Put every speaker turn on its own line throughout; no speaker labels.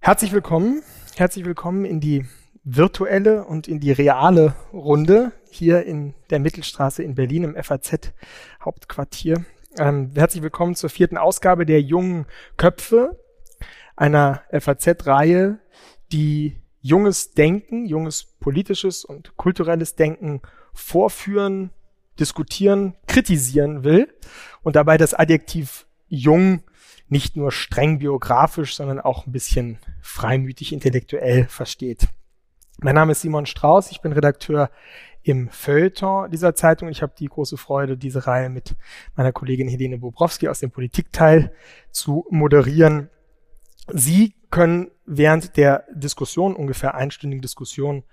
Herzlich willkommen, herzlich willkommen in die virtuelle und in die reale Runde hier in der Mittelstraße in Berlin im FAZ Hauptquartier. Ähm, herzlich willkommen zur vierten Ausgabe der jungen Köpfe, einer FAZ-Reihe, die junges Denken, junges politisches und kulturelles Denken vorführen, diskutieren, kritisieren will und dabei das Adjektiv jung nicht nur streng biografisch, sondern auch ein bisschen freimütig intellektuell versteht. Mein Name ist Simon Strauß, ich bin Redakteur im Feuilleton dieser Zeitung. Ich habe die große Freude, diese Reihe mit meiner Kollegin Helene Bobrowski aus dem Politikteil zu moderieren. Sie können während der Diskussion, ungefähr einstündigen Diskussion,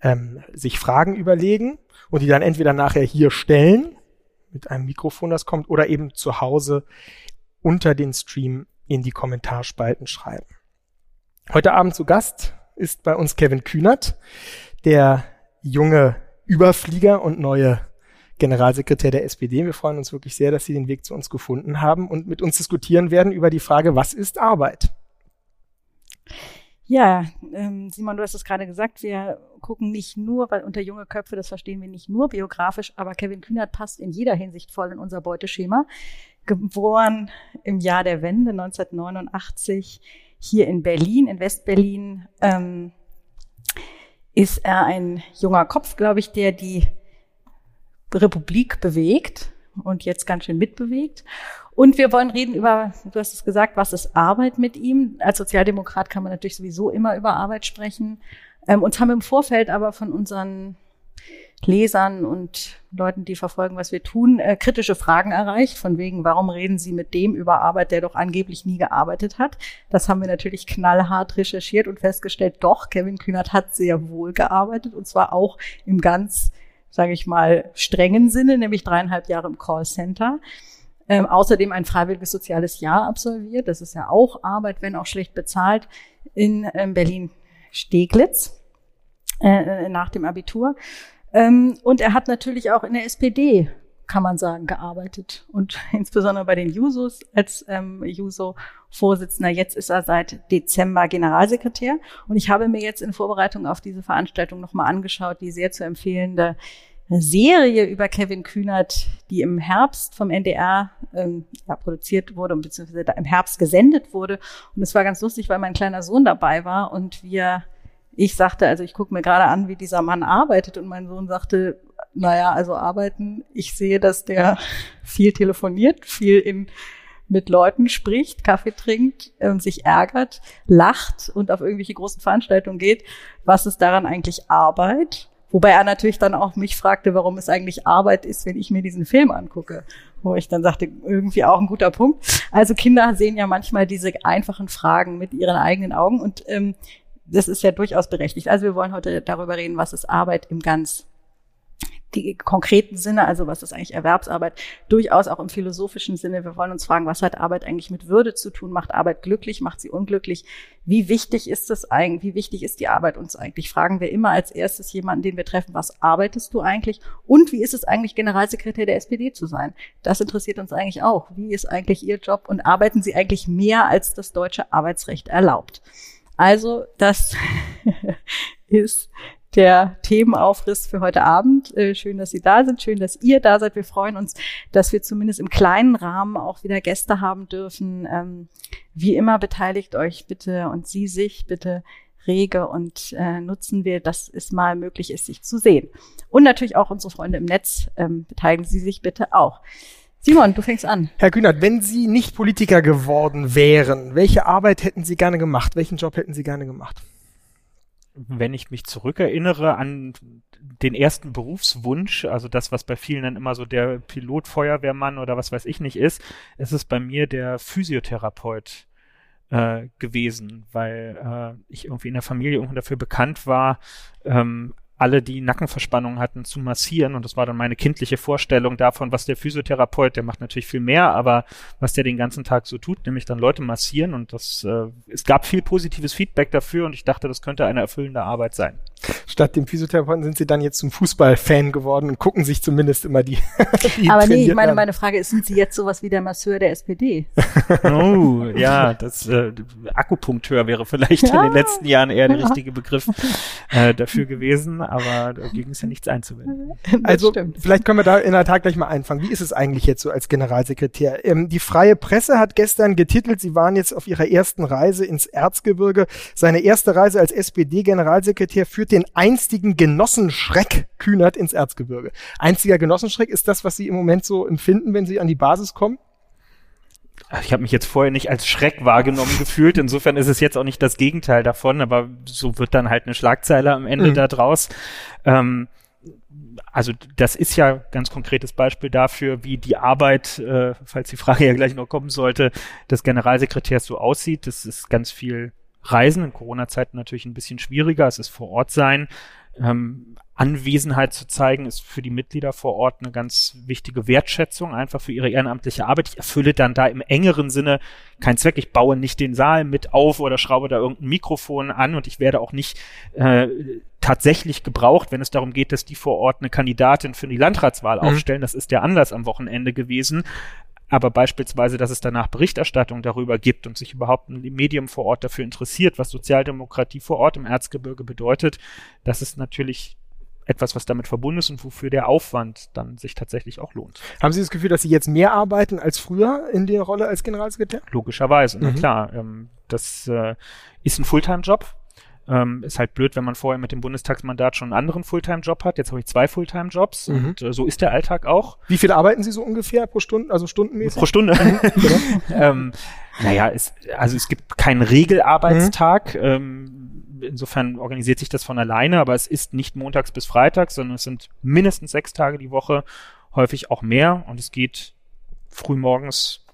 ähm, sich Fragen überlegen und die dann entweder nachher hier stellen, mit einem Mikrofon, das kommt, oder eben zu Hause unter den Stream in die Kommentarspalten schreiben. Heute Abend zu Gast ist bei uns Kevin Kühnert, der junge Überflieger und neue Generalsekretär der SPD. Wir freuen uns wirklich sehr, dass Sie den Weg zu uns gefunden haben und mit uns diskutieren werden über die Frage, was ist Arbeit?
Ja, ähm, Simon, du hast es gerade gesagt, wir gucken nicht nur, weil unter junge Köpfe, das verstehen wir nicht nur biografisch, aber Kevin Kühnert passt in jeder Hinsicht voll in unser Beuteschema. Geboren im Jahr der Wende 1989 hier in Berlin, in Westberlin, ähm, ist er ein junger Kopf, glaube ich, der die Republik bewegt und jetzt ganz schön mitbewegt. Und wir wollen reden über, du hast es gesagt, was ist Arbeit mit ihm? Als Sozialdemokrat kann man natürlich sowieso immer über Arbeit sprechen. Ähm, uns haben im Vorfeld aber von unseren Lesern und Leuten, die verfolgen, was wir tun, äh, kritische Fragen erreicht, von wegen, warum reden Sie mit dem über Arbeit, der doch angeblich nie gearbeitet hat? Das haben wir natürlich knallhart recherchiert und festgestellt, doch, Kevin Kühnert hat sehr wohl gearbeitet und zwar auch im ganz, sage ich mal, strengen Sinne, nämlich dreieinhalb Jahre im Callcenter. Ähm, außerdem ein freiwilliges soziales Jahr absolviert. Das ist ja auch Arbeit, wenn auch schlecht bezahlt, in ähm, Berlin-Steglitz äh, nach dem Abitur. Ähm, und er hat natürlich auch in der SPD, kann man sagen, gearbeitet. Und insbesondere bei den Jusos als ähm, Juso-Vorsitzender. Jetzt ist er seit Dezember Generalsekretär. Und ich habe mir jetzt in Vorbereitung auf diese Veranstaltung nochmal angeschaut, die sehr zu empfehlende Serie über Kevin Kühnert, die im Herbst vom NDR ähm, ja, produziert wurde, beziehungsweise im Herbst gesendet wurde. Und es war ganz lustig, weil mein kleiner Sohn dabei war und wir ich sagte, also ich gucke mir gerade an, wie dieser Mann arbeitet und mein Sohn sagte, naja, also arbeiten, ich sehe, dass der viel telefoniert, viel in, mit Leuten spricht, Kaffee trinkt, äh, sich ärgert, lacht und auf irgendwelche großen Veranstaltungen geht. Was ist daran eigentlich Arbeit? Wobei er natürlich dann auch mich fragte, warum es eigentlich Arbeit ist, wenn ich mir diesen Film angucke. Wo ich dann sagte, irgendwie auch ein guter Punkt. Also Kinder sehen ja manchmal diese einfachen Fragen mit ihren eigenen Augen und ähm, das ist ja durchaus berechtigt. Also wir wollen heute darüber reden, was ist Arbeit im ganz die konkreten Sinne, also was ist eigentlich Erwerbsarbeit, durchaus auch im philosophischen Sinne. Wir wollen uns fragen, was hat Arbeit eigentlich mit Würde zu tun? Macht Arbeit glücklich? Macht sie unglücklich? Wie wichtig ist es eigentlich? Wie wichtig ist die Arbeit uns eigentlich? Fragen wir immer als erstes jemanden, den wir treffen, was arbeitest du eigentlich? Und wie ist es eigentlich, Generalsekretär der SPD zu sein? Das interessiert uns eigentlich auch. Wie ist eigentlich Ihr Job? Und arbeiten Sie eigentlich mehr, als das deutsche Arbeitsrecht erlaubt? Also, das ist der Themenaufriss für heute Abend. Äh, schön, dass Sie da sind. Schön, dass ihr da seid. Wir freuen uns, dass wir zumindest im kleinen Rahmen auch wieder Gäste haben dürfen. Ähm, wie immer beteiligt euch bitte und Sie sich bitte rege und äh, nutzen wir, dass es mal möglich ist, sich zu sehen. Und natürlich auch unsere Freunde im Netz. Ähm, beteiligen Sie sich bitte auch. Simon, du fängst an.
Herr Kühnert, wenn Sie nicht Politiker geworden wären, welche Arbeit hätten Sie gerne gemacht? Welchen Job hätten Sie gerne gemacht?
Wenn ich mich zurückerinnere an den ersten Berufswunsch, also das, was bei vielen dann immer so der Pilotfeuerwehrmann oder was weiß ich nicht ist, ist es bei mir der Physiotherapeut äh, gewesen, weil äh, ich irgendwie in der Familie irgendwie dafür bekannt war, ähm, alle, die Nackenverspannungen hatten, zu massieren. Und das war dann meine kindliche Vorstellung davon, was der Physiotherapeut, der macht natürlich viel mehr, aber was der den ganzen Tag so tut, nämlich dann Leute massieren. Und das, äh, es gab viel positives Feedback dafür und ich dachte, das könnte eine erfüllende Arbeit sein.
Statt dem Physiotherapeuten sind sie dann jetzt zum Fußballfan geworden und gucken sich zumindest immer die.
die Aber nee, ich meine, meine Frage ist, sind sie jetzt sowas wie der Masseur der SPD?
oh, ja, das äh, Akupunkteur wäre vielleicht ja. in den letzten Jahren eher der richtige Begriff äh, dafür gewesen, aber dagegen ist ja nichts einzuwenden.
Also stimmt. vielleicht können wir da in der Tat gleich mal einfangen. Wie ist es eigentlich jetzt so als Generalsekretär? Ähm, die Freie Presse hat gestern getitelt, sie waren jetzt auf ihrer ersten Reise ins Erzgebirge. Seine erste Reise als SPD-Generalsekretär führt den einstigen Genossenschreck Kühnert ins Erzgebirge. Einziger Genossenschreck ist das, was Sie im Moment so empfinden, wenn Sie an die Basis kommen?
ich habe mich jetzt vorher nicht als Schreck wahrgenommen gefühlt. Insofern ist es jetzt auch nicht das Gegenteil davon, aber so wird dann halt eine Schlagzeile am Ende mhm. da draus. Ähm, also das ist ja ganz konkretes Beispiel dafür, wie die Arbeit, äh, falls die Frage ja gleich noch kommen sollte, des Generalsekretärs so aussieht. Das ist ganz viel Reisen, in Corona-Zeiten natürlich ein bisschen schwieriger, es ist vor Ort sein. Ähm, Anwesenheit zu zeigen, ist für die Mitglieder vor Ort eine ganz wichtige Wertschätzung, einfach für ihre ehrenamtliche Arbeit. Ich erfülle dann da im engeren Sinne keinen Zweck. Ich baue nicht den Saal mit auf oder schraube da irgendein Mikrofon an und ich werde auch nicht äh, tatsächlich gebraucht, wenn es darum geht, dass die vor Ort eine Kandidatin für die Landratswahl mhm. aufstellen. Das ist der Anlass am Wochenende gewesen aber beispielsweise, dass es danach Berichterstattung darüber gibt und sich überhaupt ein Medium vor Ort dafür interessiert, was Sozialdemokratie vor Ort im Erzgebirge bedeutet, das ist natürlich etwas, was damit verbunden ist und wofür der Aufwand dann sich tatsächlich auch lohnt.
Haben Sie das Gefühl, dass Sie jetzt mehr arbeiten als früher in der Rolle als Generalsekretär?
Logischerweise, mhm. na klar. Ähm, das äh, ist ein Fulltime-Job. Ähm, ist halt blöd, wenn man vorher mit dem Bundestagsmandat schon einen anderen Fulltime-Job hat. Jetzt habe ich zwei Fulltime-Jobs mhm. und äh, so ist der Alltag auch.
Wie viel arbeiten Sie so ungefähr pro Stunde, also stundenmäßig?
Pro Stunde. Mhm. ähm, naja, es, also es gibt keinen Regelarbeitstag. Mhm. Ähm, insofern organisiert sich das von alleine, aber es ist nicht montags bis freitags, sondern es sind mindestens sechs Tage die Woche, häufig auch mehr und es geht früh morgens,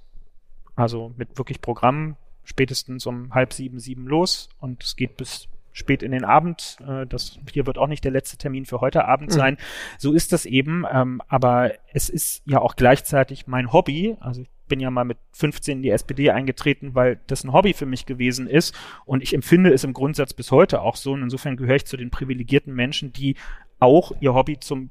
also mit wirklich Programmen, spätestens um halb sieben, sieben los und es geht bis spät in den Abend. Äh, das hier wird auch nicht der letzte Termin für heute Abend mhm. sein. So ist das eben. Ähm, aber es ist ja auch gleichzeitig mein Hobby. Also ich bin ja mal mit 15 in die SPD eingetreten, weil das ein Hobby für mich gewesen ist. Und ich empfinde es im Grundsatz bis heute auch so. Und insofern gehöre ich zu den privilegierten Menschen, die auch ihr Hobby zum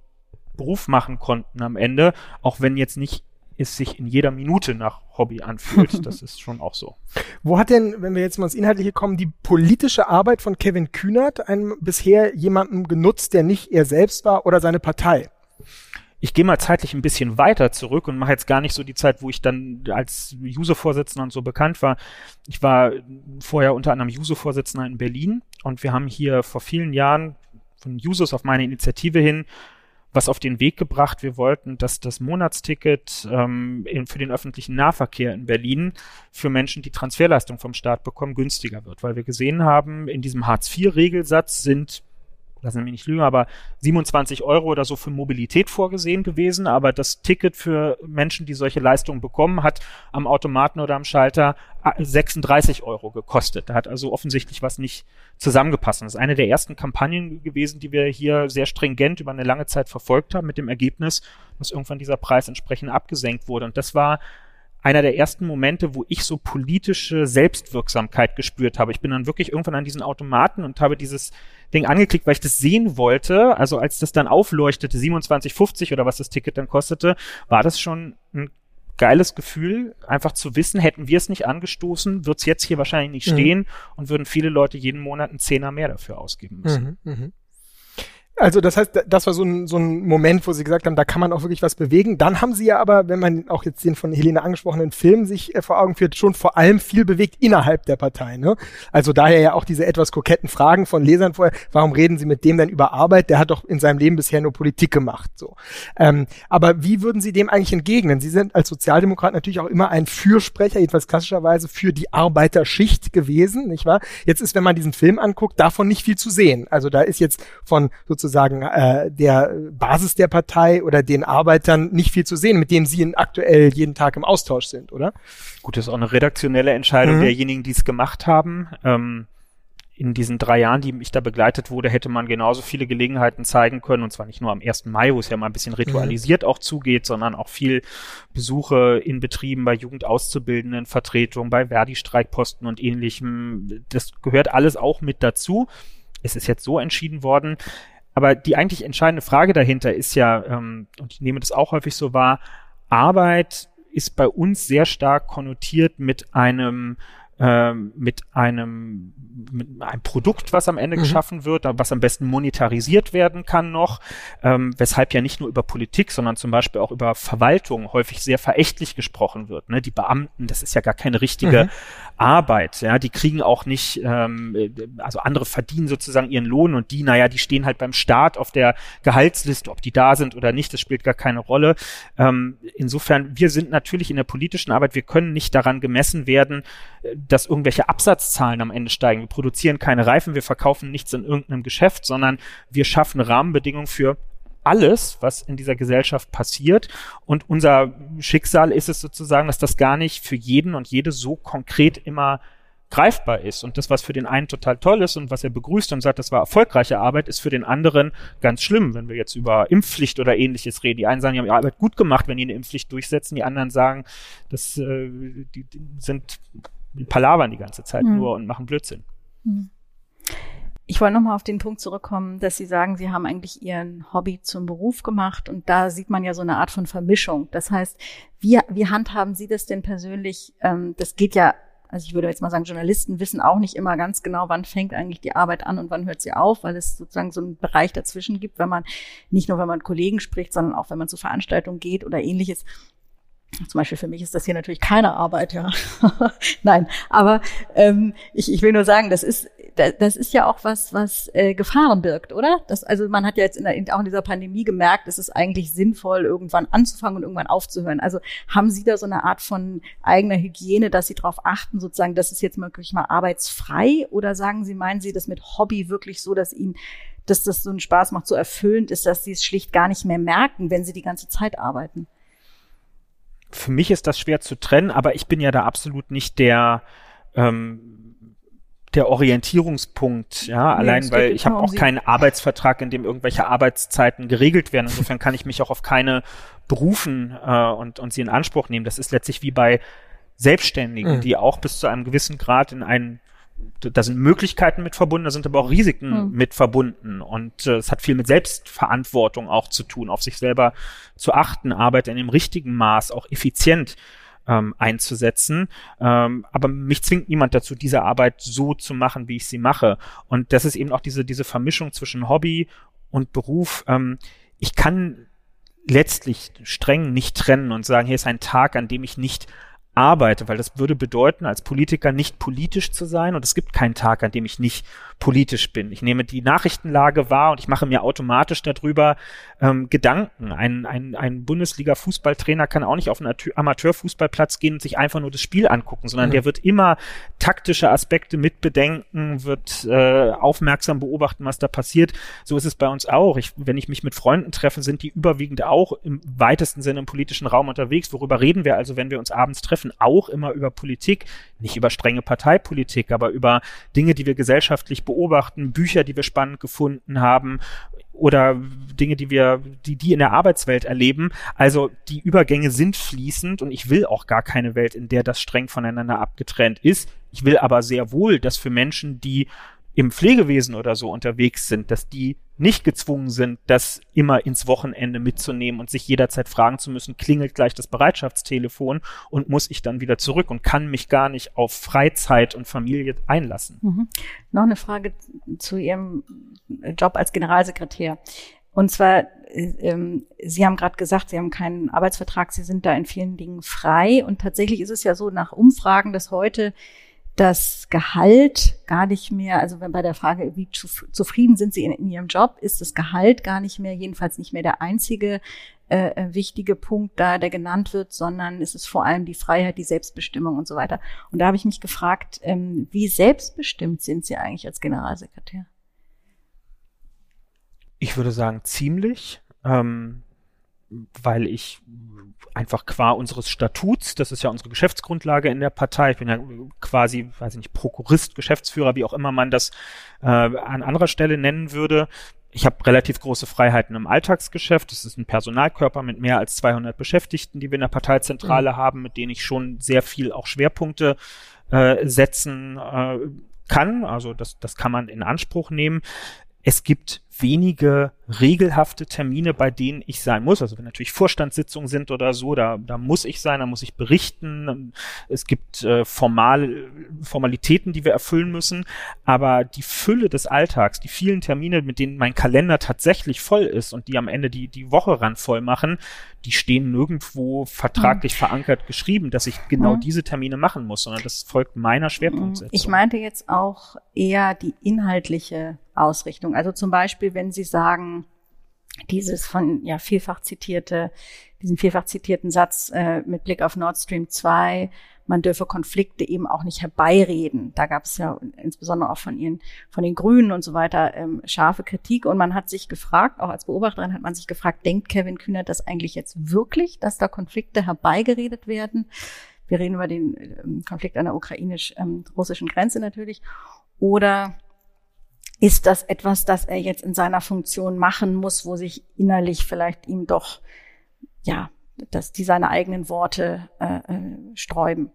Beruf machen konnten am Ende, auch wenn jetzt nicht es sich in jeder Minute nach Hobby anfühlt. Das ist schon auch so.
Wo hat denn, wenn wir jetzt mal ins Inhaltliche kommen, die politische Arbeit von Kevin Kühnert einem bisher jemandem genutzt, der nicht er selbst war oder seine Partei?
ich gehe mal zeitlich ein bisschen weiter zurück und mache jetzt gar nicht so die Zeit, wo ich dann als Juso-Vorsitzender und so bekannt war. Ich war vorher unter anderem Juso-Vorsitzender in Berlin und wir haben hier vor vielen Jahren von Jusos auf meine Initiative hin was auf den Weg gebracht. Wir wollten, dass das Monatsticket ähm, in, für den öffentlichen Nahverkehr in Berlin für Menschen, die Transferleistung vom Staat bekommen, günstiger wird, weil wir gesehen haben, in diesem Hartz-IV-Regelsatz sind lassen Sie mich nicht lügen, aber 27 Euro oder so für Mobilität vorgesehen gewesen. Aber das Ticket für Menschen, die solche Leistungen bekommen, hat am Automaten oder am Schalter 36 Euro gekostet. Da hat also offensichtlich was nicht zusammengepasst. Das ist eine der ersten Kampagnen gewesen, die wir hier sehr stringent über eine lange Zeit verfolgt haben, mit dem Ergebnis, dass irgendwann dieser Preis entsprechend abgesenkt wurde. Und das war einer der ersten Momente, wo ich so politische Selbstwirksamkeit gespürt habe. Ich bin dann wirklich irgendwann an diesen Automaten und habe dieses Ding angeklickt, weil ich das sehen wollte. Also als das dann aufleuchtete, 27,50 oder was das Ticket dann kostete, war das schon ein geiles Gefühl, einfach zu wissen, hätten wir es nicht angestoßen, wird es jetzt hier wahrscheinlich nicht mhm. stehen und würden viele Leute jeden Monat einen Zehner mehr dafür ausgeben müssen. Mhm, mh.
Also das heißt, das war so ein, so ein Moment, wo Sie gesagt haben, da kann man auch wirklich was bewegen. Dann haben Sie ja aber, wenn man auch jetzt den von Helene angesprochenen Film sich äh, vor Augen führt, schon vor allem viel bewegt innerhalb der Partei. Ne? Also daher ja auch diese etwas koketten Fragen von Lesern vorher, warum reden Sie mit dem denn über Arbeit? Der hat doch in seinem Leben bisher nur Politik gemacht. So. Ähm, aber wie würden Sie dem eigentlich entgegnen? Sie sind als Sozialdemokrat natürlich auch immer ein Fürsprecher, jedenfalls klassischerweise für die Arbeiterschicht gewesen, nicht wahr? Jetzt ist, wenn man diesen Film anguckt, davon nicht viel zu sehen. Also da ist jetzt von sozusagen sozusagen äh, der Basis der Partei oder den Arbeitern nicht viel zu sehen, mit denen sie aktuell jeden Tag im Austausch sind, oder?
Gut, das ist auch eine redaktionelle Entscheidung mhm. derjenigen, die es gemacht haben. Ähm, in diesen drei Jahren, die ich da begleitet wurde, hätte man genauso viele Gelegenheiten zeigen können, und zwar nicht nur am 1. Mai, wo es ja mal ein bisschen mhm. ritualisiert mhm. auch zugeht, sondern auch viel Besuche in Betrieben bei Jugendauszubildenden, Vertretungen, bei Verdi-Streikposten und ähnlichem. Das gehört alles auch mit dazu. es ist jetzt so entschieden worden. Aber die eigentlich entscheidende Frage dahinter ist ja, ähm, und ich nehme das auch häufig so wahr, Arbeit ist bei uns sehr stark konnotiert mit einem mit einem mit einem Produkt, was am Ende mhm. geschaffen wird, was am besten monetarisiert werden kann noch, ähm, weshalb ja nicht nur über Politik, sondern zum Beispiel auch über Verwaltung häufig sehr verächtlich gesprochen wird. Ne? Die Beamten, das ist ja gar keine richtige mhm. Arbeit, ja, die kriegen auch nicht, ähm, also andere verdienen sozusagen ihren Lohn und die, naja, die stehen halt beim Staat auf der Gehaltsliste, ob die da sind oder nicht, das spielt gar keine Rolle. Ähm, insofern, wir sind natürlich in der politischen Arbeit, wir können nicht daran gemessen werden, dass irgendwelche Absatzzahlen am Ende steigen. Wir produzieren keine Reifen, wir verkaufen nichts in irgendeinem Geschäft, sondern wir schaffen Rahmenbedingungen für alles, was in dieser Gesellschaft passiert. Und unser Schicksal ist es sozusagen, dass das gar nicht für jeden und jede so konkret immer greifbar ist. Und das, was für den einen total toll ist und was er begrüßt und sagt, das war erfolgreiche Arbeit, ist für den anderen ganz schlimm, wenn wir jetzt über Impfpflicht oder ähnliches reden. Die einen sagen, die haben ihre Arbeit gut gemacht, wenn die eine Impfpflicht durchsetzen. Die anderen sagen, das äh, die, die sind palavern die ganze Zeit mhm. nur und machen Blödsinn. Hm.
Ich wollte nochmal auf den Punkt zurückkommen, dass Sie sagen, Sie haben eigentlich Ihren Hobby zum Beruf gemacht und da sieht man ja so eine Art von Vermischung. Das heißt, wie, wie handhaben Sie das denn persönlich? Ähm, das geht ja, also ich würde jetzt mal sagen, Journalisten wissen auch nicht immer ganz genau, wann fängt eigentlich die Arbeit an und wann hört sie auf, weil es sozusagen so einen Bereich dazwischen gibt, wenn man nicht nur, wenn man Kollegen spricht, sondern auch, wenn man zu Veranstaltungen geht oder ähnliches. Zum Beispiel für mich ist das hier natürlich keine Arbeit, ja. Nein, aber ähm, ich, ich will nur sagen, das ist das ist ja auch was, was äh, Gefahren birgt, oder? Das, also man hat ja jetzt in der, auch in dieser Pandemie gemerkt, es ist eigentlich sinnvoll, irgendwann anzufangen und irgendwann aufzuhören. Also haben Sie da so eine Art von eigener Hygiene, dass Sie darauf achten, sozusagen, das ist jetzt wirklich mal arbeitsfrei? Oder sagen Sie, meinen Sie das mit Hobby wirklich so, dass Ihnen dass das so einen Spaß macht, so erfüllend ist, dass Sie es schlicht gar nicht mehr merken, wenn Sie die ganze Zeit arbeiten?
Für mich ist das schwer zu trennen, aber ich bin ja da absolut nicht der ähm, der Orientierungspunkt, ja, nee, allein weil ich habe auch keinen Arbeitsvertrag, in dem irgendwelche Arbeitszeiten geregelt werden. Insofern kann ich mich auch auf keine berufen äh, und, und sie in Anspruch nehmen. Das ist letztlich wie bei Selbstständigen, mhm. die auch bis zu einem gewissen Grad in einen da sind Möglichkeiten mit verbunden, da sind aber auch Risiken mhm. mit verbunden. Und äh, es hat viel mit Selbstverantwortung auch zu tun, auf sich selber zu achten, Arbeit in dem richtigen Maß, auch effizient ähm, einzusetzen. Ähm, aber mich zwingt niemand dazu, diese Arbeit so zu machen, wie ich sie mache. Und das ist eben auch diese, diese Vermischung zwischen Hobby und Beruf. Ähm, ich kann letztlich streng nicht trennen und sagen, hier ist ein Tag, an dem ich nicht arbeite, weil das würde bedeuten, als Politiker nicht politisch zu sein und es gibt keinen Tag, an dem ich nicht politisch bin. Ich nehme die Nachrichtenlage wahr und ich mache mir automatisch darüber ähm, Gedanken. Ein, ein, ein Bundesliga-Fußballtrainer kann auch nicht auf einen Amateurfußballplatz gehen und sich einfach nur das Spiel angucken, sondern mhm. der wird immer taktische Aspekte mitbedenken, wird äh, aufmerksam beobachten, was da passiert. So ist es bei uns auch. Ich, wenn ich mich mit Freunden treffe, sind die überwiegend auch im weitesten Sinne im politischen Raum unterwegs. Worüber reden wir also, wenn wir uns abends treffen? Auch immer über Politik, nicht über strenge Parteipolitik, aber über Dinge, die wir gesellschaftlich beobachten, Bücher, die wir spannend gefunden haben oder Dinge, die wir, die, die in der Arbeitswelt erleben. Also die Übergänge sind fließend und ich will auch gar keine Welt, in der das streng voneinander abgetrennt ist. Ich will aber sehr wohl, dass für Menschen, die im Pflegewesen oder so unterwegs sind, dass die nicht gezwungen sind, das immer ins Wochenende mitzunehmen und sich jederzeit fragen zu müssen, klingelt gleich das Bereitschaftstelefon und muss ich dann wieder zurück und kann mich gar nicht auf Freizeit und Familie einlassen.
Mhm. Noch eine Frage zu Ihrem Job als Generalsekretär. Und zwar, ähm, Sie haben gerade gesagt, Sie haben keinen Arbeitsvertrag, Sie sind da in vielen Dingen frei. Und tatsächlich ist es ja so, nach Umfragen, dass heute das Gehalt gar nicht mehr, also wenn bei der Frage, wie zufrieden sind Sie in, in Ihrem Job, ist das Gehalt gar nicht mehr, jedenfalls nicht mehr der einzige äh, äh, wichtige Punkt da, der genannt wird, sondern es ist vor allem die Freiheit, die Selbstbestimmung und so weiter. Und da habe ich mich gefragt, ähm, wie selbstbestimmt sind Sie eigentlich als Generalsekretär?
Ich würde sagen, ziemlich. Ähm, weil ich einfach qua unseres Statuts, das ist ja unsere Geschäftsgrundlage in der Partei, ich bin ja quasi, weiß ich nicht, Prokurist, Geschäftsführer, wie auch immer man das äh, an anderer Stelle nennen würde. Ich habe relativ große Freiheiten im Alltagsgeschäft. Das ist ein Personalkörper mit mehr als 200 Beschäftigten, die wir in der Parteizentrale mhm. haben, mit denen ich schon sehr viel auch Schwerpunkte äh, setzen äh, kann. Also das, das kann man in Anspruch nehmen. Es gibt wenige regelhafte Termine, bei denen ich sein muss. Also wenn natürlich Vorstandssitzungen sind oder so, da, da muss ich sein, da muss ich berichten. Es gibt äh, formal, Formalitäten, die wir erfüllen müssen. Aber die Fülle des Alltags, die vielen Termine, mit denen mein Kalender tatsächlich voll ist und die am Ende die, die Woche ran voll machen, die stehen nirgendwo vertraglich mhm. verankert geschrieben, dass ich genau mhm. diese Termine machen muss, sondern das folgt meiner Schwerpunktsetzung.
Ich meinte jetzt auch eher die inhaltliche Ausrichtung. Also zum Beispiel, wenn Sie sagen, dieses von ja vielfach zitierte, diesen vielfach zitierten Satz äh, mit Blick auf Nord Stream 2, man dürfe Konflikte eben auch nicht herbeireden. Da gab es ja insbesondere auch von ihren, von den Grünen und so weiter ähm, scharfe Kritik. Und man hat sich gefragt, auch als Beobachterin hat man sich gefragt, denkt Kevin Kühner das eigentlich jetzt wirklich, dass da Konflikte herbeigeredet werden? Wir reden über den ähm, Konflikt an der ukrainisch-russischen ähm, Grenze natürlich. Oder ist das etwas, das er jetzt in seiner Funktion machen muss, wo sich innerlich vielleicht ihm doch, ja, dass die seine eigenen Worte äh, äh, sträuben?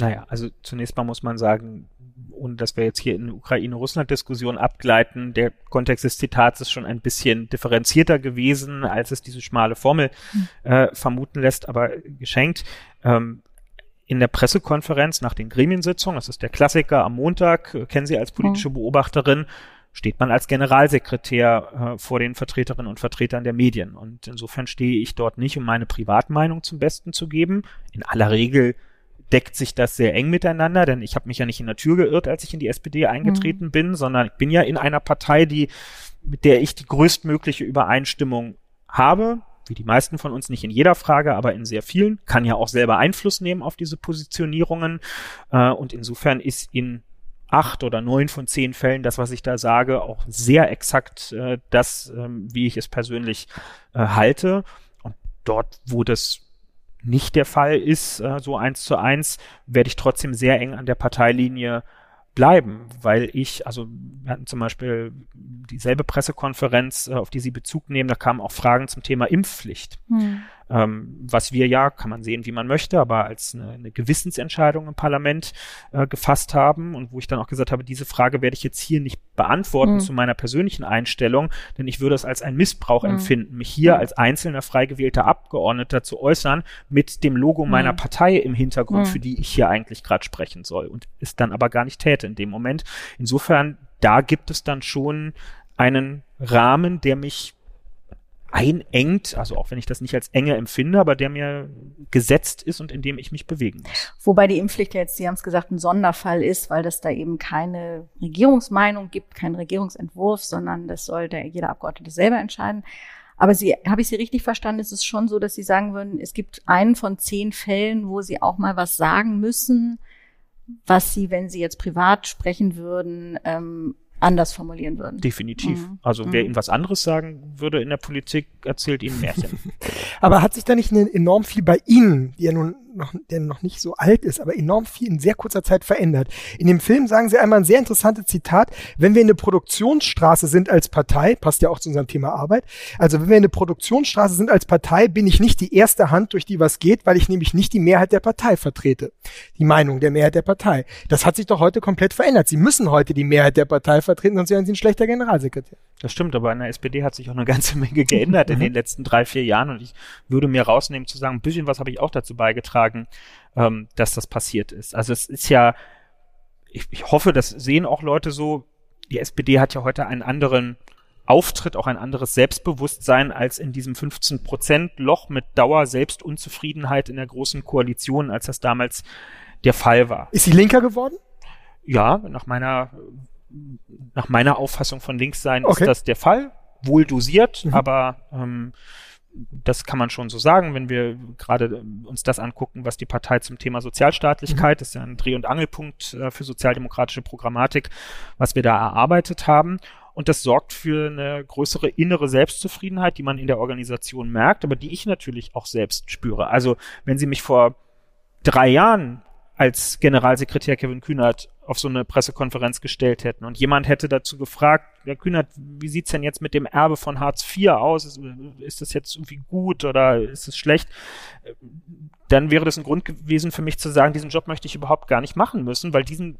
Naja, also zunächst mal muss man sagen, ohne dass wir jetzt hier in Ukraine-Russland-Diskussion abgleiten, der Kontext des Zitats ist schon ein bisschen differenzierter gewesen, als es diese schmale Formel hm. äh, vermuten lässt, aber geschenkt. Ähm, in der Pressekonferenz nach den Gremiensitzungen, das ist der Klassiker am Montag, äh, kennen Sie als politische mhm. Beobachterin, steht man als Generalsekretär äh, vor den Vertreterinnen und Vertretern der Medien. Und insofern stehe ich dort nicht, um meine Privatmeinung zum Besten zu geben. In aller Regel deckt sich das sehr eng miteinander, denn ich habe mich ja nicht in der Tür geirrt, als ich in die SPD eingetreten mhm. bin, sondern ich bin ja in einer Partei, die mit der ich die größtmögliche Übereinstimmung habe wie die meisten von uns nicht in jeder Frage, aber in sehr vielen, kann ja auch selber Einfluss nehmen auf diese Positionierungen. Äh, und insofern ist in acht oder neun von zehn Fällen das, was ich da sage, auch sehr exakt äh, das, ähm, wie ich es persönlich äh, halte. Und dort, wo das nicht der Fall ist, äh, so eins zu eins, werde ich trotzdem sehr eng an der Parteilinie bleiben, weil ich, also wir hatten zum Beispiel dieselbe Pressekonferenz, äh, auf die Sie Bezug nehmen, da kamen auch Fragen zum Thema Impfpflicht. Hm ähm, was wir ja, kann man sehen, wie man möchte, aber als eine, eine Gewissensentscheidung im Parlament äh, gefasst haben und wo ich dann auch gesagt habe, diese Frage werde ich jetzt hier nicht beantworten mhm. zu meiner persönlichen Einstellung, denn ich würde es als einen Missbrauch mhm. empfinden, mich hier mhm. als einzelner frei gewählter Abgeordneter zu äußern mit dem Logo meiner Partei im Hintergrund, für die ich hier eigentlich gerade sprechen soll und es dann aber gar nicht täte in dem Moment. Insofern, da gibt es dann schon einen Rahmen, der mich einengt, also auch wenn ich das nicht als enge empfinde, aber der mir gesetzt ist und in dem ich mich bewegen muss.
Wobei die Impfpflicht jetzt, Sie haben es gesagt, ein Sonderfall ist, weil das da eben keine Regierungsmeinung gibt, keinen Regierungsentwurf, sondern das soll der, jeder Abgeordnete selber entscheiden. Aber Sie, habe ich Sie richtig verstanden, ist es schon so, dass Sie sagen würden, es gibt einen von zehn Fällen, wo Sie auch mal was sagen müssen, was Sie, wenn Sie jetzt privat sprechen würden, ähm, anders formulieren würden.
Definitiv. Mhm. Also wer mhm. Ihnen was anderes sagen würde in der Politik, erzählt Ihnen Märchen.
aber hat sich da nicht enorm viel bei Ihnen, die ja nun noch, der noch nicht so alt ist, aber enorm viel in sehr kurzer Zeit verändert. In dem Film sagen sie einmal ein sehr interessantes Zitat, wenn wir in der Produktionsstraße sind als Partei, passt ja auch zu unserem Thema Arbeit, also wenn wir in der Produktionsstraße sind als Partei, bin ich nicht die erste Hand, durch die was geht, weil ich nämlich nicht die Mehrheit der Partei vertrete. Die Meinung der Mehrheit der Partei. Das hat sich doch heute komplett verändert. Sie müssen heute die Mehrheit der Partei vertreten, sonst wären sie ein schlechter Generalsekretär.
Das stimmt, aber in der SPD hat sich auch eine ganze Menge geändert in den letzten drei, vier Jahren und ich würde mir rausnehmen zu sagen, ein bisschen was habe ich auch dazu beigetragen, ähm, dass das passiert ist. Also es ist ja, ich, ich hoffe, das sehen auch Leute so, die SPD hat ja heute einen anderen Auftritt, auch ein anderes Selbstbewusstsein als in diesem 15 Prozent Loch mit Dauer Selbstunzufriedenheit in der großen Koalition, als das damals der Fall war.
Ist sie linker geworden?
Ja, nach meiner nach meiner Auffassung von Linkssein okay. ist das der Fall. Wohl dosiert, mhm. aber ähm, das kann man schon so sagen, wenn wir gerade uns das angucken, was die Partei zum Thema Sozialstaatlichkeit, mhm. das ist ja ein Dreh- und Angelpunkt äh, für sozialdemokratische Programmatik, was wir da erarbeitet haben. Und das sorgt für eine größere innere Selbstzufriedenheit, die man in der Organisation merkt, aber die ich natürlich auch selbst spüre. Also wenn Sie mich vor drei Jahren als Generalsekretär Kevin Kühnert auf so eine Pressekonferenz gestellt hätten und jemand hätte dazu gefragt, Herr Kühnert, wie sieht's denn jetzt mit dem Erbe von Hartz IV aus? Ist, ist das jetzt irgendwie gut oder ist es schlecht? Dann wäre das ein Grund gewesen für mich zu sagen, diesen Job möchte ich überhaupt gar nicht machen müssen, weil diesen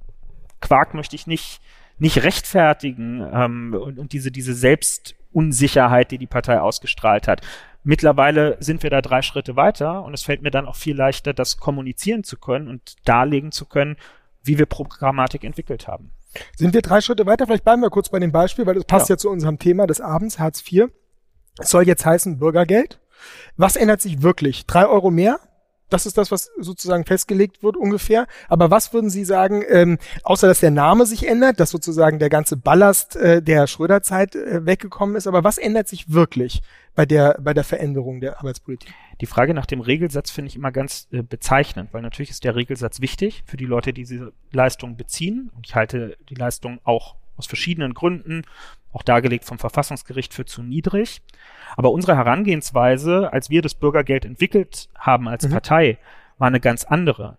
Quark möchte ich nicht, nicht rechtfertigen ähm, und, und diese, diese Selbstunsicherheit, die die Partei ausgestrahlt hat. Mittlerweile sind wir da drei Schritte weiter und es fällt mir dann auch viel leichter, das kommunizieren zu können und darlegen zu können, wie wir Programmatik entwickelt haben.
Sind wir drei Schritte weiter? Vielleicht bleiben wir kurz bei dem Beispiel, weil das passt ja, ja zu unserem Thema des Abends, Hartz IV. Es soll jetzt heißen Bürgergeld. Was ändert sich wirklich? Drei Euro mehr? Das ist das, was sozusagen festgelegt wird ungefähr. Aber was würden Sie sagen, ähm, außer dass der Name sich ändert, dass sozusagen der ganze Ballast äh, der Schröderzeit äh, weggekommen ist, aber was ändert sich wirklich bei der, bei der Veränderung der Arbeitspolitik?
Die Frage nach dem Regelsatz finde ich immer ganz äh, bezeichnend, weil natürlich ist der Regelsatz wichtig für die Leute, die diese Leistung beziehen. Und ich halte die Leistung auch aus verschiedenen Gründen, auch dargelegt vom Verfassungsgericht, für zu niedrig. Aber unsere Herangehensweise, als wir das Bürgergeld entwickelt haben als mhm. Partei, war eine ganz andere.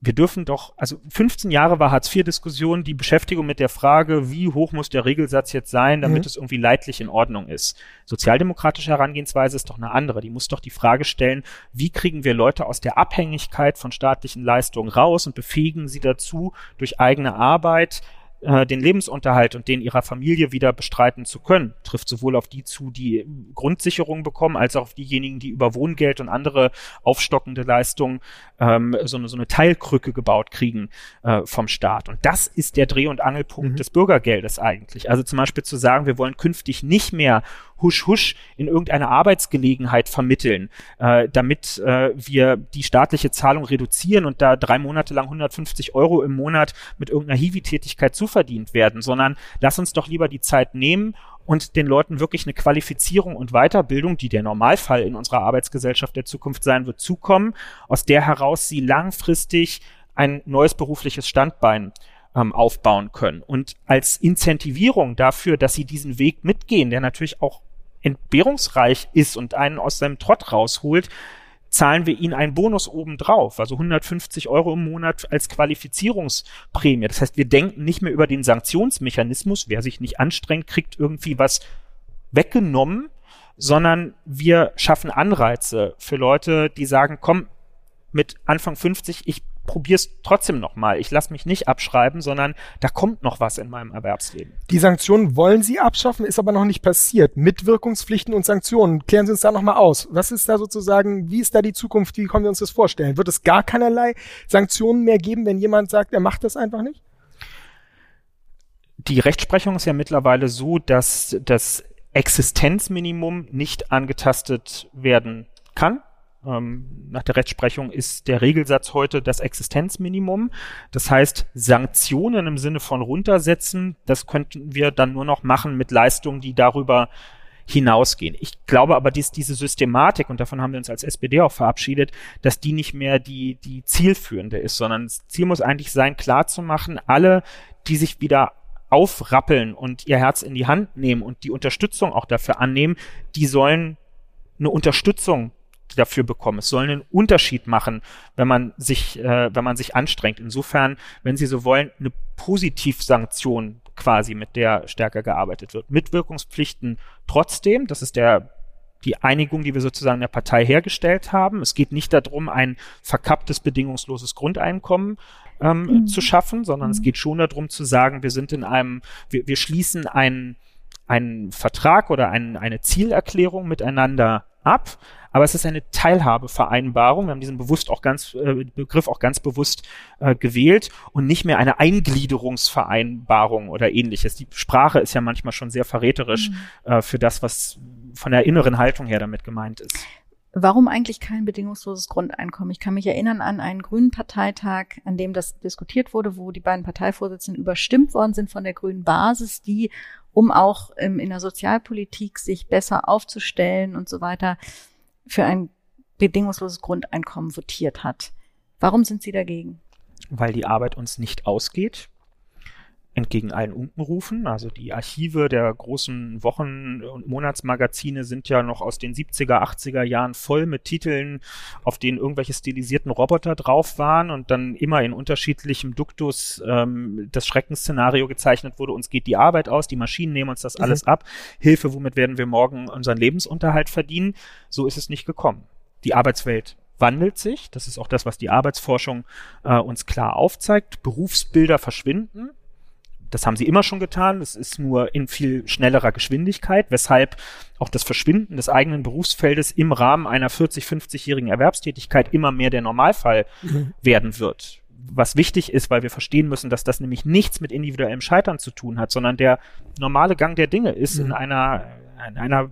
Wir dürfen doch, also 15 Jahre war Hartz-IV-Diskussion die Beschäftigung mit der Frage, wie hoch muss der Regelsatz jetzt sein, damit mhm. es irgendwie leidlich in Ordnung ist. Sozialdemokratische Herangehensweise ist doch eine andere. Die muss doch die Frage stellen, wie kriegen wir Leute aus der Abhängigkeit von staatlichen Leistungen raus und befähigen sie dazu, durch eigene Arbeit äh, den Lebensunterhalt und den ihrer Familie wieder bestreiten zu können. Trifft sowohl auf die zu, die Grundsicherung bekommen, als auch auf diejenigen, die über Wohngeld und andere aufstockende Leistungen ähm, so, eine, so eine Teilkrücke gebaut kriegen äh, vom Staat. Und das ist der Dreh- und Angelpunkt mhm. des Bürgergeldes eigentlich. Also zum Beispiel zu sagen, wir wollen künftig nicht mehr husch husch in irgendeine Arbeitsgelegenheit vermitteln, äh, damit äh, wir die staatliche Zahlung reduzieren und da drei Monate lang 150 Euro im Monat mit irgendeiner Hiwi-Tätigkeit zuverdient werden, sondern lass uns doch lieber die Zeit nehmen und den Leuten wirklich eine Qualifizierung und Weiterbildung, die der Normalfall in unserer Arbeitsgesellschaft der Zukunft sein wird, zukommen, aus der heraus sie langfristig ein neues berufliches Standbein ähm, aufbauen können. Und als Incentivierung dafür, dass sie diesen Weg mitgehen, der natürlich auch entbehrungsreich ist und einen aus seinem Trott rausholt, zahlen wir ihnen einen Bonus obendrauf, also 150 Euro im Monat als Qualifizierungsprämie. Das heißt, wir denken nicht mehr über den Sanktionsmechanismus. Wer sich nicht anstrengt, kriegt irgendwie was weggenommen, sondern wir schaffen Anreize für Leute, die sagen, komm, mit Anfang 50, ich probier's trotzdem nochmal. Ich lasse mich nicht abschreiben, sondern da kommt noch was in meinem Erwerbsleben.
Die Sanktionen wollen Sie abschaffen, ist aber noch nicht passiert. Mitwirkungspflichten und Sanktionen. Klären Sie uns da nochmal aus. Was ist da sozusagen, wie ist da die Zukunft? Wie können wir uns das vorstellen? Wird es gar keinerlei Sanktionen mehr geben, wenn jemand sagt, er macht das einfach nicht?
Die Rechtsprechung ist ja mittlerweile so, dass das Existenzminimum nicht angetastet werden kann. Ähm, nach der Rechtsprechung ist der Regelsatz heute das Existenzminimum. Das heißt, Sanktionen im Sinne von runtersetzen, das könnten wir dann nur noch machen mit Leistungen, die darüber hinausgehen. Ich glaube aber, dies, diese Systematik, und davon haben wir uns als SPD auch verabschiedet, dass die nicht mehr die, die zielführende ist, sondern das Ziel muss eigentlich sein, klarzumachen, alle, die sich wieder aufrappeln und ihr Herz in die Hand nehmen und die Unterstützung auch dafür annehmen, die sollen eine Unterstützung dafür bekommen. Es soll einen Unterschied machen, wenn man sich, äh, wenn man sich anstrengt. Insofern, wenn Sie so wollen, eine Positivsanktion quasi, mit der stärker gearbeitet wird. Mitwirkungspflichten trotzdem, das ist der die Einigung, die wir sozusagen in der Partei hergestellt haben. Es geht nicht darum, ein verkapptes, bedingungsloses Grundeinkommen ähm, mhm. zu schaffen, sondern mhm. es geht schon darum zu sagen, wir sind in einem, wir, wir schließen einen, einen Vertrag oder ein, eine Zielerklärung miteinander ab, aber es ist eine Teilhabevereinbarung. Wir haben diesen bewusst auch ganz, äh, Begriff auch ganz bewusst äh, gewählt und nicht mehr eine Eingliederungsvereinbarung oder ähnliches. Die Sprache ist ja manchmal schon sehr verräterisch mhm. äh, für das, was von der inneren Haltung her damit gemeint ist.
Warum eigentlich kein bedingungsloses Grundeinkommen? Ich kann mich erinnern an einen grünen Parteitag, an dem das diskutiert wurde, wo die beiden Parteivorsitzenden überstimmt worden sind von der grünen Basis, die, um auch ähm, in der Sozialpolitik sich besser aufzustellen und so weiter, für ein bedingungsloses Grundeinkommen votiert hat. Warum sind Sie dagegen?
Weil die Arbeit uns nicht ausgeht entgegen allen Unkenrufen. Also die Archive der großen Wochen- und Monatsmagazine sind ja noch aus den 70er, 80er Jahren voll mit Titeln, auf denen irgendwelche stilisierten Roboter drauf waren und dann immer in unterschiedlichem Duktus ähm, das Schreckensszenario gezeichnet wurde, uns geht die Arbeit aus, die Maschinen nehmen uns das mhm. alles ab. Hilfe, womit werden wir morgen unseren Lebensunterhalt verdienen? So ist es nicht gekommen. Die Arbeitswelt wandelt sich. Das ist auch das, was die Arbeitsforschung äh, uns klar aufzeigt. Berufsbilder verschwinden. Das haben sie immer schon getan. Das ist nur in viel schnellerer Geschwindigkeit, weshalb auch das Verschwinden des eigenen Berufsfeldes im Rahmen einer 40, 50-jährigen Erwerbstätigkeit immer mehr der Normalfall mhm. werden wird. Was wichtig ist, weil wir verstehen müssen, dass das nämlich nichts mit individuellem Scheitern zu tun hat, sondern der normale Gang der Dinge ist mhm. in einer, in einer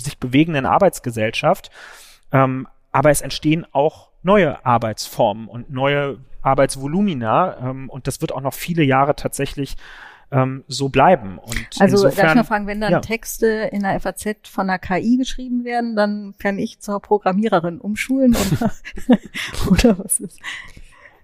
sich bewegenden Arbeitsgesellschaft. Ähm, aber es entstehen auch neue Arbeitsformen und neue Arbeitsvolumina ähm, und das wird auch noch viele Jahre tatsächlich ähm, so bleiben. Und
also insofern, darf ich mal fragen, wenn dann ja. Texte in der FAZ von der KI geschrieben werden, dann kann ich zur Programmiererin umschulen oder,
oder was ist?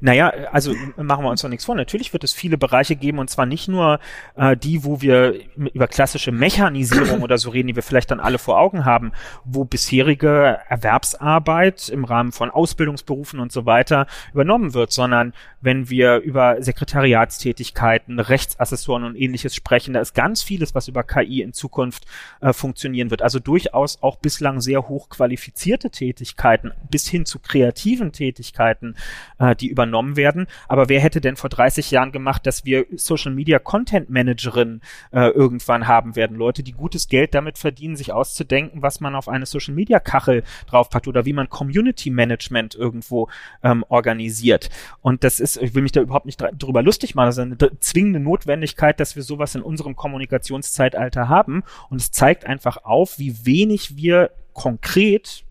Naja, also machen wir uns doch nichts vor. Natürlich wird es viele Bereiche geben und zwar nicht nur äh, die, wo wir über klassische Mechanisierung oder so reden, die wir vielleicht dann alle vor Augen haben, wo bisherige Erwerbsarbeit im Rahmen von Ausbildungsberufen und so weiter übernommen wird, sondern wenn wir über Sekretariatstätigkeiten, Rechtsassessoren und ähnliches sprechen, da ist ganz vieles, was über KI in Zukunft äh, funktionieren wird. Also durchaus auch bislang sehr hoch qualifizierte Tätigkeiten bis hin zu kreativen Tätigkeiten, äh, die über übernommen werden. Aber wer hätte denn vor 30 Jahren gemacht, dass wir Social Media Content Managerin äh, irgendwann haben werden? Leute, die gutes Geld damit verdienen, sich auszudenken, was man auf eine Social Media Kachel draufpackt oder wie man Community Management irgendwo ähm, organisiert. Und das ist, ich will mich da überhaupt nicht drüber lustig machen, das ist eine zwingende Notwendigkeit, dass wir sowas in unserem Kommunikationszeitalter haben. Und es zeigt einfach auf, wie wenig wir konkret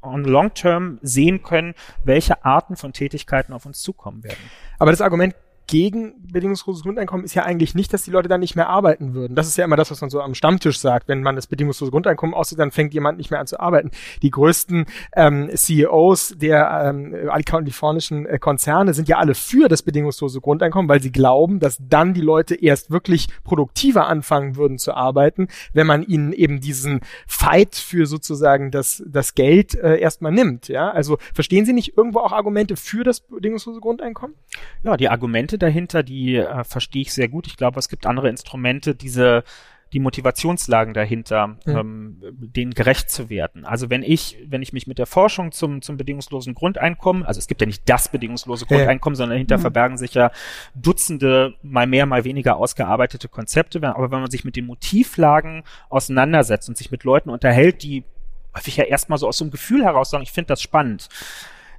on long term sehen können, welche Arten von Tätigkeiten auf uns zukommen werden.
Aber das Argument gegen bedingungsloses Grundeinkommen ist ja eigentlich nicht, dass die Leute dann nicht mehr arbeiten würden. Das ist ja immer das, was man so am Stammtisch sagt. Wenn man das bedingungslose Grundeinkommen aussieht, dann fängt jemand nicht mehr an zu arbeiten. Die größten ähm, CEOs der ähm, kalifornischen äh, Konzerne sind ja alle für das bedingungslose Grundeinkommen, weil sie glauben, dass dann die Leute erst wirklich produktiver anfangen würden zu arbeiten, wenn man ihnen eben diesen Fight für sozusagen das, das Geld äh, erstmal nimmt. Ja, also verstehen Sie nicht irgendwo auch Argumente für das bedingungslose Grundeinkommen?
Ja, die Argumente dahinter, die äh, verstehe ich sehr gut. Ich glaube, es gibt andere Instrumente, diese die Motivationslagen dahinter, mhm. ähm, denen gerecht zu werden. Also wenn ich, wenn ich mich mit der Forschung zum, zum bedingungslosen Grundeinkommen, also es gibt ja nicht das bedingungslose Grundeinkommen, ja. sondern dahinter mhm. verbergen sich ja Dutzende, mal mehr, mal weniger ausgearbeitete Konzepte. Aber wenn man sich mit den Motivlagen auseinandersetzt und sich mit Leuten unterhält, die häufig ja erstmal so aus so einem Gefühl heraus sagen, ich finde das spannend,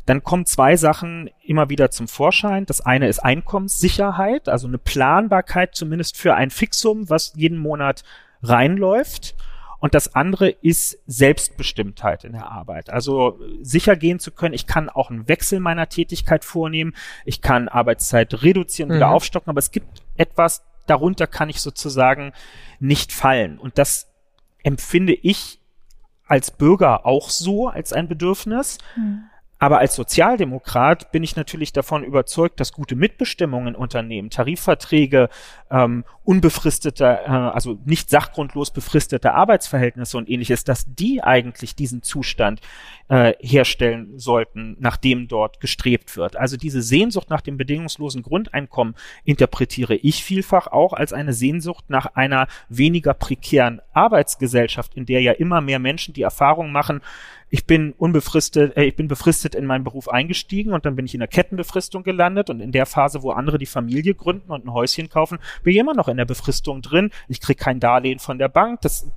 dann kommen zwei Sachen immer wieder zum Vorschein. Das eine ist Einkommenssicherheit, also eine Planbarkeit zumindest für ein Fixum, was jeden Monat reinläuft. Und das andere ist Selbstbestimmtheit in der Arbeit. Also sicher gehen zu können, ich kann auch einen Wechsel meiner Tätigkeit vornehmen, ich kann Arbeitszeit reduzieren mhm. wieder aufstocken, aber es gibt etwas, darunter kann ich sozusagen nicht fallen. Und das empfinde ich als Bürger auch so als ein Bedürfnis. Mhm. Aber als Sozialdemokrat bin ich natürlich davon überzeugt, dass gute Mitbestimmung in Unternehmen, Tarifverträge, ähm, unbefristete, äh, also nicht sachgrundlos befristete Arbeitsverhältnisse und ähnliches, dass die eigentlich diesen Zustand äh, herstellen sollten, nach dem dort gestrebt wird. Also diese Sehnsucht nach dem bedingungslosen Grundeinkommen interpretiere ich vielfach auch als eine Sehnsucht nach einer weniger prekären Arbeitsgesellschaft, in der ja immer mehr Menschen die Erfahrung machen, ich bin unbefristet, äh, ich bin befristet in meinen Beruf eingestiegen und dann bin ich in der Kettenbefristung gelandet und in der Phase, wo andere die Familie gründen und ein Häuschen kaufen, bin ich immer noch in der Befristung drin. Ich krieg kein Darlehen von der Bank. Das,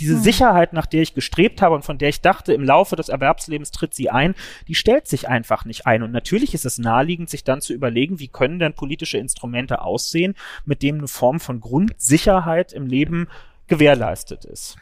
diese hm. Sicherheit, nach der ich gestrebt habe und von der ich dachte, im Laufe des Erwerbslebens tritt sie ein, die stellt sich einfach nicht ein. Und natürlich ist es naheliegend, sich dann zu überlegen, wie können denn politische Instrumente aussehen, mit denen eine Form von Grundsicherheit im Leben gewährleistet ist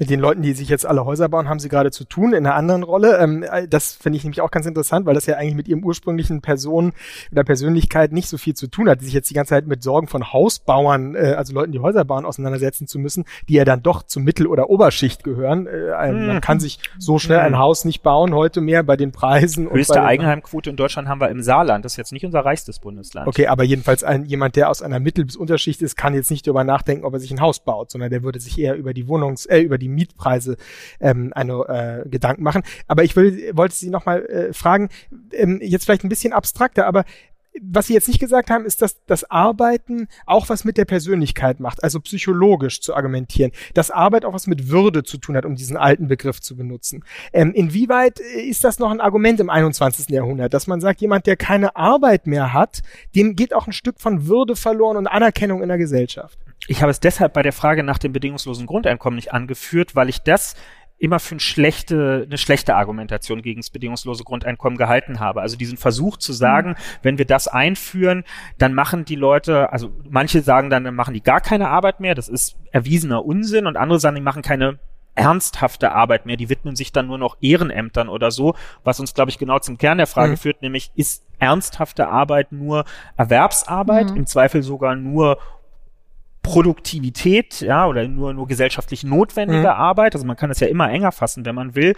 mit den Leuten, die sich jetzt alle Häuser bauen, haben sie gerade zu tun in einer anderen Rolle. Ähm, äh, das finde ich nämlich auch ganz interessant, weil das ja eigentlich mit ihrem ursprünglichen Person oder Persönlichkeit nicht so viel zu tun hat, die sich jetzt die ganze Zeit mit Sorgen von Hausbauern, äh, also Leuten, die Häuser bauen, auseinandersetzen zu müssen, die ja dann doch zur Mittel- oder Oberschicht gehören. Äh, mhm. Man kann sich so schnell ein Haus nicht bauen heute mehr bei den Preisen.
Höchste Eigenheimquote in Deutschland haben wir im Saarland. Das ist jetzt nicht unser reichstes Bundesland.
Okay, aber jedenfalls ein, jemand, der aus einer Mittel- bis Unterschicht ist, kann jetzt nicht darüber nachdenken, ob er sich ein Haus baut, sondern der würde sich eher über die Wohnungs-, äh, über die Mietpreise ähm, eine äh, Gedanken machen. Aber ich will, wollte Sie noch mal äh, fragen, ähm, jetzt vielleicht ein bisschen abstrakter, aber was Sie jetzt nicht gesagt haben, ist, dass das Arbeiten auch was mit der Persönlichkeit macht, also psychologisch zu argumentieren, dass Arbeit auch was mit Würde zu tun hat, um diesen alten Begriff zu benutzen. Ähm, inwieweit äh, ist das noch ein Argument im 21. Jahrhundert, dass man sagt, jemand, der keine Arbeit mehr hat, dem geht auch ein Stück von Würde verloren und Anerkennung in der Gesellschaft?
Ich habe es deshalb bei der Frage nach dem bedingungslosen Grundeinkommen nicht angeführt, weil ich das immer für eine schlechte, eine schlechte Argumentation gegen das bedingungslose Grundeinkommen gehalten habe. Also diesen Versuch zu sagen, mhm. wenn wir das einführen, dann machen die Leute, also manche sagen dann, dann machen die gar keine Arbeit mehr. Das ist erwiesener Unsinn und andere sagen, die machen keine ernsthafte Arbeit mehr, die widmen sich dann nur noch Ehrenämtern oder so, was uns, glaube ich, genau zum Kern der Frage mhm. führt, nämlich ist ernsthafte Arbeit nur Erwerbsarbeit, mhm. im Zweifel sogar nur Produktivität, ja, oder nur, nur gesellschaftlich notwendige mhm. Arbeit. Also man kann das ja immer enger fassen, wenn man will.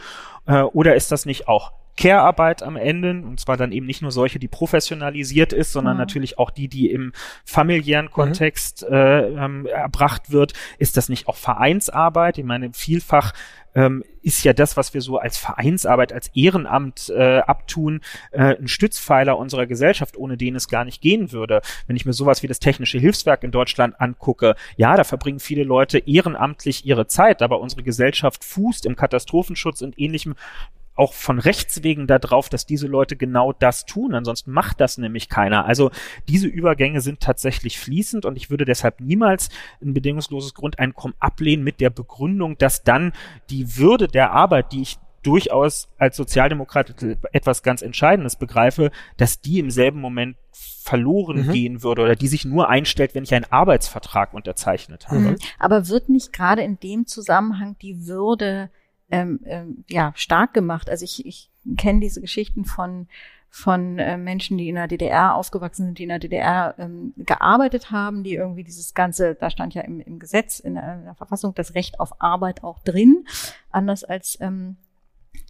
Äh, oder ist das nicht auch Care-Arbeit am Ende, und zwar dann eben nicht nur solche, die professionalisiert ist, sondern mhm. natürlich auch die, die im familiären mhm. Kontext mhm. äh, ähm, erbracht wird. Ist das nicht auch Vereinsarbeit? Ich meine, vielfach ähm, ist ja das, was wir so als Vereinsarbeit, als Ehrenamt äh, abtun, äh, ein Stützpfeiler unserer Gesellschaft, ohne den es gar nicht gehen würde. Wenn ich mir sowas wie das Technische Hilfswerk in Deutschland angucke, ja, da verbringen viele Leute ehrenamtlich ihre Zeit, aber unsere Gesellschaft fußt im Katastrophenschutz und ähnlichem auch von Rechts wegen darauf, dass diese Leute genau das tun. Ansonsten macht das nämlich keiner. Also diese Übergänge sind tatsächlich fließend und ich würde deshalb niemals ein bedingungsloses Grundeinkommen ablehnen mit der Begründung, dass dann die Würde der Arbeit, die ich durchaus als Sozialdemokrat etwas ganz Entscheidendes begreife, dass die im selben Moment verloren mhm. gehen würde oder die sich nur einstellt, wenn ich einen Arbeitsvertrag unterzeichnet habe. Mhm.
Aber wird nicht gerade in dem Zusammenhang die Würde ähm, ähm, ja stark gemacht. Also ich, ich kenne diese Geschichten von von äh, Menschen, die in der DDR aufgewachsen sind, die in der DDR ähm, gearbeitet haben, die irgendwie dieses ganze, da stand ja im, im Gesetz, in der, in der Verfassung das Recht auf Arbeit auch drin, anders als ähm,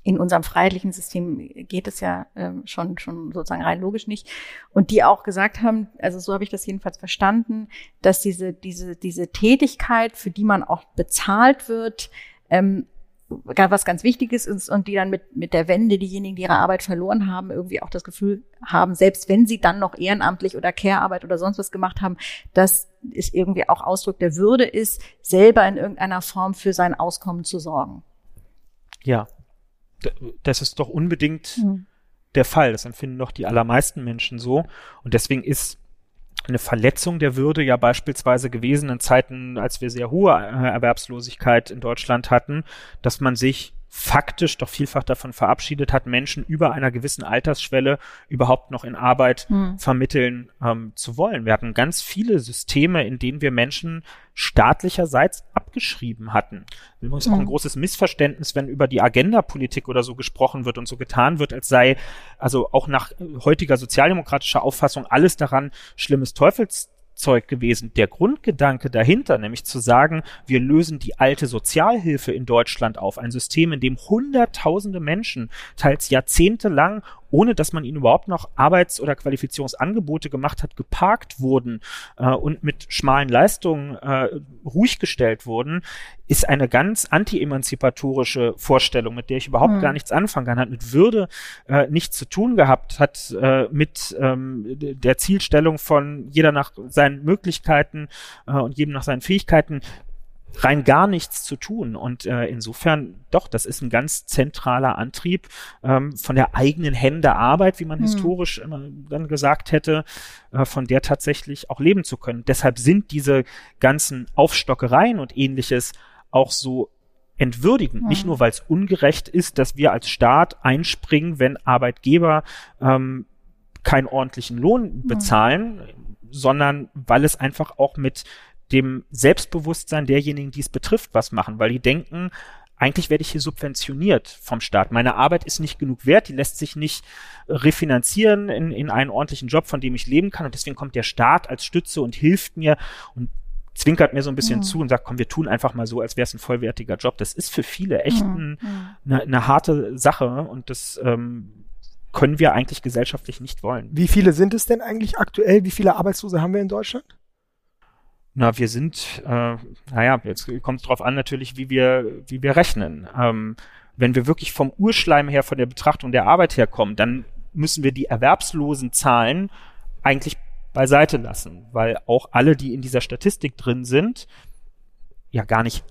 in unserem freiheitlichen System geht es ja ähm, schon schon sozusagen rein logisch nicht und die auch gesagt haben also so habe ich das jedenfalls verstanden dass diese diese diese Tätigkeit für die man auch bezahlt wird ähm, was ganz Wichtiges ist und die dann mit, mit der Wende, diejenigen, die ihre Arbeit verloren haben, irgendwie auch das Gefühl haben, selbst wenn sie dann noch ehrenamtlich oder Care-Arbeit oder sonst was gemacht haben, dass es irgendwie auch Ausdruck der Würde ist, selber in irgendeiner Form für sein Auskommen zu sorgen.
Ja, das ist doch unbedingt hm. der Fall. Das empfinden doch die allermeisten Menschen so. Und deswegen ist eine Verletzung der Würde ja beispielsweise gewesen in Zeiten, als wir sehr hohe äh, Erwerbslosigkeit in Deutschland hatten, dass man sich faktisch doch vielfach davon verabschiedet hat, Menschen über einer gewissen Altersschwelle überhaupt noch in Arbeit hm. vermitteln ähm, zu wollen. Wir hatten ganz viele Systeme, in denen wir Menschen staatlicherseits abgeschrieben hatten. Übrigens hm. auch ein hm. großes Missverständnis, wenn über die Agenda-Politik oder so gesprochen wird und so getan wird, als sei also auch nach heutiger sozialdemokratischer Auffassung alles daran schlimmes Teufels Zeug gewesen. Der Grundgedanke dahinter, nämlich zu sagen, wir lösen die alte Sozialhilfe in Deutschland auf, ein System, in dem Hunderttausende Menschen teils jahrzehntelang ohne dass man ihnen überhaupt noch Arbeits- oder Qualifizierungsangebote gemacht hat, geparkt wurden äh, und mit schmalen Leistungen äh, ruhig gestellt wurden, ist eine ganz anti-emanzipatorische Vorstellung, mit der ich überhaupt hm. gar nichts anfangen kann, hat mit Würde äh, nichts zu tun gehabt, hat äh, mit ähm, der Zielstellung von jeder nach seinen Möglichkeiten äh, und jedem nach seinen Fähigkeiten rein gar nichts zu tun. Und äh, insofern, doch, das ist ein ganz zentraler Antrieb ähm, von der eigenen Hände Arbeit, wie man mhm. historisch immer dann gesagt hätte, äh, von der tatsächlich auch leben zu können. Deshalb sind diese ganzen Aufstockereien und ähnliches auch so entwürdigend. Mhm. Nicht nur, weil es ungerecht ist, dass wir als Staat einspringen, wenn Arbeitgeber ähm, keinen ordentlichen Lohn bezahlen, mhm. sondern weil es einfach auch mit dem Selbstbewusstsein derjenigen, die es betrifft, was machen, weil die denken, eigentlich werde ich hier subventioniert vom Staat. Meine Arbeit ist nicht genug wert, die lässt sich nicht refinanzieren in, in einen ordentlichen Job, von dem ich leben kann. Und deswegen kommt der Staat als Stütze und hilft mir und zwinkert mir so ein bisschen mhm. zu und sagt, komm, wir tun einfach mal so, als wäre es ein vollwertiger Job. Das ist für viele echt mhm. eine, eine harte Sache und das ähm, können wir eigentlich gesellschaftlich nicht wollen.
Wie viele sind es denn eigentlich aktuell? Wie viele Arbeitslose haben wir in Deutschland?
Na, wir sind, äh, naja, jetzt kommt es drauf an natürlich, wie wir, wie wir rechnen. Ähm, wenn wir wirklich vom Urschleim her, von der Betrachtung der Arbeit herkommen, dann müssen wir die erwerbslosen Zahlen eigentlich beiseite lassen, weil auch alle, die in dieser Statistik drin sind, ja gar nicht,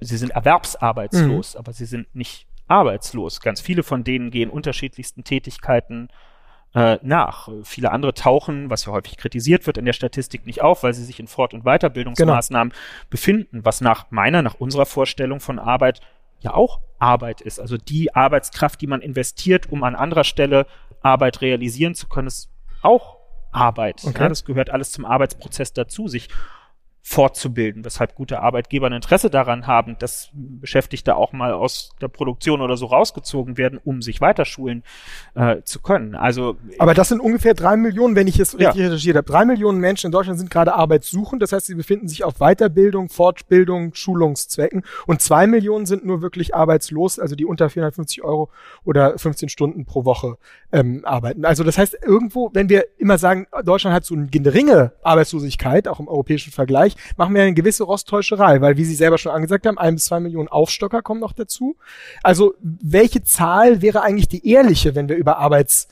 sie sind erwerbsarbeitslos, mhm. aber sie sind nicht arbeitslos. Ganz viele von denen gehen unterschiedlichsten Tätigkeiten äh, nach. Viele andere tauchen, was ja häufig kritisiert wird in der Statistik, nicht auf, weil sie sich in Fort- und Weiterbildungsmaßnahmen genau. befinden, was nach meiner, nach unserer Vorstellung von Arbeit ja auch Arbeit ist. Also die Arbeitskraft, die man investiert, um an anderer Stelle Arbeit realisieren zu können, ist auch Arbeit. Okay. Ja, das gehört alles zum Arbeitsprozess dazu, sich fortzubilden, weshalb gute Arbeitgeber ein Interesse daran haben, dass Beschäftigte auch mal aus der Produktion oder so rausgezogen werden, um sich weiterschulen äh, zu können. Also
aber das sind ungefähr drei Millionen, wenn ich es richtig ja. recherchiert habe. Drei Millionen Menschen in Deutschland sind gerade arbeitssuchend, das heißt, sie befinden sich auf Weiterbildung, Fortbildung, Schulungszwecken und zwei Millionen sind nur wirklich arbeitslos, also die unter 450 Euro oder 15 Stunden pro Woche ähm, arbeiten. Also das heißt, irgendwo, wenn wir immer sagen, Deutschland hat so eine geringe Arbeitslosigkeit, auch im europäischen Vergleich, machen wir eine gewisse Rosttäuscherei, weil wie Sie selber schon angesagt haben, ein bis zwei Millionen Aufstocker kommen noch dazu. Also welche Zahl wäre eigentlich die ehrliche, wenn wir über Arbeits,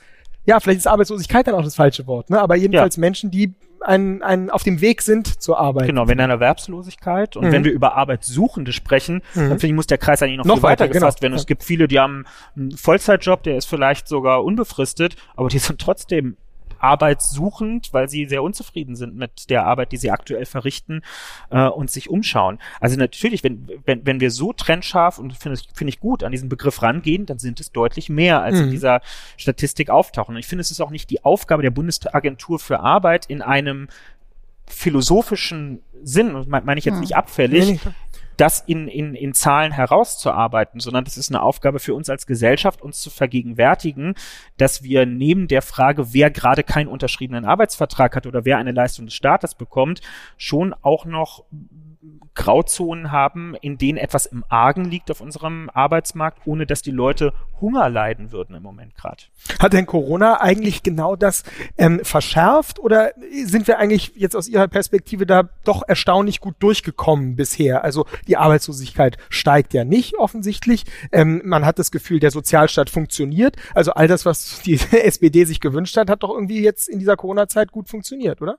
ja, vielleicht ist Arbeitslosigkeit dann auch das falsche Wort, ne? aber jedenfalls ja. Menschen, die ein, ein, auf dem Weg sind zur Arbeit.
Genau, wenn eine Erwerbslosigkeit und mhm. wenn wir über Arbeitssuchende sprechen, mhm. dann finde ich, muss der Kreis eigentlich noch, noch viel weiter, weiter gefasst genau. werden. Es gibt viele, die haben einen Vollzeitjob, der ist vielleicht sogar unbefristet, aber die sind trotzdem arbeitssuchend, weil sie sehr unzufrieden sind mit der Arbeit, die sie aktuell verrichten äh, und sich umschauen. Also natürlich, wenn, wenn, wenn wir so trennscharf und finde ich, finde ich gut an diesen Begriff rangehen, dann sind es deutlich mehr, als mhm. in dieser Statistik auftauchen. Und ich finde, es ist auch nicht die Aufgabe der Bundesagentur für Arbeit in einem philosophischen Sinn, meine ich jetzt hm. nicht abfällig, nee, das in, in, in Zahlen herauszuarbeiten, sondern das ist eine Aufgabe für uns als Gesellschaft, uns zu vergegenwärtigen, dass wir neben der Frage, wer gerade keinen unterschriebenen Arbeitsvertrag hat oder wer eine Leistung des Staates bekommt, schon auch noch Grauzonen haben, in denen etwas im Argen liegt auf unserem Arbeitsmarkt, ohne dass die Leute Hunger leiden würden im Moment gerade.
Hat denn Corona eigentlich genau das ähm, verschärft oder sind wir eigentlich jetzt aus Ihrer Perspektive da doch erstaunlich gut durchgekommen bisher? Also die Arbeitslosigkeit steigt ja nicht offensichtlich. Ähm, man hat das Gefühl, der Sozialstaat funktioniert. Also all das, was die SPD sich gewünscht hat, hat doch irgendwie jetzt in dieser Corona-Zeit gut funktioniert, oder?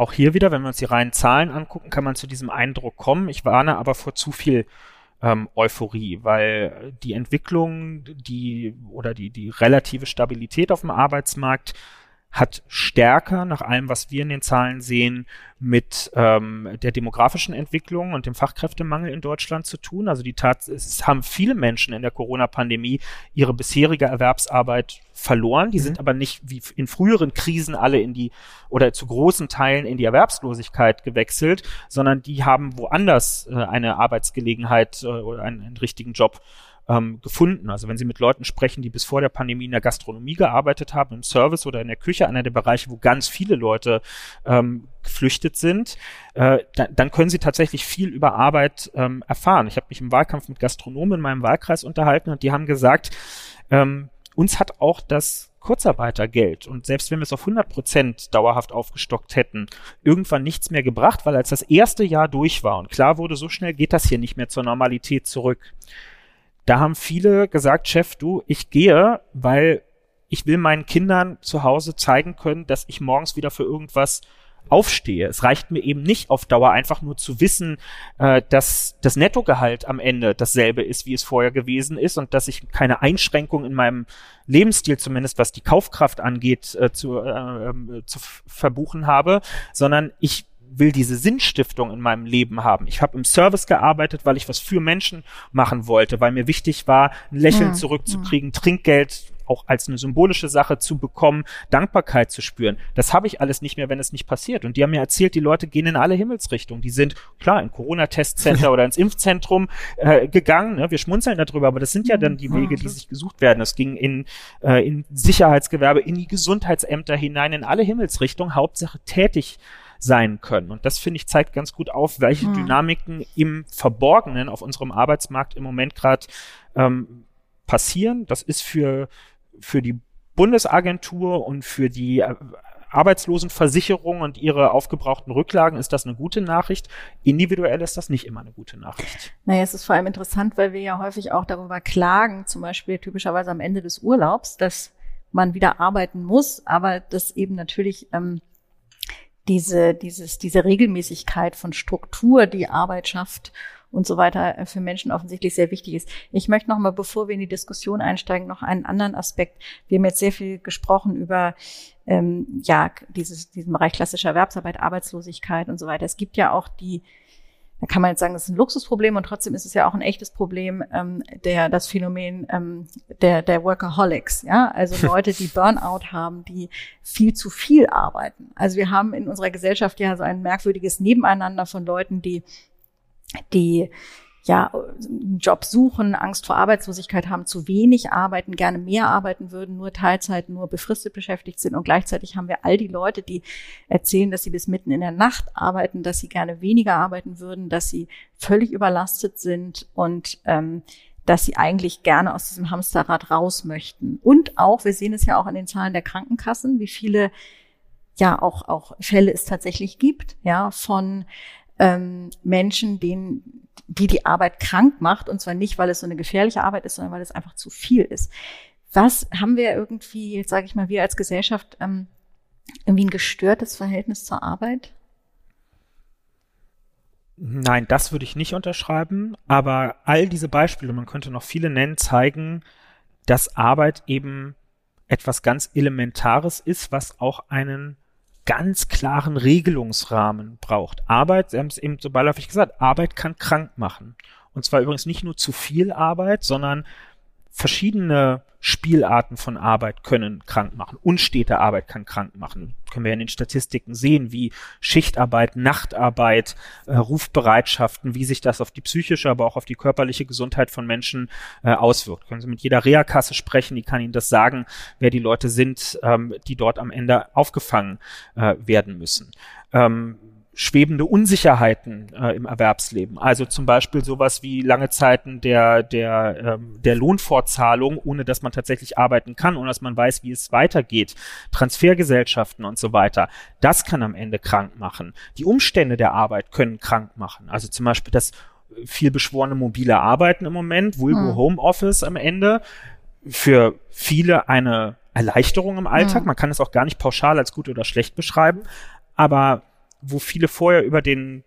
Auch hier wieder, wenn wir uns die reinen Zahlen angucken, kann man zu diesem Eindruck kommen. Ich warne aber vor zu viel ähm, Euphorie, weil die Entwicklung, die oder die, die relative Stabilität auf dem Arbeitsmarkt hat stärker, nach allem, was wir in den Zahlen sehen, mit ähm, der demografischen Entwicklung und dem Fachkräftemangel in Deutschland zu tun. Also die Tat, es haben viele Menschen in der Corona-Pandemie ihre bisherige Erwerbsarbeit verloren. Die mhm. sind aber nicht wie in früheren Krisen alle in die oder zu großen Teilen in die Erwerbslosigkeit gewechselt, sondern die haben woanders äh, eine Arbeitsgelegenheit äh, oder einen, einen richtigen Job ähm, gefunden. Also wenn Sie mit Leuten sprechen, die bis vor der Pandemie in der Gastronomie gearbeitet haben, im Service oder in der Küche, einer der Bereiche, wo ganz viele Leute ähm, geflüchtet sind, äh, da, dann können Sie tatsächlich viel über Arbeit ähm, erfahren. Ich habe mich im Wahlkampf mit Gastronomen in meinem Wahlkreis unterhalten und die haben gesagt, ähm, uns hat auch das Kurzarbeitergeld und selbst wenn wir es auf 100 Prozent dauerhaft aufgestockt hätten, irgendwann nichts mehr gebracht, weil als das erste Jahr durch war und klar wurde, so schnell geht das hier nicht mehr zur Normalität zurück, da haben viele gesagt, Chef, du, ich gehe, weil ich will meinen Kindern zu Hause zeigen können, dass ich morgens wieder für irgendwas aufstehe. Es reicht mir eben nicht auf Dauer einfach nur zu wissen, äh, dass das Nettogehalt am Ende dasselbe ist, wie es vorher gewesen ist und dass ich keine Einschränkung in meinem Lebensstil, zumindest was die Kaufkraft angeht, äh, zu, äh, äh zu verbuchen habe, sondern ich will diese Sinnstiftung in meinem Leben haben. Ich habe im Service gearbeitet, weil ich was für Menschen machen wollte, weil mir wichtig war, ein Lächeln mhm. zurückzukriegen, Trinkgeld auch als eine symbolische Sache zu bekommen, Dankbarkeit zu spüren. Das habe ich alles nicht mehr, wenn es nicht passiert. Und die haben mir erzählt, die Leute gehen in alle Himmelsrichtungen. Die sind klar in Corona-Testcenter oder ins Impfzentrum äh, gegangen. Ne? Wir schmunzeln darüber, aber das sind ja dann die Wege, die sich gesucht werden. Es ging in, äh, in Sicherheitsgewerbe, in die Gesundheitsämter hinein, in alle Himmelsrichtungen. Hauptsache tätig sein können. Und das finde ich zeigt ganz gut auf, welche hm. Dynamiken im Verborgenen auf unserem Arbeitsmarkt im Moment gerade ähm, passieren. Das ist für, für die Bundesagentur und für die äh, Arbeitslosenversicherung und ihre aufgebrauchten Rücklagen ist das eine gute Nachricht. Individuell ist das nicht immer eine gute Nachricht.
Naja, es ist vor allem interessant, weil wir ja häufig auch darüber klagen, zum Beispiel typischerweise am Ende des Urlaubs, dass man wieder arbeiten muss, aber dass eben natürlich ähm, diese, dieses, diese Regelmäßigkeit von Struktur, die Arbeit schafft und so weiter äh, für Menschen offensichtlich sehr wichtig ist. Ich möchte noch mal, bevor wir in die Diskussion einsteigen, noch einen anderen Aspekt. Wir haben jetzt sehr viel gesprochen über ähm, ja dieses, diesen Bereich klassischer Erwerbsarbeit, Arbeitslosigkeit und so weiter. Es gibt ja auch die da kann man jetzt sagen, das ist ein Luxusproblem und trotzdem ist es ja auch ein echtes Problem, ähm, der das Phänomen ähm, der der Workaholics, ja, also Leute, die Burnout haben, die viel zu viel arbeiten. Also wir haben in unserer Gesellschaft ja so ein merkwürdiges Nebeneinander von Leuten, die die ja, einen Job suchen, Angst vor Arbeitslosigkeit haben, zu wenig arbeiten, gerne mehr arbeiten würden, nur Teilzeit, nur befristet beschäftigt sind. Und gleichzeitig haben wir all die Leute, die erzählen, dass sie bis mitten in der Nacht arbeiten, dass sie gerne weniger arbeiten würden, dass sie völlig überlastet sind und ähm, dass sie eigentlich gerne aus diesem Hamsterrad raus möchten. Und auch, wir sehen es ja auch an den Zahlen der Krankenkassen, wie viele ja auch, auch Fälle es tatsächlich gibt, ja, von ähm, Menschen, denen, die die Arbeit krank macht, und zwar nicht, weil es so eine gefährliche Arbeit ist, sondern weil es einfach zu viel ist. Was haben wir irgendwie, jetzt sage ich mal, wir als Gesellschaft ähm, irgendwie ein gestörtes Verhältnis zur Arbeit?
Nein, das würde ich nicht unterschreiben, aber all diese Beispiele, man könnte noch viele nennen, zeigen, dass Arbeit eben etwas ganz Elementares ist, was auch einen ganz klaren Regelungsrahmen braucht. Arbeit, Sie haben es eben so beiläufig gesagt, Arbeit kann krank machen. Und zwar übrigens nicht nur zu viel Arbeit, sondern verschiedene Spielarten von Arbeit können krank machen. Unstete Arbeit kann krank machen. Können wir in den Statistiken sehen, wie Schichtarbeit, Nachtarbeit, äh, Rufbereitschaften, wie sich das auf die psychische, aber auch auf die körperliche Gesundheit von Menschen äh, auswirkt. Können Sie mit jeder Reha-Kasse sprechen, die kann Ihnen das sagen, wer die Leute sind, ähm, die dort am Ende aufgefangen äh, werden müssen. Ähm, schwebende Unsicherheiten äh, im Erwerbsleben. Also zum Beispiel sowas wie lange Zeiten der, der, ähm, der Lohnfortzahlung, ohne dass man tatsächlich arbeiten kann, ohne dass man weiß, wie es weitergeht. Transfergesellschaften und so weiter. Das kann am Ende krank machen. Die Umstände der Arbeit können krank machen. Also zum Beispiel das viel beschworene mobile Arbeiten im Moment, Vulgo hm. Homeoffice am Ende. Für viele eine Erleichterung im Alltag. Hm. Man kann es auch gar nicht pauschal als gut oder schlecht beschreiben. Aber wo viele vorher über den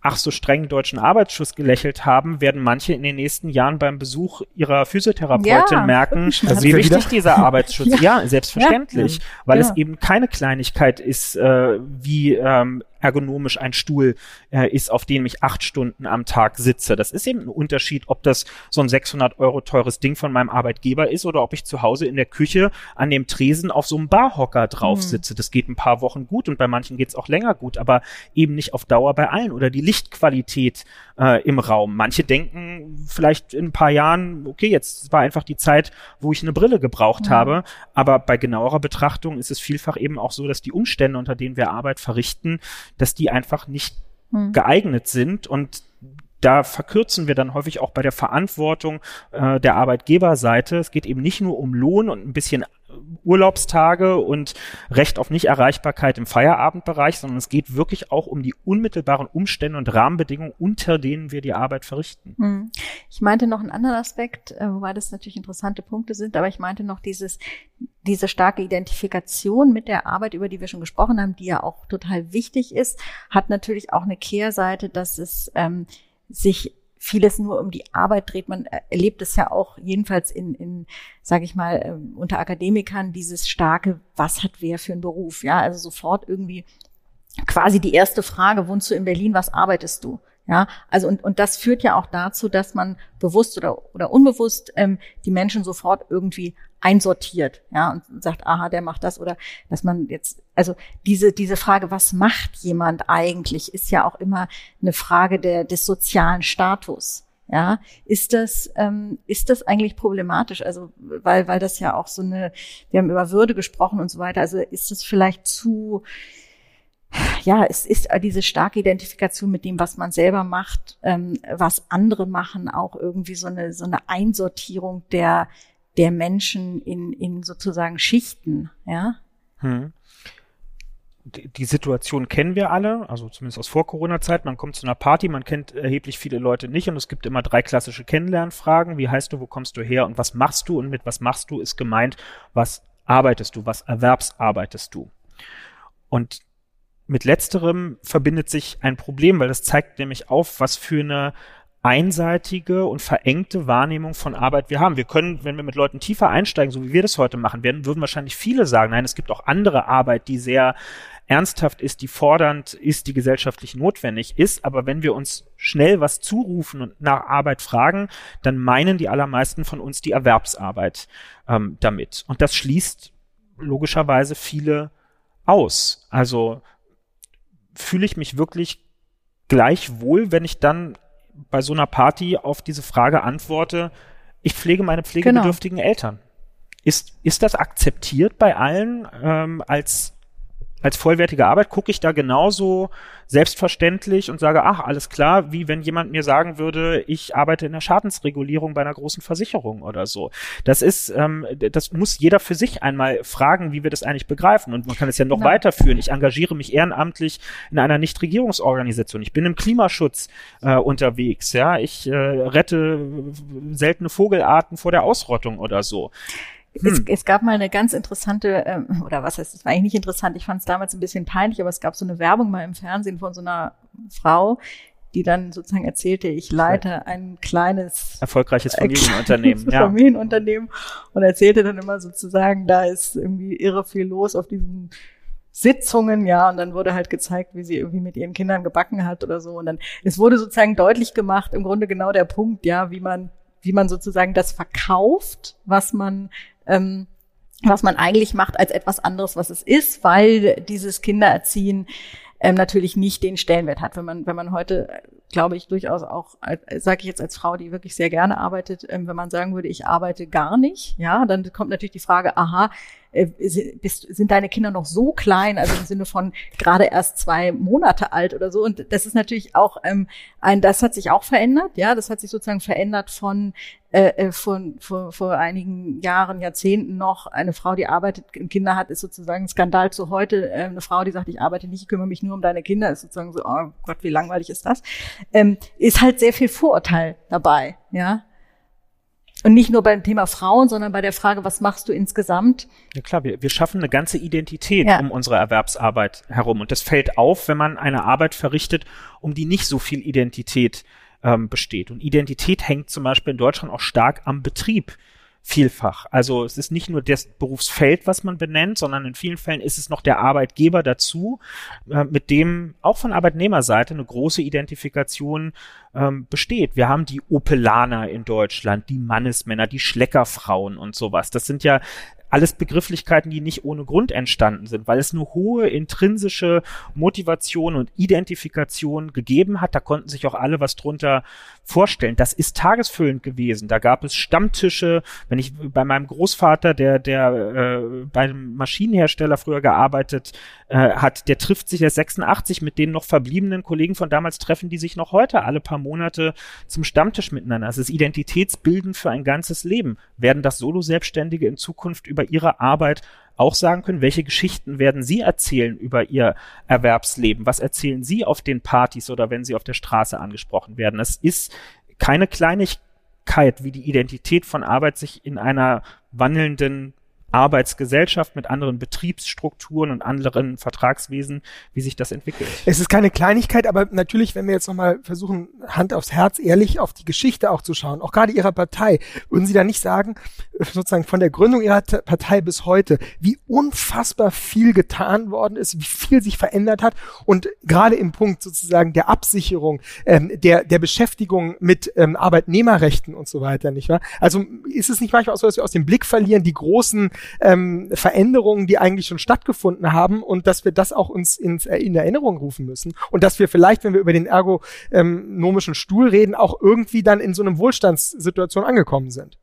ach so strengen deutschen Arbeitsschutz gelächelt haben, werden manche in den nächsten Jahren beim Besuch ihrer Physiotherapeutin ja, merken, wie wichtig dieser Arbeitsschutz ist. Ja. ja, selbstverständlich, ja. weil es eben keine Kleinigkeit ist, äh, wie ähm, ergonomisch ein Stuhl äh, ist, auf dem ich acht Stunden am Tag sitze. Das ist eben ein Unterschied, ob das so ein 600 Euro teures Ding von meinem Arbeitgeber ist oder ob ich zu Hause in der Küche an dem Tresen auf so einem Barhocker drauf mhm. sitze. Das geht ein paar Wochen gut und bei manchen geht es auch länger gut, aber eben nicht auf Dauer bei allen. Oder die Lichtqualität äh, im Raum. Manche denken vielleicht in ein paar Jahren, okay, jetzt war einfach die Zeit, wo ich eine Brille gebraucht mhm. habe. Aber bei genauerer Betrachtung ist es vielfach eben auch so, dass die Umstände, unter denen wir Arbeit verrichten, dass die einfach nicht hm. geeignet sind und da verkürzen wir dann häufig auch bei der Verantwortung äh, der Arbeitgeberseite. Es geht eben nicht nur um Lohn und ein bisschen Urlaubstage und Recht auf Nichterreichbarkeit im Feierabendbereich, sondern es geht wirklich auch um die unmittelbaren Umstände und Rahmenbedingungen, unter denen wir die Arbeit verrichten. Hm.
Ich meinte noch einen anderen Aspekt, äh, wobei das natürlich interessante Punkte sind, aber ich meinte noch dieses, diese starke Identifikation mit der Arbeit, über die wir schon gesprochen haben, die ja auch total wichtig ist, hat natürlich auch eine Kehrseite, dass es ähm, sich vieles nur um die Arbeit dreht. Man erlebt es ja auch jedenfalls in, in sage ich mal, ähm, unter Akademikern dieses starke, was hat wer für einen Beruf? Ja, also sofort irgendwie quasi die erste Frage, wohnst du in Berlin, was arbeitest du? Ja, also und, und das führt ja auch dazu, dass man bewusst oder, oder unbewusst ähm, die Menschen sofort irgendwie einsortiert, ja, und sagt, aha, der macht das oder dass man jetzt, also diese, diese Frage, was macht jemand eigentlich, ist ja auch immer eine Frage der, des sozialen Status. Ja, ist das, ähm, ist das eigentlich problematisch? Also, weil, weil das ja auch so eine, wir haben über Würde gesprochen und so weiter. Also ist das vielleicht zu, ja, es ist diese starke Identifikation mit dem, was man selber macht, ähm, was andere machen, auch irgendwie so eine, so eine Einsortierung der, der Menschen in, in sozusagen Schichten, ja. Hm.
Die Situation kennen wir alle, also zumindest aus Vor-Corona-Zeit. Man kommt zu einer Party, man kennt erheblich viele Leute nicht und es gibt immer drei klassische Kennenlernfragen. Wie heißt du, wo kommst du her und was machst du? Und mit was machst du ist gemeint, was arbeitest du, was erwerbsarbeitest du. Und mit letzterem verbindet sich ein Problem, weil das zeigt nämlich auf, was für eine einseitige und verengte Wahrnehmung von Arbeit wir haben. Wir können, wenn wir mit Leuten tiefer einsteigen, so wie wir das heute machen werden, würden wahrscheinlich viele sagen, nein, es gibt auch andere Arbeit, die sehr ernsthaft ist, die fordernd ist, die gesellschaftlich notwendig ist. Aber wenn wir uns schnell was zurufen und nach Arbeit fragen, dann meinen die allermeisten von uns die Erwerbsarbeit ähm, damit. Und das schließt logischerweise viele aus. Also fühle ich mich wirklich gleich wohl, wenn ich dann bei so einer Party auf diese Frage antworte, ich pflege meine pflegebedürftigen genau. Eltern. Ist, ist das akzeptiert bei allen ähm, als als vollwertige Arbeit gucke ich da genauso selbstverständlich und sage, ach, alles klar, wie wenn jemand mir sagen würde, ich arbeite in der Schadensregulierung bei einer großen Versicherung oder so. Das ist, ähm, das muss jeder für sich einmal fragen, wie wir das eigentlich begreifen. Und man kann es ja noch genau. weiterführen. Ich engagiere mich ehrenamtlich in einer Nichtregierungsorganisation. Ich bin im Klimaschutz äh, unterwegs. Ja, ich äh, rette seltene Vogelarten vor der Ausrottung oder so.
Hm. Es, es, gab mal eine ganz interessante, ähm, oder was heißt, es war eigentlich nicht interessant, ich fand es damals ein bisschen peinlich, aber es gab so eine Werbung mal im Fernsehen von so einer Frau, die dann sozusagen erzählte, ich leite ein kleines
erfolgreiches Familienunternehmen,
ja. Familienunternehmen und erzählte dann immer sozusagen, da ist irgendwie irre viel los auf diesen Sitzungen, ja, und dann wurde halt gezeigt, wie sie irgendwie mit ihren Kindern gebacken hat oder so und dann es wurde sozusagen deutlich gemacht, im Grunde genau der Punkt, ja, wie man wie man sozusagen das verkauft, was man ähm, was man eigentlich macht, als etwas anderes, was es ist, weil dieses Kindererziehen ähm, natürlich nicht den Stellenwert hat. Wenn man, wenn man heute, glaube ich, durchaus auch, sage ich jetzt als Frau, die wirklich sehr gerne arbeitet, ähm, wenn man sagen würde, ich arbeite gar nicht, ja, dann kommt natürlich die Frage, aha, äh, sind deine Kinder noch so klein, also im Sinne von gerade erst zwei Monate alt oder so. Und das ist natürlich auch ähm, ein, das hat sich auch verändert, ja, das hat sich sozusagen verändert von äh, äh von vor, vor einigen Jahren, Jahrzehnten noch. Eine Frau, die arbeitet, Kinder hat, ist sozusagen ein Skandal zu heute. Äh, eine Frau, die sagt, ich arbeite nicht, ich kümmere mich nur um deine Kinder, ist sozusagen so, oh Gott, wie langweilig ist das? Ähm, ist halt sehr viel Vorurteil dabei, ja. Und nicht nur beim Thema Frauen, sondern bei der Frage, was machst du insgesamt?
Ja klar, wir, wir schaffen eine ganze Identität ja. um unsere Erwerbsarbeit herum. Und das fällt auf, wenn man eine Arbeit verrichtet, um die nicht so viel Identität ähm, besteht. Und Identität hängt zum Beispiel in Deutschland auch stark am Betrieb vielfach. Also es ist nicht nur das Berufsfeld, was man benennt, sondern in vielen Fällen ist es noch der Arbeitgeber dazu, äh, mit dem auch von Arbeitnehmerseite eine große Identifikation ähm, besteht. Wir haben die Opelaner in Deutschland, die Mannesmänner, die Schleckerfrauen und sowas. Das sind ja alles Begrifflichkeiten, die nicht ohne Grund entstanden sind, weil es eine hohe intrinsische Motivation und Identifikation gegeben hat. Da konnten sich auch alle was drunter vorstellen. Das ist tagesfüllend gewesen. Da gab es Stammtische. Wenn ich bei meinem Großvater, der der äh, bei einem Maschinenhersteller früher gearbeitet äh, hat, der trifft sich erst 86 mit den noch verbliebenen Kollegen von damals treffen, die sich noch heute alle paar Monate zum Stammtisch miteinander. Das ist identitätsbildend für ein ganzes Leben. Werden das Solo-Selbstständige in Zukunft über ihre Arbeit auch sagen können, welche Geschichten werden Sie erzählen über Ihr Erwerbsleben? Was erzählen Sie auf den Partys oder wenn Sie auf der Straße angesprochen werden? Es ist keine Kleinigkeit, wie die Identität von Arbeit sich in einer wandelnden Arbeitsgesellschaft mit anderen Betriebsstrukturen und anderen Vertragswesen, wie sich das entwickelt.
Es ist keine Kleinigkeit, aber natürlich, wenn wir jetzt nochmal versuchen, Hand aufs Herz, ehrlich auf die Geschichte auch zu schauen, auch gerade Ihrer Partei, würden Sie da nicht sagen, sozusagen von der Gründung Ihrer Partei bis heute, wie unfassbar viel getan worden ist, wie viel sich verändert hat und gerade im Punkt sozusagen der Absicherung, ähm, der, der Beschäftigung mit ähm, Arbeitnehmerrechten und so weiter, nicht wahr? Also ist es nicht manchmal auch so, dass wir aus dem Blick verlieren, die großen ähm, Veränderungen, die eigentlich schon stattgefunden haben und dass wir das auch uns ins, äh, in Erinnerung rufen müssen und dass wir vielleicht, wenn wir über den ergonomischen Stuhl reden, auch irgendwie dann in so einem Wohlstandssituation angekommen sind.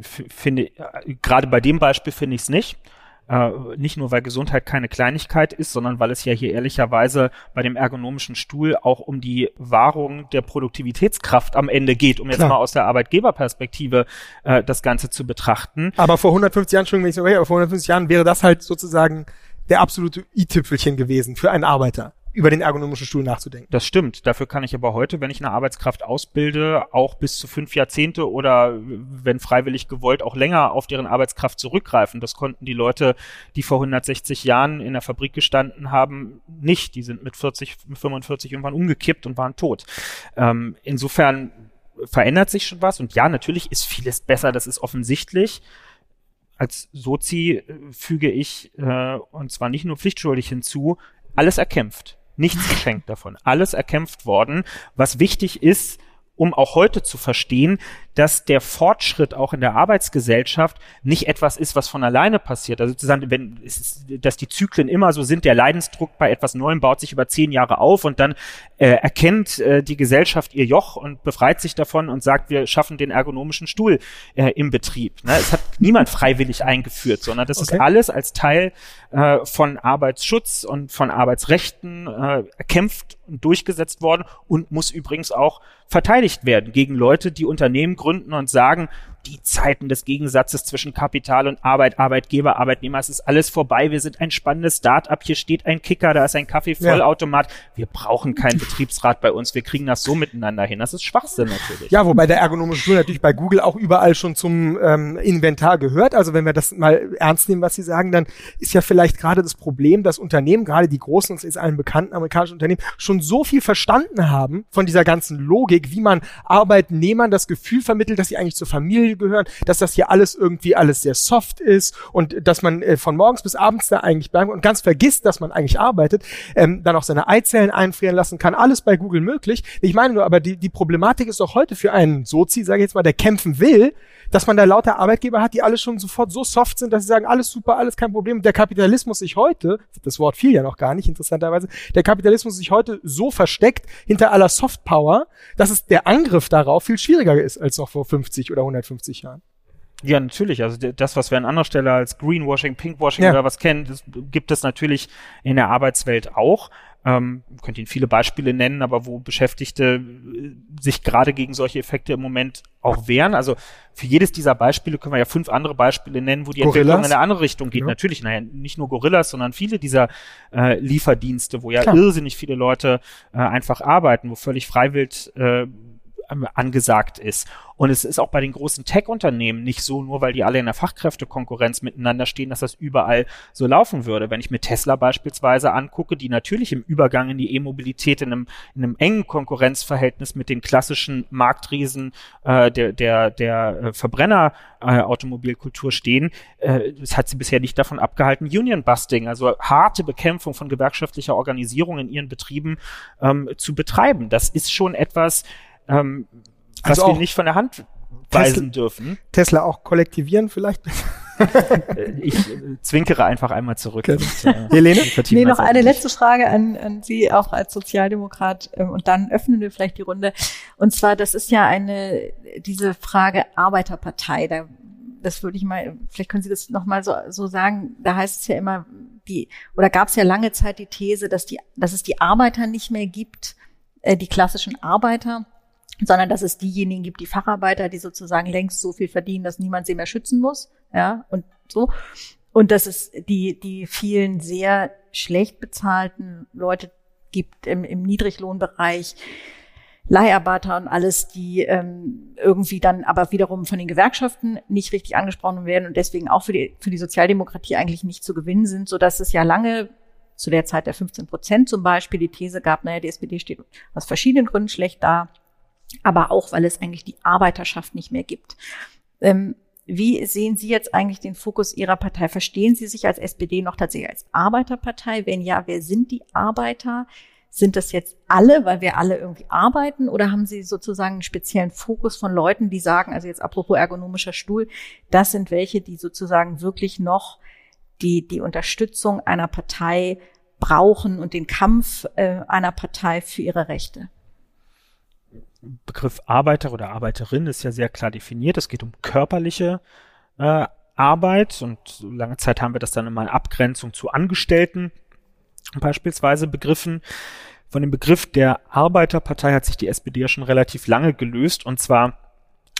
Finde, äh, gerade bei dem Beispiel finde ich es nicht. Äh, nicht nur, weil Gesundheit keine Kleinigkeit ist, sondern weil es ja hier ehrlicherweise bei dem ergonomischen Stuhl auch um die Wahrung der Produktivitätskraft am Ende geht, um jetzt Klar. mal aus der Arbeitgeberperspektive äh, das Ganze zu betrachten.
Aber vor 150 Jahren, Entschuldigung, wenn ich so aber vor 150 Jahren wäre das halt sozusagen der absolute i-Tüpfelchen gewesen für einen Arbeiter. Über den ergonomischen Stuhl nachzudenken.
Das stimmt. Dafür kann ich aber heute, wenn ich eine Arbeitskraft ausbilde, auch bis zu fünf Jahrzehnte oder wenn freiwillig gewollt auch länger auf deren Arbeitskraft zurückgreifen. Das konnten die Leute, die vor 160 Jahren in der Fabrik gestanden haben, nicht. Die sind mit 40, 45 irgendwann umgekippt und waren tot. Ähm, insofern verändert sich schon was und ja, natürlich ist vieles besser, das ist offensichtlich als Sozi äh, füge ich, äh, und zwar nicht nur pflichtschuldig hinzu, alles erkämpft. Nichts geschenkt davon. Alles erkämpft worden. Was wichtig ist, um auch heute zu verstehen, dass der Fortschritt auch in der Arbeitsgesellschaft nicht etwas ist, was von alleine passiert. Also sozusagen, wenn, ist, dass die Zyklen immer so sind, der Leidensdruck bei etwas Neuem baut sich über zehn Jahre auf und dann äh, erkennt äh, die Gesellschaft ihr Joch und befreit sich davon und sagt, wir schaffen den ergonomischen Stuhl äh, im Betrieb. Ne? Es hat niemand freiwillig eingeführt, sondern das okay. ist alles als Teil äh, von Arbeitsschutz und von Arbeitsrechten äh, erkämpft und durchgesetzt worden und muss übrigens auch verteidigt werden gegen Leute, die Unternehmen gründen und sagen, die Zeiten des Gegensatzes zwischen Kapital und Arbeit, Arbeitgeber, Arbeitnehmer, es ist alles vorbei. Wir sind ein spannendes Start-up. Hier steht ein Kicker, da ist ein Kaffeevollautomat. Ja. Wir brauchen keinen Betriebsrat bei uns. Wir kriegen das so miteinander hin. Das ist Schwachsinn natürlich.
Ja, wobei der ergonomische Stuhl natürlich bei Google auch überall schon zum ähm, Inventar gehört. Also wenn wir das mal ernst nehmen, was Sie sagen, dann ist ja vielleicht gerade das Problem, dass Unternehmen, gerade die großen, uns ist allen bekannten amerikanischen Unternehmen, schon so viel verstanden haben von dieser ganzen Logik, wie man Arbeitnehmern das Gefühl vermittelt, dass sie eigentlich zur Familie Familie gehören, dass das hier alles irgendwie alles sehr soft ist und dass man äh, von morgens bis abends da eigentlich bleibt und ganz vergisst, dass man eigentlich arbeitet, ähm, dann auch seine Eizellen einfrieren lassen kann, alles bei Google möglich. Ich meine nur, aber die, die Problematik ist doch heute für einen Sozi, sage ich jetzt mal, der kämpfen will, dass man da lauter Arbeitgeber hat, die alle schon sofort so soft sind, dass sie sagen, alles super, alles kein Problem. Der Kapitalismus sich heute, das Wort fiel ja noch gar nicht, interessanterweise, der Kapitalismus sich heute so versteckt hinter aller Softpower, dass es der Angriff darauf viel schwieriger ist als noch vor 50 oder 150 Jahren.
Ja, natürlich. Also das, was wir an anderer Stelle als Greenwashing, Pinkwashing ja. oder was kennen, das gibt es natürlich in der Arbeitswelt auch. Ähm, könnt Ihnen viele Beispiele nennen, aber wo Beschäftigte äh, sich gerade gegen solche Effekte im Moment auch wehren. Also für jedes dieser Beispiele können wir ja fünf andere Beispiele nennen, wo die Gorillas. Entwicklung in eine andere Richtung geht. Ja. Natürlich, naja, nicht nur Gorillas, sondern viele dieser äh, Lieferdienste, wo ja Klar. irrsinnig viele Leute äh, einfach arbeiten, wo völlig freiwillig äh, angesagt ist. Und es ist auch bei den großen Tech-Unternehmen nicht so, nur weil die alle in der Fachkräftekonkurrenz miteinander stehen, dass das überall so laufen würde. Wenn ich mir Tesla beispielsweise angucke, die natürlich im Übergang in die E-Mobilität in einem, in einem engen Konkurrenzverhältnis mit den klassischen Marktriesen äh, der, der, der äh, Verbrenner-Automobilkultur äh, stehen, äh, das hat sie bisher nicht davon abgehalten, Union-Busting, also harte Bekämpfung von gewerkschaftlicher Organisierung in ihren Betrieben ähm, zu betreiben. Das ist schon etwas, ähm, also was wir nicht von der Hand weisen Tesla, dürfen.
Tesla auch kollektivieren vielleicht?
Äh, ich äh, zwinkere einfach einmal zurück.
Okay. Und, äh, Helene? Nee, noch eine letzte Frage an, an Sie auch als Sozialdemokrat ähm, und dann öffnen wir vielleicht die Runde. Und zwar, das ist ja eine, diese Frage Arbeiterpartei, da das würde ich mal, vielleicht können Sie das nochmal so, so sagen, da heißt es ja immer, die, oder gab es ja lange Zeit die These, dass die, dass es die Arbeiter nicht mehr gibt, äh, die klassischen Arbeiter, sondern dass es diejenigen gibt, die Facharbeiter, die sozusagen längst so viel verdienen, dass niemand sie mehr schützen muss, ja, und so. Und dass es die, die vielen sehr schlecht bezahlten Leute gibt im, im Niedriglohnbereich, Leiharbeiter und alles, die ähm, irgendwie dann aber wiederum von den Gewerkschaften nicht richtig angesprochen werden und deswegen auch für die, für die Sozialdemokratie eigentlich nicht zu gewinnen sind, so dass es ja lange zu der Zeit der 15 Prozent zum Beispiel die These gab, naja, die SPD steht aus verschiedenen Gründen schlecht da aber auch, weil es eigentlich die Arbeiterschaft nicht mehr gibt. Ähm, wie sehen Sie jetzt eigentlich den Fokus Ihrer Partei? Verstehen Sie sich als SPD noch tatsächlich als Arbeiterpartei? Wenn ja, wer sind die Arbeiter? Sind das jetzt alle, weil wir alle irgendwie arbeiten? Oder haben Sie sozusagen einen speziellen Fokus von Leuten, die sagen, also jetzt apropos ergonomischer Stuhl, das sind welche, die sozusagen wirklich noch die, die Unterstützung einer Partei brauchen und den Kampf äh, einer Partei für ihre Rechte?
Begriff Arbeiter oder Arbeiterin ist ja sehr klar definiert. Es geht um körperliche äh, Arbeit und lange Zeit haben wir das dann immer in Abgrenzung zu Angestellten beispielsweise begriffen. Von dem Begriff der Arbeiterpartei hat sich die SPD ja schon relativ lange gelöst und zwar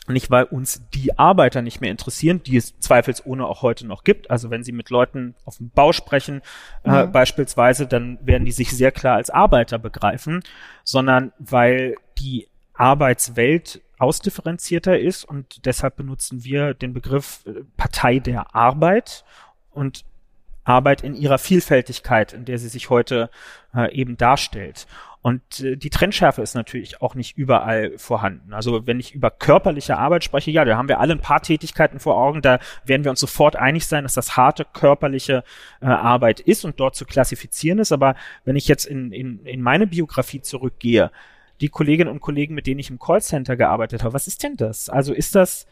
nicht, weil uns die Arbeiter nicht mehr interessieren, die es zweifelsohne auch heute noch gibt. Also wenn Sie mit Leuten auf dem Bau sprechen, äh, mhm. beispielsweise, dann werden die sich sehr klar als Arbeiter begreifen, sondern weil die Arbeitswelt ausdifferenzierter ist und deshalb benutzen wir den Begriff äh, Partei der Arbeit und Arbeit in ihrer Vielfältigkeit, in der sie sich heute äh, eben darstellt. Und äh, die Trennschärfe ist natürlich auch nicht überall vorhanden. Also wenn ich über körperliche Arbeit spreche, ja, da haben wir alle ein paar Tätigkeiten vor Augen, da werden wir uns sofort einig sein, dass das harte körperliche äh, Arbeit ist und dort zu klassifizieren ist. Aber wenn ich jetzt in, in, in meine Biografie zurückgehe, die Kolleginnen und Kollegen, mit denen ich im Callcenter gearbeitet habe, was ist denn das? Also ist das,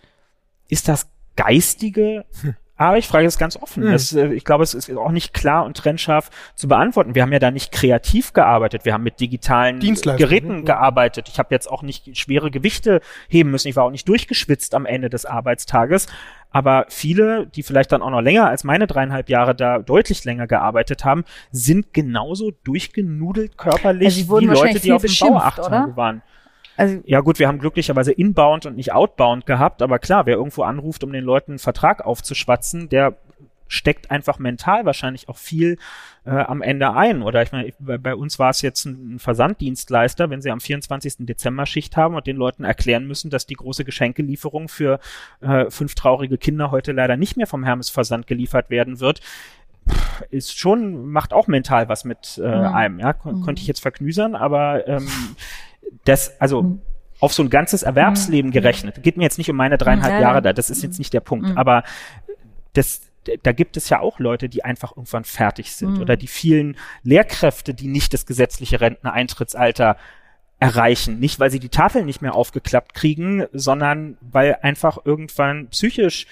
ist das geistige. Aber ich frage das ganz offen. Mhm. Das, äh, ich glaube, es ist auch nicht klar und trennscharf zu beantworten. Wir haben ja da nicht kreativ gearbeitet. Wir haben mit digitalen Geräten mhm. gearbeitet. Ich habe jetzt auch nicht schwere Gewichte heben müssen. Ich war auch nicht durchgeschwitzt am Ende des Arbeitstages. Aber viele, die vielleicht dann auch noch länger als meine dreieinhalb Jahre da deutlich länger gearbeitet haben, sind genauso durchgenudelt körperlich
also
wie Leute, die auf dem Bau acht Tage waren. Also ja gut, wir haben glücklicherweise inbound und nicht outbound gehabt, aber klar, wer irgendwo anruft, um den Leuten einen Vertrag aufzuschwatzen, der steckt einfach mental wahrscheinlich auch viel äh, am Ende ein. Oder ich meine, bei, bei uns war es jetzt ein Versanddienstleister, wenn sie am 24. Dezember Schicht haben und den Leuten erklären müssen, dass die große Geschenkelieferung für äh, fünf traurige Kinder heute leider nicht mehr vom Hermes Versand geliefert werden wird, ist schon, macht auch mental was mit äh, ja. einem, ja. Kon mhm. Konnte ich jetzt verknüsern, aber ähm, das, also mhm. auf so ein ganzes Erwerbsleben mhm. gerechnet, geht mir jetzt nicht um meine dreieinhalb ja, Jahre da, das ist jetzt nicht der Punkt, mhm. aber das, da gibt es ja auch Leute, die einfach irgendwann fertig sind mhm. oder die vielen Lehrkräfte, die nicht das gesetzliche Renteneintrittsalter erreichen. Nicht, weil sie die Tafeln nicht mehr aufgeklappt kriegen, sondern weil einfach irgendwann psychisch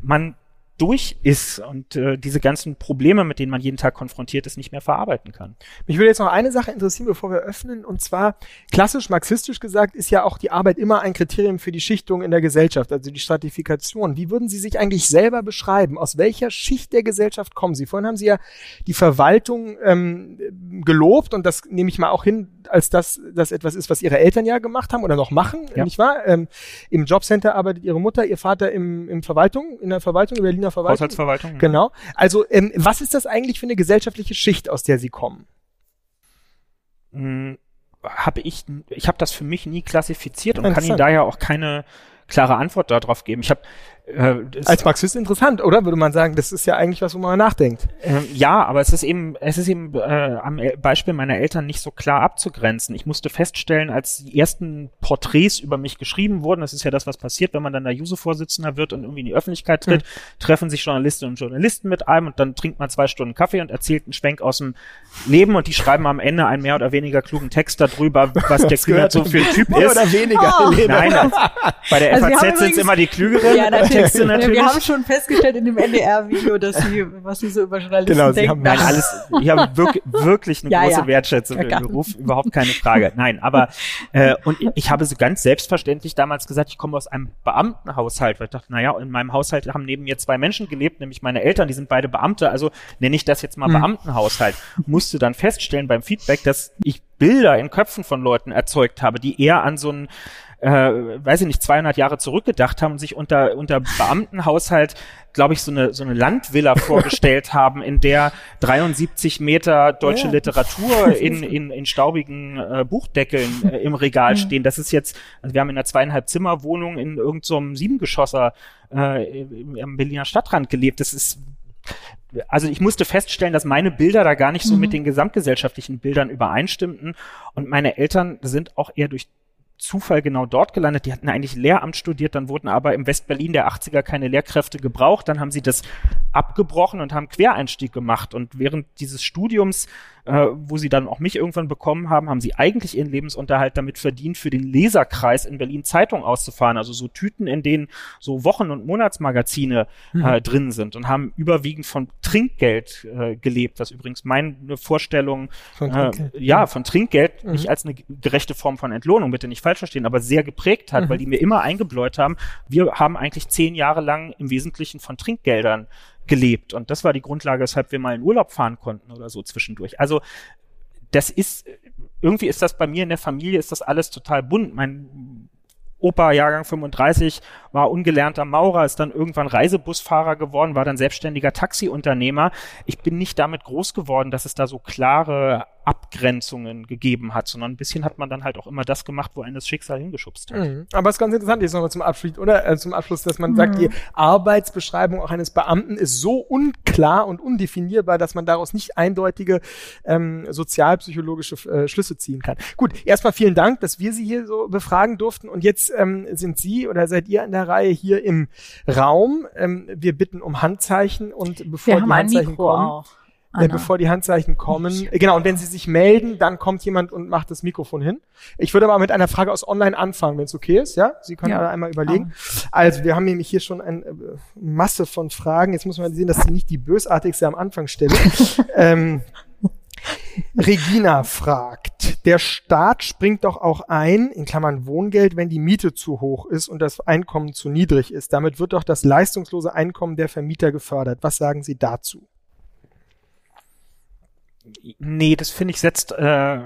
man durch ist und äh, diese ganzen Probleme, mit denen man jeden Tag konfrontiert ist, nicht mehr verarbeiten kann.
Mich würde jetzt noch eine Sache interessieren, bevor wir öffnen, und zwar klassisch marxistisch gesagt ist ja auch die Arbeit immer ein Kriterium für die Schichtung in der Gesellschaft, also die Stratifikation. Wie würden Sie sich eigentlich selber beschreiben? Aus welcher Schicht der Gesellschaft kommen Sie? Vorhin haben Sie ja die Verwaltung ähm, gelobt und das nehme ich mal auch hin, als dass das etwas ist, was Ihre Eltern ja gemacht haben oder noch machen, ja. nicht wahr? Ähm, Im Jobcenter arbeitet Ihre Mutter, Ihr Vater im, im Verwaltung, in der Verwaltung, in Berliner Verwaltung.
Haushaltsverwaltung.
Genau. Also ähm, was ist das eigentlich für eine gesellschaftliche Schicht, aus der Sie kommen?
Hm, habe ich, ich habe das für mich nie klassifiziert und kann Ihnen daher auch keine klare Antwort darauf geben. Ich habe
äh, Als Marxist interessant, oder? Würde man sagen, das ist ja eigentlich was, wo man nachdenkt.
Ähm, ja, aber es ist eben, es ist eben äh, am Beispiel meiner Eltern nicht so klar abzugrenzen. Ich musste feststellen, als die ersten Porträts über mich geschrieben wurden, das ist ja das, was passiert, wenn man dann der Juso-Vorsitzender wird und irgendwie in die Öffentlichkeit tritt, mhm. treffen sich Journalistinnen und Journalisten mit einem und dann trinkt man zwei Stunden Kaffee und erzählt einen Schwenk aus dem Leben und die schreiben am Ende einen mehr oder weniger klugen Text darüber, was der Kühnert so für ein Typ
ist. Oder weniger. Oh.
Nein, bei der also FAZ sind es immer die Klügeren. Ja,
Texte natürlich. Wir haben schon festgestellt in dem NDR-Video, dass sie, was sie so über Journalisten
genau,
denken.
Haben, nein, alles, ich habe wirklich, wirklich eine ja, große ja. Wertschätzung für den Beruf, überhaupt keine Frage. Nein, aber äh, und ich habe so ganz selbstverständlich damals gesagt, ich komme aus einem Beamtenhaushalt, weil ich dachte, naja, in meinem Haushalt haben neben mir zwei Menschen gelebt, nämlich meine Eltern, die sind beide Beamte, also nenne ich das jetzt mal mhm. Beamtenhaushalt. Musste dann feststellen beim Feedback, dass ich Bilder in Köpfen von Leuten erzeugt habe, die eher an so einen äh, weiß ich nicht, 200 Jahre zurückgedacht haben und sich unter, unter Beamtenhaushalt, glaube ich, so eine, so eine Landvilla vorgestellt haben, in der 73 Meter deutsche ja. Literatur in, in, in staubigen äh, Buchdeckeln äh, im Regal stehen. Das ist jetzt, also wir haben in einer zweieinhalb Zimmer Wohnung in irgendeinem so Siebengeschosser äh, am Berliner Stadtrand gelebt. Das ist also ich musste feststellen, dass meine Bilder da gar nicht so mhm. mit den gesamtgesellschaftlichen Bildern übereinstimmten und meine Eltern sind auch eher durch Zufall genau dort gelandet. Die hatten eigentlich Lehramt studiert, dann wurden aber im Westberlin der 80er keine Lehrkräfte gebraucht. Dann haben sie das abgebrochen und haben Quereinstieg gemacht. Und während dieses Studiums äh, wo sie dann auch mich irgendwann bekommen haben, haben sie eigentlich ihren Lebensunterhalt damit verdient, für den Leserkreis in Berlin Zeitung auszufahren. Also so Tüten, in denen so Wochen- und Monatsmagazine mhm. äh, drin sind und haben überwiegend von Trinkgeld äh, gelebt, was übrigens meine Vorstellung von äh, ja von Trinkgeld mhm. nicht als eine gerechte Form von Entlohnung, bitte nicht falsch verstehen, aber sehr geprägt hat, mhm. weil die mir immer eingebläut haben, wir haben eigentlich zehn Jahre lang im Wesentlichen von Trinkgeldern gelebt. Und das war die Grundlage, weshalb wir mal in Urlaub fahren konnten oder so zwischendurch. Also das ist, irgendwie ist das bei mir in der Familie, ist das alles total bunt. Mein Opa, Jahrgang 35, war ungelernter Maurer, ist dann irgendwann Reisebusfahrer geworden, war dann selbstständiger Taxiunternehmer. Ich bin nicht damit groß geworden, dass es da so klare Abgrenzungen gegeben hat, sondern ein bisschen hat man dann halt auch immer das gemacht, wo einen das Schicksal hingeschubst hat.
Mhm. Aber es ist ganz interessant, jetzt nochmal zum Abschluss, oder? Äh, zum Abschluss, dass man mhm. sagt, die Arbeitsbeschreibung auch eines Beamten ist so unklar und undefinierbar, dass man daraus nicht eindeutige ähm, sozialpsychologische äh, Schlüsse ziehen kann. Gut, erstmal vielen Dank, dass wir Sie hier so befragen durften. Und jetzt ähm, sind Sie oder seid ihr an der Reihe hier im Raum. Ähm, wir bitten um Handzeichen und bevor
wir
die Handzeichen kommen. Auch. Äh, bevor die Handzeichen kommen. Genau, und wenn Sie sich melden, dann kommt jemand und macht das Mikrofon hin. Ich würde aber mit einer Frage aus Online anfangen, wenn es okay ist, ja? Sie können ja. einmal überlegen. Ah. Also, wir haben nämlich hier schon eine äh, Masse von Fragen. Jetzt muss man sehen, dass sie nicht die bösartigste am Anfang stelle. ähm, Regina fragt, der Staat springt doch auch ein, in Klammern Wohngeld, wenn die Miete zu hoch ist und das Einkommen zu niedrig ist. Damit wird doch das leistungslose Einkommen der Vermieter gefördert. Was sagen Sie dazu?
Nee, das finde ich setzt, äh,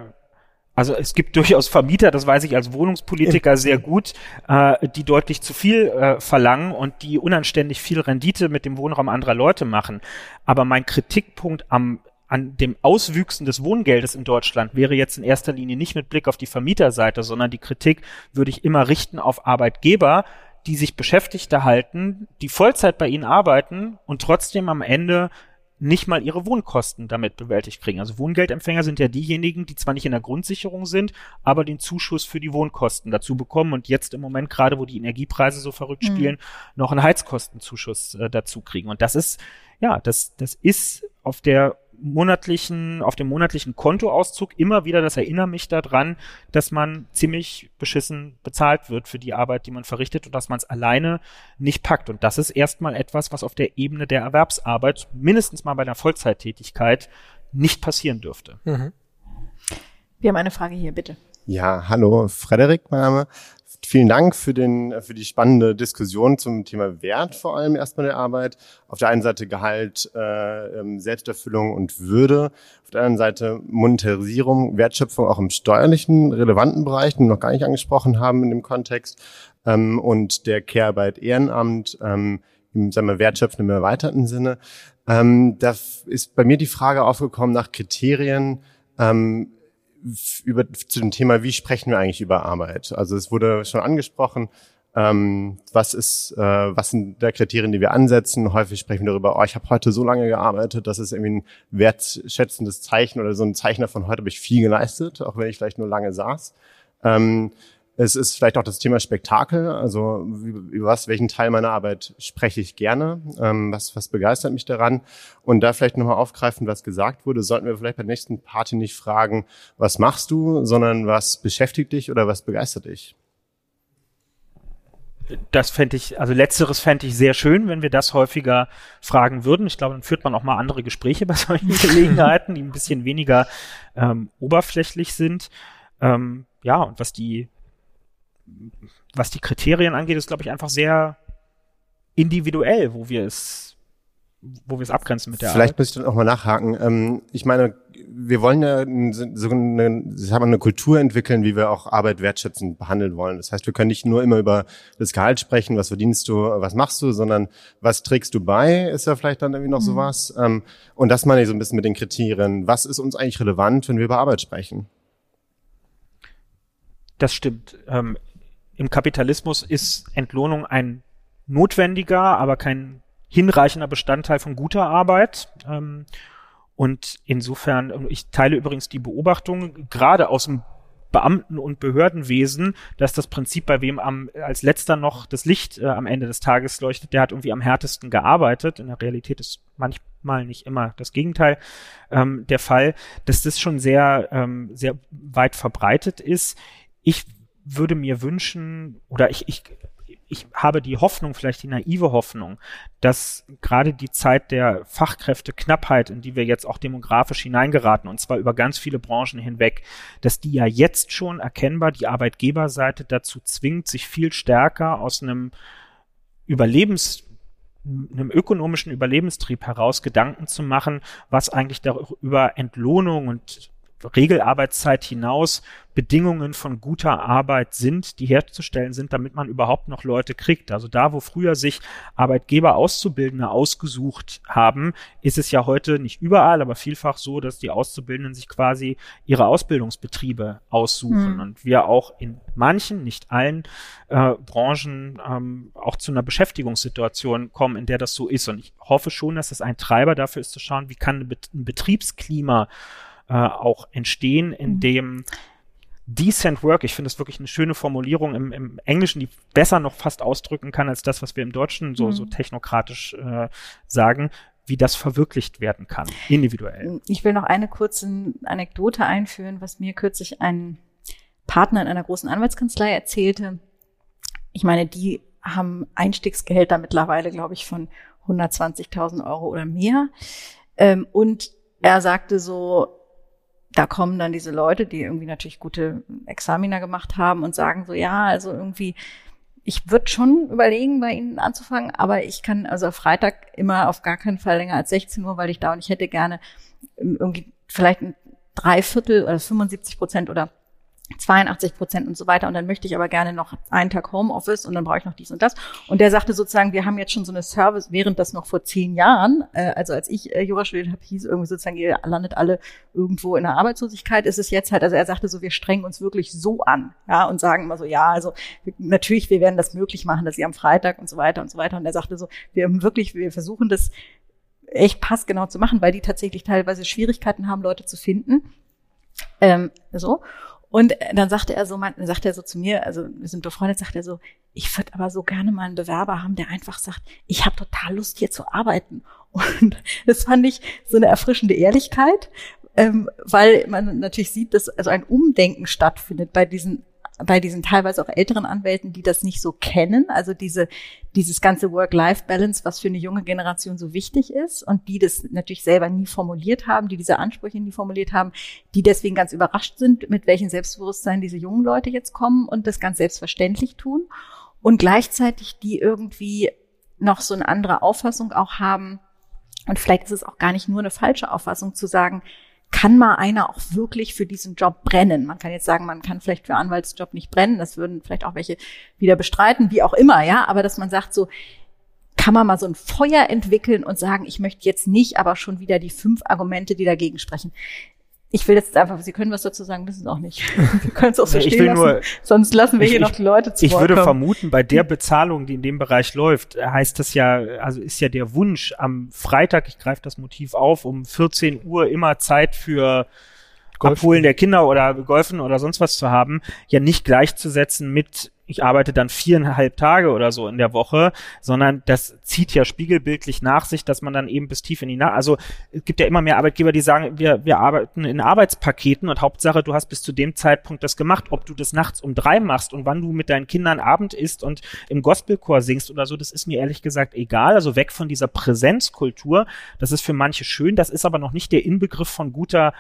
also es gibt durchaus Vermieter, das weiß ich als Wohnungspolitiker sehr gut, äh, die deutlich zu viel äh, verlangen und die unanständig viel Rendite mit dem Wohnraum anderer Leute machen. Aber mein Kritikpunkt am an dem Auswüchsen des Wohngeldes in Deutschland wäre jetzt in erster Linie nicht mit Blick auf die Vermieterseite, sondern die Kritik würde ich immer richten auf Arbeitgeber, die sich Beschäftigte halten, die Vollzeit bei ihnen arbeiten und trotzdem am Ende nicht mal ihre Wohnkosten damit bewältigt kriegen. Also Wohngeldempfänger sind ja diejenigen, die zwar nicht in der Grundsicherung sind, aber den Zuschuss für die Wohnkosten dazu bekommen und jetzt im Moment gerade, wo die Energiepreise so verrückt mhm. spielen, noch einen Heizkostenzuschuss äh, dazu kriegen. Und das ist, ja, das, das ist auf der monatlichen, auf dem monatlichen Kontoauszug immer wieder, das erinnert mich daran, dass man ziemlich beschissen bezahlt wird für die Arbeit, die man verrichtet und dass man es alleine nicht packt. Und das ist erstmal etwas, was auf der Ebene der Erwerbsarbeit, mindestens mal bei einer Vollzeittätigkeit, nicht passieren dürfte. Mhm.
Wir haben eine Frage hier, bitte.
Ja, hallo, Frederik, mein Name vielen Dank für, den, für die spannende Diskussion zum Thema Wert vor allem erstmal der Arbeit. Auf der einen Seite Gehalt, äh, ähm, Selbsterfüllung und Würde. Auf der anderen Seite Monetarisierung, Wertschöpfung auch im steuerlichen, relevanten Bereich, den wir noch gar nicht angesprochen haben in dem Kontext. Ähm, und der Care-Arbeit Ehrenamt, ähm, im sagen wir, Wertschöpfen im erweiterten Sinne. Ähm, da ist bei mir die Frage aufgekommen nach Kriterien, ähm, über, zu dem Thema, wie sprechen wir eigentlich über Arbeit? Also es wurde schon angesprochen, ähm, was ist, äh, was sind der Kriterien, die wir ansetzen? Häufig sprechen wir darüber, oh, ich habe heute so lange gearbeitet, das ist irgendwie ein wertschätzendes Zeichen oder so ein Zeichen davon, heute habe ich viel geleistet, auch wenn ich vielleicht nur lange saß. Ähm, es ist vielleicht auch das Thema Spektakel, also über was, welchen Teil meiner Arbeit spreche ich gerne, ähm, was, was begeistert mich daran. Und da vielleicht nochmal aufgreifen, was gesagt wurde, sollten wir vielleicht bei der nächsten Party nicht fragen, was machst du, sondern was beschäftigt dich oder was begeistert dich?
Das fände ich, also letzteres fände ich sehr schön, wenn wir das häufiger fragen würden. Ich glaube, dann führt man auch mal andere Gespräche bei solchen Gelegenheiten, die ein bisschen weniger ähm, oberflächlich sind. Ähm, ja, und was die was die Kriterien angeht, ist, glaube ich, einfach sehr individuell, wo wir es, wo wir es abgrenzen mit der
Vielleicht Arbeit. muss ich dann auch mal nachhaken. Ähm, ich meine, wir wollen ja so eine, sagen eine Kultur entwickeln, wie wir auch Arbeit wertschätzend behandeln wollen. Das heißt, wir können nicht nur immer über das Gehalt sprechen, was verdienst du, was machst du, sondern was trägst du bei, ist ja vielleicht dann irgendwie noch mhm. sowas. Ähm, und das meine ich so ein bisschen mit den Kriterien. Was ist uns eigentlich relevant, wenn wir über Arbeit sprechen?
Das stimmt. Ähm, Im Kapitalismus ist Entlohnung ein notwendiger, aber kein hinreichender Bestandteil von guter Arbeit. Ähm, und insofern, ich teile übrigens die Beobachtung, gerade aus dem Beamten- und Behördenwesen, dass das Prinzip, bei wem am, als letzter noch das Licht äh, am Ende des Tages leuchtet, der hat irgendwie am härtesten gearbeitet. In der Realität ist manchmal nicht immer das Gegenteil ähm, der Fall, dass das schon sehr, ähm, sehr weit verbreitet ist ich würde mir wünschen, oder ich, ich, ich habe die Hoffnung, vielleicht die naive Hoffnung, dass gerade die Zeit der Fachkräfteknappheit, in die wir jetzt auch demografisch hineingeraten, und zwar über ganz viele Branchen hinweg, dass die ja jetzt schon erkennbar die Arbeitgeberseite dazu zwingt, sich viel stärker aus einem Überlebens einem ökonomischen Überlebenstrieb heraus Gedanken zu machen, was eigentlich darüber Entlohnung und Regelarbeitszeit hinaus Bedingungen von guter Arbeit sind, die herzustellen sind, damit man überhaupt noch Leute kriegt. Also da, wo früher sich Arbeitgeber Auszubildende ausgesucht haben, ist es ja heute nicht überall, aber vielfach so, dass die Auszubildenden sich quasi ihre Ausbildungsbetriebe aussuchen mhm. und wir auch in manchen, nicht allen äh, Branchen ähm, auch zu einer Beschäftigungssituation kommen, in der das so ist. Und ich hoffe schon, dass das ein Treiber dafür ist zu schauen, wie kann ein Betriebsklima äh, auch entstehen, in mhm. dem Decent Work, ich finde das wirklich eine schöne Formulierung im, im, Englischen, die besser noch fast ausdrücken kann als das, was wir im Deutschen so, mhm. so technokratisch äh, sagen, wie das verwirklicht werden kann, individuell.
Ich will noch eine kurze Anekdote einführen, was mir kürzlich ein Partner in einer großen Anwaltskanzlei erzählte. Ich meine, die haben Einstiegsgehälter mittlerweile, glaube ich, von 120.000 Euro oder mehr. Ähm, und er sagte so, da kommen dann diese Leute, die irgendwie natürlich gute Examiner gemacht haben und sagen so, ja, also irgendwie, ich würde schon überlegen, bei Ihnen anzufangen, aber ich kann also Freitag immer auf gar keinen Fall länger als 16 Uhr, weil ich da und ich hätte gerne irgendwie vielleicht ein Dreiviertel oder 75 Prozent oder 82 Prozent und so weiter. Und dann möchte ich aber gerne noch einen Tag Homeoffice und dann brauche ich noch dies und das. Und der sagte sozusagen, wir haben jetzt schon so eine Service, während das noch vor zehn Jahren, äh, also als ich äh, Jura studiert habe, hieß irgendwie sozusagen, ihr landet alle irgendwo in der Arbeitslosigkeit, ist es jetzt halt, also er sagte so, wir strengen uns wirklich so an, ja, und sagen immer so, ja, also natürlich, wir werden das möglich machen, dass ihr am Freitag und so weiter und so weiter. Und er sagte so, wir haben wirklich, wir versuchen das echt passgenau zu machen, weil die tatsächlich teilweise Schwierigkeiten haben, Leute zu finden. Ähm, so. Und dann sagte er so, man, sagte er so zu mir, also wir sind befreundet, sagt er so, ich würde aber so gerne mal einen Bewerber haben, der einfach sagt, ich habe total Lust hier zu arbeiten. Und das fand ich so eine erfrischende Ehrlichkeit, ähm, weil man natürlich sieht, dass also ein Umdenken stattfindet bei diesen bei diesen teilweise auch älteren Anwälten, die das nicht so kennen, also diese, dieses ganze Work-Life-Balance, was für eine junge Generation so wichtig ist und die das natürlich selber nie formuliert haben, die diese Ansprüche nie formuliert haben, die deswegen ganz überrascht sind, mit welchem Selbstbewusstsein diese jungen Leute jetzt kommen und das ganz selbstverständlich tun und gleichzeitig die irgendwie noch so eine andere Auffassung auch haben, und vielleicht ist es auch gar nicht nur eine falsche Auffassung zu sagen, kann mal einer auch wirklich für diesen Job brennen. Man kann jetzt sagen, man kann vielleicht für Anwaltsjob nicht brennen, das würden vielleicht auch welche wieder bestreiten, wie auch immer, ja, aber dass man sagt so, kann man mal so ein Feuer entwickeln und sagen, ich möchte jetzt nicht, aber schon wieder die fünf Argumente, die dagegen sprechen ich will jetzt einfach, Sie können was dazu sagen, wissen es auch nicht. Wir können es auch so
ich
stehen
lassen. Nur,
Sonst lassen wir
ich,
hier noch die Leute zu
Ich würde kommen. vermuten, bei der Bezahlung, die in dem Bereich läuft, heißt das ja, also ist ja der Wunsch am Freitag, ich greife das Motiv auf, um 14 Uhr immer Zeit für Golfen. Abholen der Kinder oder Golfen oder sonst was zu haben, ja nicht gleichzusetzen mit ich arbeite dann viereinhalb Tage oder so in der Woche, sondern das zieht ja spiegelbildlich nach sich, dass man dann eben bis tief in die Nacht, also es gibt ja immer mehr Arbeitgeber, die sagen, wir, wir arbeiten in Arbeitspaketen und Hauptsache, du hast bis zu dem Zeitpunkt das gemacht, ob du das nachts um drei machst und wann du mit deinen Kindern Abend isst und im Gospelchor singst oder so, das ist mir ehrlich gesagt egal, also weg von dieser Präsenzkultur, das ist für manche schön, das ist aber noch nicht der Inbegriff von guter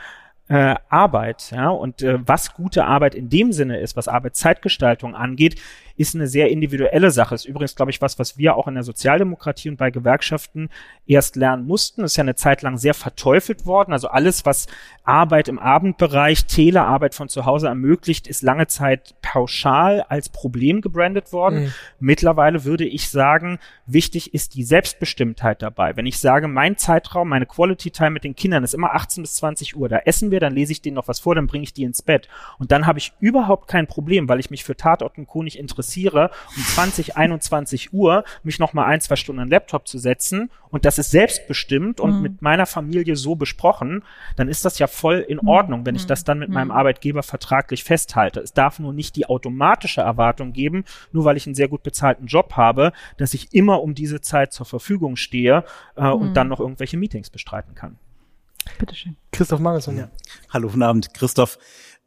äh, Arbeit, ja, und äh, was gute Arbeit in dem Sinne ist, was Arbeitszeitgestaltung angeht, ist eine sehr individuelle Sache. Ist übrigens, glaube ich, was, was wir auch in der Sozialdemokratie und bei Gewerkschaften erst lernen mussten. Ist ja eine Zeit lang sehr verteufelt worden. Also alles, was Arbeit im Abendbereich, Telearbeit von zu Hause ermöglicht, ist lange Zeit pauschal als Problem gebrandet worden. Mhm. Mittlerweile würde ich sagen, wichtig ist die Selbstbestimmtheit dabei. Wenn ich sage, mein Zeitraum, meine Quality Time mit den Kindern ist immer 18 bis 20 Uhr, da essen wir, dann lese ich denen noch was vor, dann bringe ich die ins Bett. Und dann habe ich überhaupt kein Problem, weil ich mich für Tatort und Co. nicht interessiere interessiere, um 20, 21 Uhr mich noch mal ein, zwei Stunden an den Laptop zu setzen und das ist selbstbestimmt und mhm. mit meiner Familie so besprochen, dann ist das ja voll in mhm. Ordnung, wenn ich mhm. das dann mit meinem mhm. Arbeitgeber vertraglich festhalte. Es darf nur nicht die automatische Erwartung geben, nur weil ich einen sehr gut bezahlten Job habe, dass ich immer um diese Zeit zur Verfügung stehe äh, und dann noch irgendwelche Meetings bestreiten kann.
Bitteschön. Christoph Marisson, ja.
Hallo, guten Abend, Christoph.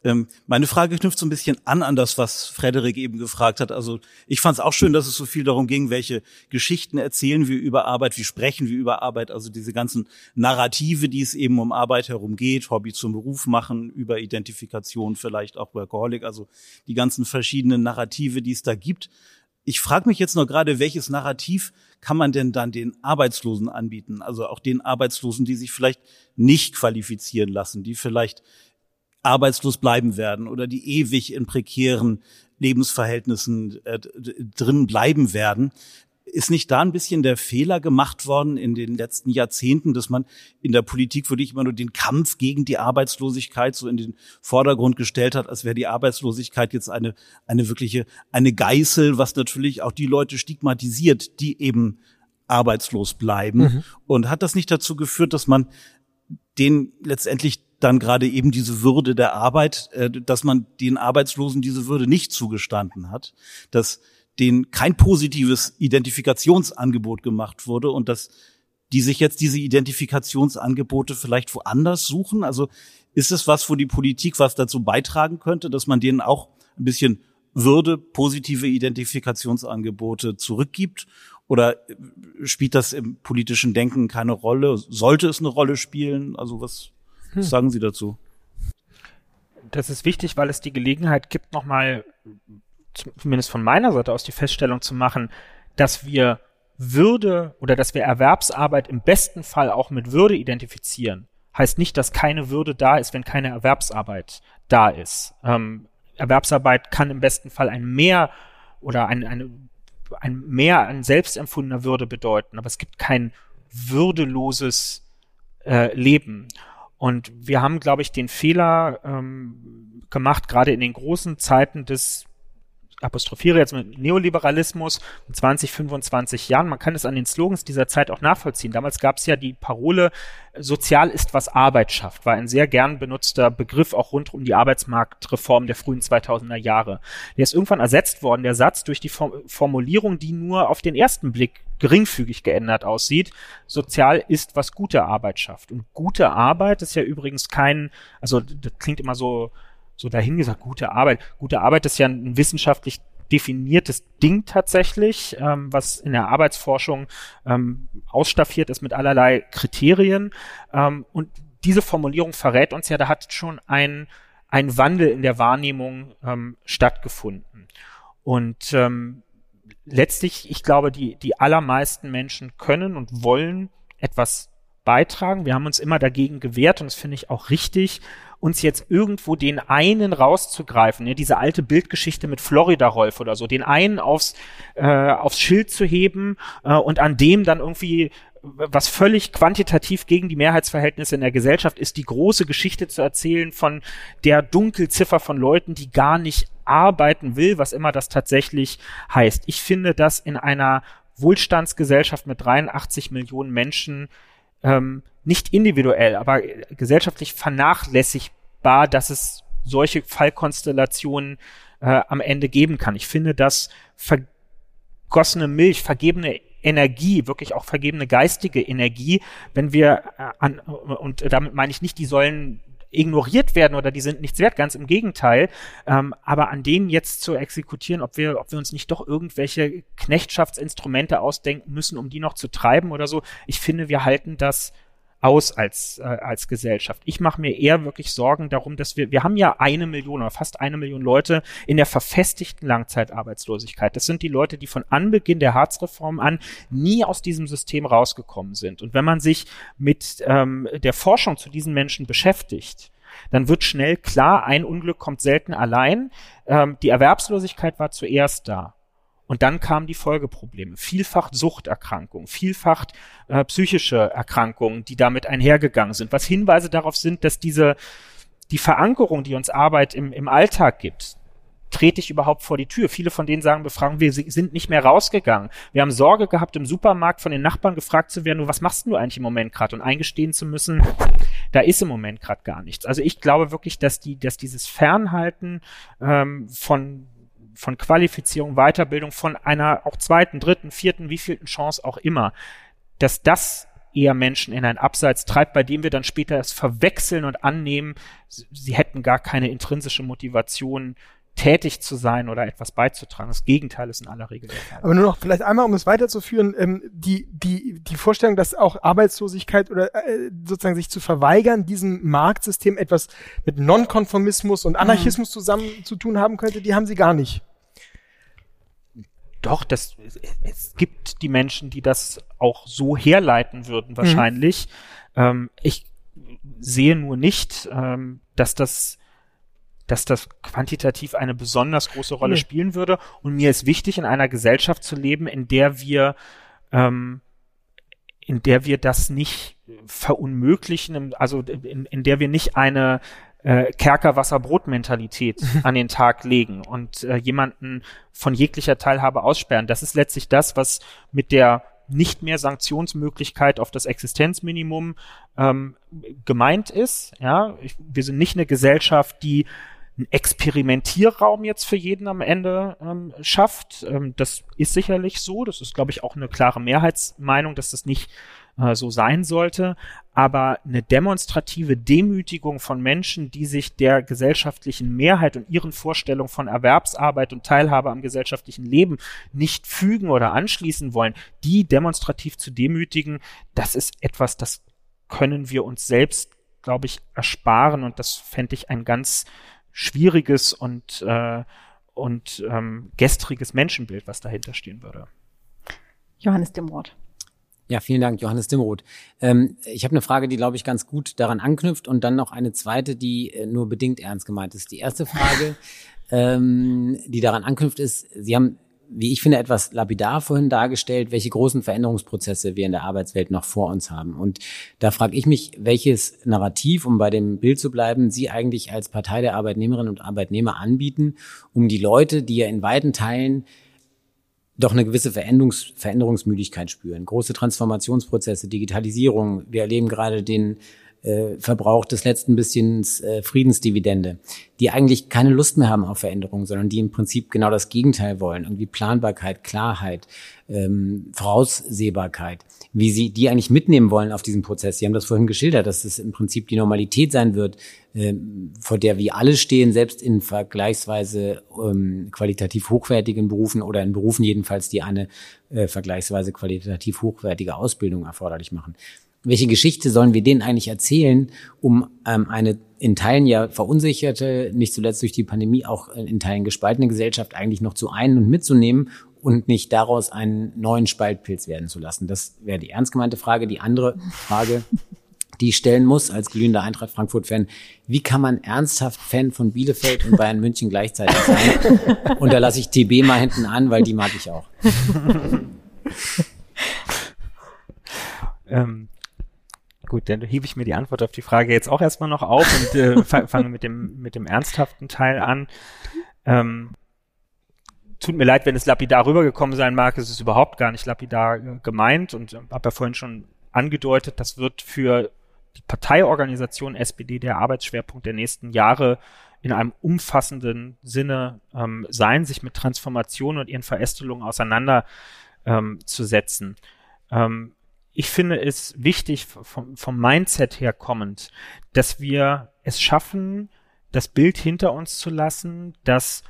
Ähm, meine Frage knüpft so ein bisschen an an das, was Frederik eben gefragt hat. Also ich fand es auch schön, dass es so viel darum ging, welche Geschichten erzählen wir über Arbeit, wie sprechen wir über Arbeit, also diese ganzen Narrative, die es eben um Arbeit herum geht, Hobby zum Beruf machen, über Identifikation vielleicht auch Workaholic, also die ganzen verschiedenen Narrative, die es da gibt. Ich frage mich jetzt noch gerade, welches Narrativ kann man denn dann den Arbeitslosen anbieten? Also auch den Arbeitslosen, die sich vielleicht nicht qualifizieren lassen, die vielleicht arbeitslos bleiben werden oder die ewig in prekären Lebensverhältnissen äh, drin bleiben werden. Ist nicht da ein bisschen der Fehler gemacht worden in den letzten Jahrzehnten, dass man in der Politik wirklich immer nur den Kampf gegen die Arbeitslosigkeit so in den Vordergrund gestellt hat, als wäre die Arbeitslosigkeit jetzt eine, eine wirkliche, eine Geißel, was natürlich auch die Leute stigmatisiert, die eben arbeitslos bleiben. Mhm. Und hat das nicht dazu geführt, dass man den letztendlich dann gerade eben diese Würde der Arbeit, äh, dass man den Arbeitslosen diese Würde nicht zugestanden hat, dass denen kein positives Identifikationsangebot gemacht wurde und dass die sich jetzt diese Identifikationsangebote vielleicht woanders suchen? Also ist es was, wo die Politik was dazu beitragen könnte, dass man denen auch ein bisschen Würde, positive Identifikationsangebote zurückgibt? Oder spielt das im politischen Denken keine Rolle? Sollte es eine Rolle spielen? Also was hm. Was sagen Sie dazu?
Das ist wichtig, weil es die Gelegenheit gibt, nochmal, zumindest von meiner Seite aus, die Feststellung zu machen, dass wir Würde oder dass wir Erwerbsarbeit im besten Fall auch mit Würde identifizieren. Heißt nicht, dass keine Würde da ist, wenn keine Erwerbsarbeit da ist. Ähm, Erwerbsarbeit kann im besten Fall ein Mehr oder ein, eine, ein Mehr an selbstempfundener Würde bedeuten, aber es gibt kein würdeloses äh, Leben. Und wir haben, glaube ich, den Fehler ähm, gemacht, gerade in den großen Zeiten des apostrophiere jetzt mit Neoliberalismus in 20, 25 Jahren. Man kann es an den Slogans dieser Zeit auch nachvollziehen. Damals gab es ja die Parole, sozial ist, was Arbeit schafft, war ein sehr gern benutzter Begriff auch rund um die Arbeitsmarktreform der frühen 2000er Jahre. Der ist irgendwann ersetzt worden, der Satz, durch die Formulierung, die nur auf den ersten Blick geringfügig geändert aussieht. Sozial ist, was gute Arbeit schafft. Und gute Arbeit ist ja übrigens kein, also das klingt immer so, so dahingesagt, gute Arbeit. Gute Arbeit ist ja ein wissenschaftlich definiertes Ding tatsächlich, ähm, was in der Arbeitsforschung ähm, ausstaffiert ist mit allerlei Kriterien. Ähm, und diese Formulierung verrät uns ja, da hat schon ein, ein Wandel in der Wahrnehmung ähm, stattgefunden. Und ähm, letztlich, ich glaube, die, die allermeisten Menschen können und wollen etwas beitragen. Wir haben uns immer dagegen gewehrt und das finde ich auch richtig, uns jetzt irgendwo den einen rauszugreifen, ne, diese alte Bildgeschichte mit Florida-Rolf oder so, den einen aufs, äh, aufs Schild zu heben äh, und an dem dann irgendwie was völlig quantitativ gegen die Mehrheitsverhältnisse in der Gesellschaft ist, die große Geschichte zu erzählen von der Dunkelziffer von Leuten, die gar nicht arbeiten will, was immer das tatsächlich heißt. Ich finde das in einer Wohlstandsgesellschaft mit 83 Millionen Menschen ähm, nicht individuell, aber gesellschaftlich vernachlässigbar, dass es solche Fallkonstellationen äh, am Ende geben kann. Ich finde, dass vergossene Milch, vergebene Energie, wirklich auch vergebene geistige Energie, wenn wir äh, an, und damit meine ich nicht, die sollen ignoriert werden oder die sind nichts wert, ganz im Gegenteil. Ähm, aber an denen jetzt zu exekutieren, ob wir, ob wir uns nicht doch irgendwelche Knechtschaftsinstrumente ausdenken müssen, um die noch zu treiben oder so, ich finde, wir halten das aus als, äh, als Gesellschaft. Ich mache mir eher wirklich Sorgen darum, dass wir, wir haben ja eine Million oder fast eine Million Leute in der verfestigten Langzeitarbeitslosigkeit. Das sind die Leute, die von Anbeginn der Harzreform an nie aus diesem System rausgekommen sind. Und wenn man sich mit ähm, der Forschung zu diesen Menschen beschäftigt, dann wird schnell klar, ein Unglück kommt selten allein. Ähm, die Erwerbslosigkeit war zuerst da. Und dann kamen die Folgeprobleme. Vielfach Suchterkrankungen, vielfach äh, psychische Erkrankungen, die damit einhergegangen sind, was Hinweise darauf sind, dass diese, die Verankerung, die uns Arbeit im, im Alltag gibt, trete ich überhaupt vor die Tür? Viele von denen sagen Befragung, wir sind nicht mehr rausgegangen. Wir haben Sorge gehabt, im Supermarkt von den Nachbarn gefragt zu werden, was machst du eigentlich im Moment gerade? Und eingestehen zu müssen, da ist im Moment gerade gar nichts. Also ich glaube wirklich, dass die, dass dieses Fernhalten ähm, von von Qualifizierung, Weiterbildung, von einer auch zweiten, dritten, vierten, wievielten Chance auch immer, dass das eher Menschen in ein Abseits treibt, bei dem wir dann später es verwechseln und annehmen, sie hätten gar keine intrinsische Motivation, tätig zu sein oder etwas beizutragen. Das Gegenteil ist in aller Regel.
Aber nur noch vielleicht einmal, um es weiterzuführen, ähm, die, die, die Vorstellung, dass auch Arbeitslosigkeit oder äh, sozusagen sich zu verweigern, diesem Marktsystem etwas mit Nonkonformismus und Anarchismus zusammen zu tun haben könnte, die haben sie gar nicht.
Doch, das, es gibt die Menschen, die das auch so herleiten würden, wahrscheinlich. Mhm. Ähm, ich sehe nur nicht, ähm, dass das dass das quantitativ eine besonders große Rolle nee. spielen würde. Und mir ist wichtig, in einer Gesellschaft zu leben, in der wir, ähm, in der wir das nicht verunmöglichen, also in, in der wir nicht eine äh, Kerker-Wasser-Brot-Mentalität an den Tag legen und äh, jemanden von jeglicher Teilhabe aussperren. Das ist letztlich das, was mit der nicht mehr Sanktionsmöglichkeit auf das Existenzminimum ähm, gemeint ist. Ja, ich, wir sind nicht eine Gesellschaft, die einen Experimentierraum jetzt für jeden am Ende ähm, schafft. Ähm, das ist sicherlich so. Das ist, glaube ich, auch eine klare Mehrheitsmeinung, dass das nicht äh, so sein sollte. Aber eine demonstrative Demütigung von Menschen, die sich der gesellschaftlichen Mehrheit und ihren Vorstellungen von Erwerbsarbeit und Teilhabe am gesellschaftlichen Leben nicht fügen oder anschließen wollen, die demonstrativ zu demütigen, das ist etwas, das können wir uns selbst, glaube ich, ersparen. Und das fände ich ein ganz schwieriges und, äh, und ähm, gestriges Menschenbild, was dahinter stehen würde.
Johannes Demroth.
Ja, vielen Dank, Johannes Dimroth. Ähm, ich habe eine Frage, die, glaube ich, ganz gut daran anknüpft und dann noch eine zweite, die äh, nur bedingt ernst gemeint ist. Die erste Frage, ähm, die daran anknüpft, ist, Sie haben, wie ich finde, etwas lapidar vorhin dargestellt, welche großen Veränderungsprozesse wir in der Arbeitswelt noch vor uns haben. Und da frage ich mich, welches Narrativ, um bei dem Bild zu bleiben, Sie eigentlich als Partei der Arbeitnehmerinnen und Arbeitnehmer anbieten, um die Leute, die ja in weiten Teilen doch eine gewisse Veränderungs Veränderungsmüdigkeit spüren. Große Transformationsprozesse, Digitalisierung. Wir erleben gerade den äh, Verbrauch des letzten bisschen äh, Friedensdividende, die eigentlich keine Lust mehr haben auf Veränderung, sondern die im Prinzip genau das Gegenteil wollen. Irgendwie Planbarkeit, Klarheit, ähm, Voraussehbarkeit, wie sie die eigentlich mitnehmen wollen auf diesen Prozess. Sie haben das vorhin geschildert, dass es im Prinzip die Normalität sein wird, ähm, vor der wir alle stehen, selbst in vergleichsweise ähm, qualitativ hochwertigen Berufen oder in Berufen jedenfalls, die eine äh, vergleichsweise qualitativ hochwertige Ausbildung erforderlich machen welche Geschichte sollen wir denen eigentlich erzählen, um ähm, eine in Teilen ja verunsicherte, nicht zuletzt durch die Pandemie auch in Teilen gespaltene Gesellschaft eigentlich noch zu ein- und mitzunehmen und nicht daraus einen neuen Spaltpilz werden zu lassen? Das wäre die ernst gemeinte Frage. Die andere Frage, die ich stellen muss als glühender Eintracht Frankfurt-Fan, wie kann man ernsthaft Fan von Bielefeld und Bayern München gleichzeitig sein? Und da lasse ich TB mal hinten an, weil die mag ich auch.
ähm, Gut, dann hebe ich mir die Antwort auf die Frage jetzt auch erstmal noch auf und äh, fange mit dem, mit dem ernsthaften Teil an. Ähm, tut mir leid, wenn es lapidar rübergekommen sein mag. Es ist überhaupt gar nicht lapidar äh, gemeint und äh, habe ja vorhin schon angedeutet, das wird für die Parteiorganisation SPD der Arbeitsschwerpunkt der nächsten Jahre in einem umfassenden Sinne ähm, sein, sich mit Transformation und ihren Verästelungen auseinanderzusetzen. Ähm, ich finde es wichtig vom, vom Mindset her kommend, dass wir es schaffen, das Bild hinter uns zu lassen, dass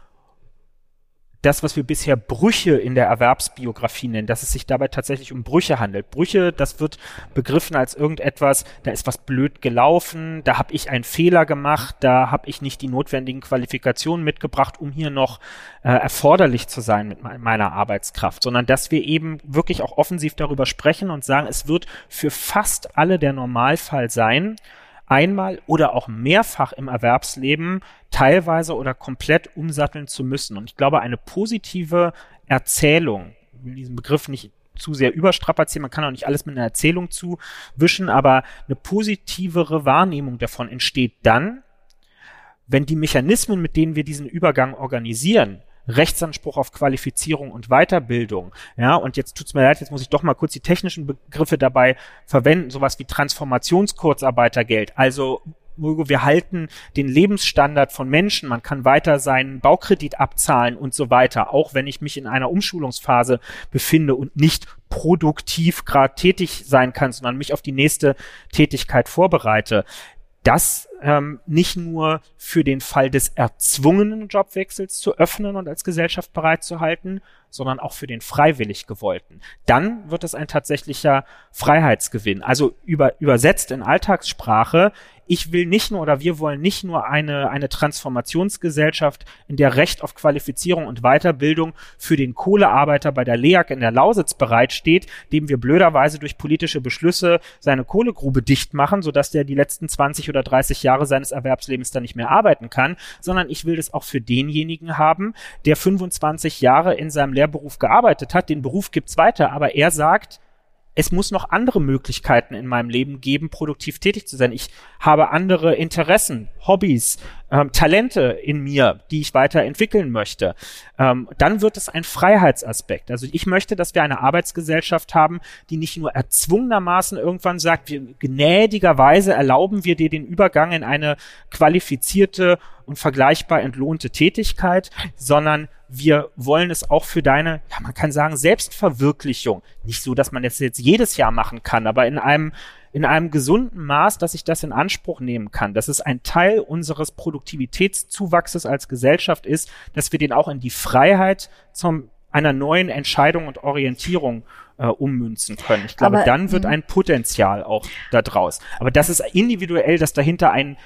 das, was wir bisher Brüche in der Erwerbsbiografie nennen, dass es sich dabei tatsächlich um Brüche handelt. Brüche, das wird begriffen als irgendetwas, da ist was blöd gelaufen, da habe ich einen Fehler gemacht, da habe ich nicht die notwendigen Qualifikationen mitgebracht, um hier noch äh, erforderlich zu sein mit meiner Arbeitskraft, sondern dass wir eben wirklich auch offensiv darüber sprechen und sagen, es wird für fast alle der Normalfall sein, einmal oder auch mehrfach im Erwerbsleben teilweise oder komplett umsatteln zu müssen. Und ich glaube, eine positive Erzählung, ich will diesen Begriff nicht zu sehr überstrapazieren, man kann auch nicht alles mit einer Erzählung zuwischen, aber eine positivere Wahrnehmung davon entsteht dann, wenn die Mechanismen, mit denen wir diesen Übergang organisieren, Rechtsanspruch auf Qualifizierung und Weiterbildung. Ja, und jetzt tut's mir leid, jetzt muss ich doch mal kurz die technischen Begriffe dabei verwenden, sowas wie Transformationskurzarbeitergeld. Also wir halten den Lebensstandard von Menschen, man kann weiter seinen Baukredit abzahlen und so weiter, auch wenn ich mich in einer Umschulungsphase befinde und nicht produktiv gerade tätig sein kann, sondern mich auf die nächste Tätigkeit vorbereite das ähm, nicht nur für den Fall des erzwungenen Jobwechsels zu öffnen und als Gesellschaft bereitzuhalten, sondern auch für den freiwillig gewollten. Dann wird es ein tatsächlicher Freiheitsgewinn. Also über, übersetzt in Alltagssprache, ich will nicht nur oder wir wollen nicht nur eine, eine Transformationsgesellschaft, in der Recht auf Qualifizierung und Weiterbildung für den Kohlearbeiter bei der LEAG in der Lausitz bereitsteht, dem wir blöderweise durch politische Beschlüsse seine Kohlegrube dicht machen, sodass der die letzten 20 oder 30 Jahre seines Erwerbslebens dann nicht mehr arbeiten kann, sondern ich will das auch für denjenigen haben, der 25 Jahre in seinem Lehrberuf gearbeitet hat. Den Beruf gibt's weiter, aber er sagt, es muss noch andere Möglichkeiten in meinem Leben geben, produktiv tätig zu sein. Ich habe andere Interessen, Hobbys, ähm, Talente in mir, die ich weiterentwickeln möchte. Ähm, dann wird es ein Freiheitsaspekt. Also ich möchte, dass wir eine Arbeitsgesellschaft haben, die nicht nur erzwungenermaßen irgendwann sagt, wir, gnädigerweise erlauben wir dir den Übergang in eine qualifizierte und vergleichbar entlohnte Tätigkeit, sondern wir wollen es auch für deine, ja, man kann sagen, Selbstverwirklichung. Nicht so, dass man das jetzt jedes Jahr machen kann, aber in einem, in einem gesunden Maß, dass ich das in Anspruch nehmen kann, dass es ein Teil unseres Produktivitätszuwachses als Gesellschaft ist, dass wir den auch in die Freiheit zum einer neuen Entscheidung und Orientierung äh, ummünzen können. Ich glaube, aber, dann wird ein Potenzial auch da draus. Aber das ist individuell, dass dahinter ein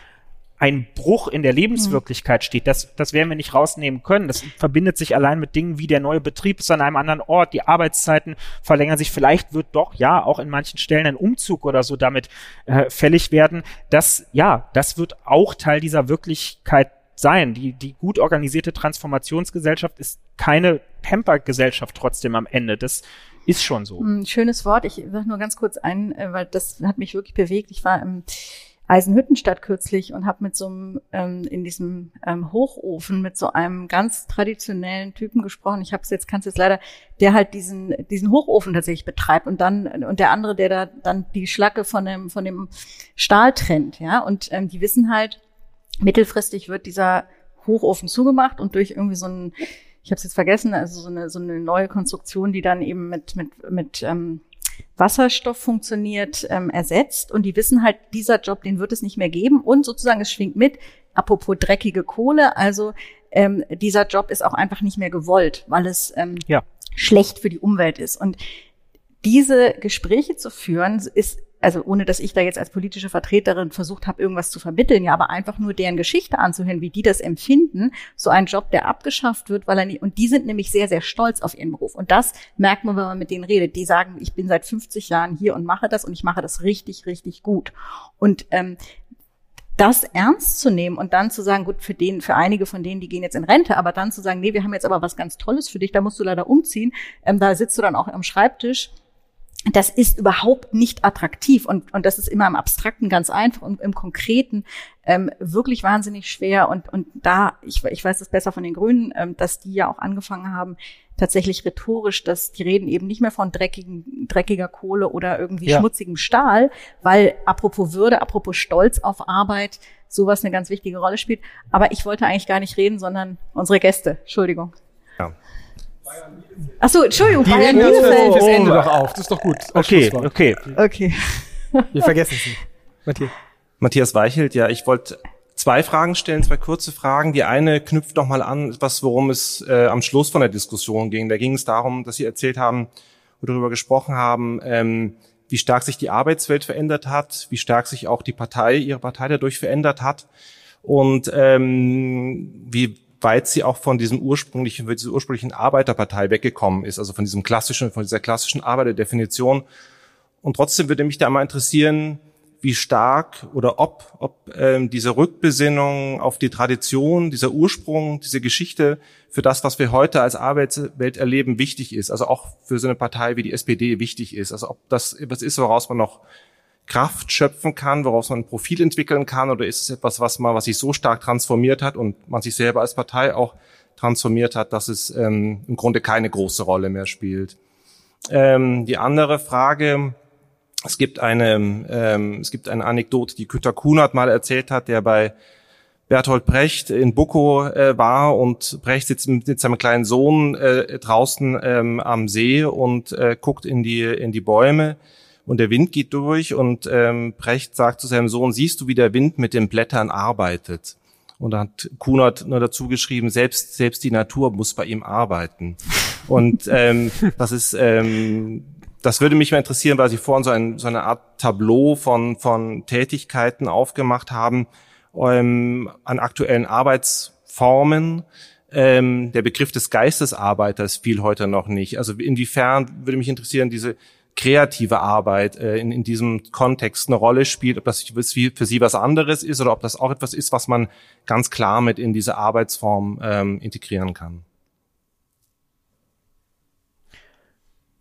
ein Bruch in der Lebenswirklichkeit mhm. steht, das, das werden wir nicht rausnehmen können. Das verbindet sich allein mit Dingen wie der neue Betrieb ist an einem anderen Ort, die Arbeitszeiten verlängern sich. Vielleicht wird doch, ja, auch in manchen Stellen ein Umzug oder so damit äh, fällig werden. Das, ja, das wird auch Teil dieser Wirklichkeit sein. Die, die gut organisierte Transformationsgesellschaft ist keine Pamper-Gesellschaft trotzdem am Ende. Das ist schon so.
Ein hm, schönes Wort. Ich sage nur ganz kurz ein, äh, weil das hat mich wirklich bewegt. Ich war im Eisenhüttenstadt kürzlich und habe mit so einem ähm, in diesem ähm, Hochofen mit so einem ganz traditionellen Typen gesprochen. Ich habe es jetzt, kannst jetzt leider, der halt diesen diesen Hochofen tatsächlich betreibt und dann und der andere, der da dann die Schlacke von dem von dem Stahl trennt, ja. Und ähm, die wissen halt, mittelfristig wird dieser Hochofen zugemacht und durch irgendwie so ein ich habe es jetzt vergessen, also so eine, so eine neue Konstruktion, die dann eben mit, mit, mit ähm, Wasserstoff funktioniert, ähm, ersetzt. Und die wissen halt, dieser Job, den wird es nicht mehr geben. Und sozusagen, es schwingt mit, apropos dreckige Kohle, also ähm, dieser Job ist auch einfach nicht mehr gewollt, weil es ähm, ja. schlecht für die Umwelt ist. Und diese Gespräche zu führen, ist also ohne dass ich da jetzt als politische Vertreterin versucht habe, irgendwas zu vermitteln, ja, aber einfach nur deren Geschichte anzuhören, wie die das empfinden, so ein Job, der abgeschafft wird, weil er nicht, und die sind nämlich sehr, sehr stolz auf ihren Beruf. Und das merkt man, wenn man mit denen redet. Die sagen, ich bin seit 50 Jahren hier und mache das und ich mache das richtig, richtig gut. Und ähm, das ernst zu nehmen und dann zu sagen, gut, für den, für einige von denen, die gehen jetzt in Rente, aber dann zu sagen, nee, wir haben jetzt aber was ganz Tolles für dich, da musst du leider umziehen, ähm, da sitzt du dann auch am Schreibtisch das ist überhaupt nicht attraktiv und, und das ist immer im Abstrakten ganz einfach und im Konkreten ähm, wirklich wahnsinnig schwer. Und, und da, ich, ich weiß es besser von den Grünen, ähm, dass die ja auch angefangen haben, tatsächlich rhetorisch, dass die reden eben nicht mehr von dreckigen, dreckiger Kohle oder irgendwie ja. schmutzigem Stahl, weil apropos Würde, apropos Stolz auf Arbeit, sowas eine ganz wichtige Rolle spielt. Aber ich wollte eigentlich gar nicht reden, sondern unsere Gäste. Entschuldigung. Ja. Ach so, Entschuldigung,
Die Bayern Bielefeld. Das Ende doch auf. Das ist doch gut.
Okay, okay.
Okay.
Wir vergessen es nicht.
Matthias. Matthias Weichelt, ja, ich wollte zwei Fragen stellen, zwei kurze Fragen. Die eine knüpft noch mal an, was worum es äh, am Schluss von der Diskussion ging. Da ging es darum, dass Sie erzählt haben darüber gesprochen haben, ähm, wie stark sich die Arbeitswelt verändert hat, wie stark sich auch die Partei, Ihre Partei dadurch verändert hat und ähm, wie weit sie auch von diesem ursprünglichen, von dieser ursprünglichen Arbeiterpartei weggekommen ist, also von diesem klassischen, von dieser klassischen Arbeiterdefinition. Und trotzdem würde mich da mal interessieren, wie stark oder ob, ob ähm, diese Rückbesinnung auf die Tradition, dieser Ursprung, diese Geschichte für das, was wir heute als Arbeitswelt erleben, wichtig ist. Also auch für so eine Partei wie die SPD wichtig ist. Also ob das etwas ist, woraus man noch Kraft schöpfen kann, woraus man ein Profil entwickeln kann, oder ist es etwas, was man, was sich so stark transformiert hat und man sich selber als Partei auch transformiert hat, dass es ähm, im Grunde keine große Rolle mehr spielt. Ähm, die andere Frage, es gibt eine, ähm, es gibt eine Anekdote, die Günter Kunert mal erzählt hat, der bei Bertolt Brecht in Buckow äh, war und Brecht sitzt mit seinem kleinen Sohn äh, draußen ähm, am See und äh, guckt in die in die Bäume und der Wind geht durch und ähm, Brecht sagt zu seinem Sohn, siehst du, wie der Wind mit den Blättern arbeitet? Und da hat Kunert nur dazu geschrieben, selbst, selbst die Natur muss bei ihm arbeiten. Und ähm, das ist ähm, das würde mich mal interessieren, weil Sie vorhin so, ein, so eine Art Tableau von, von Tätigkeiten aufgemacht haben ähm, an aktuellen Arbeitsformen. Ähm, der Begriff des Geistesarbeiters fiel heute noch nicht. Also inwiefern würde mich interessieren, diese kreative Arbeit äh, in, in diesem Kontext eine Rolle spielt, ob das für Sie was anderes ist oder ob das auch etwas ist, was man ganz klar mit in diese Arbeitsform ähm, integrieren kann.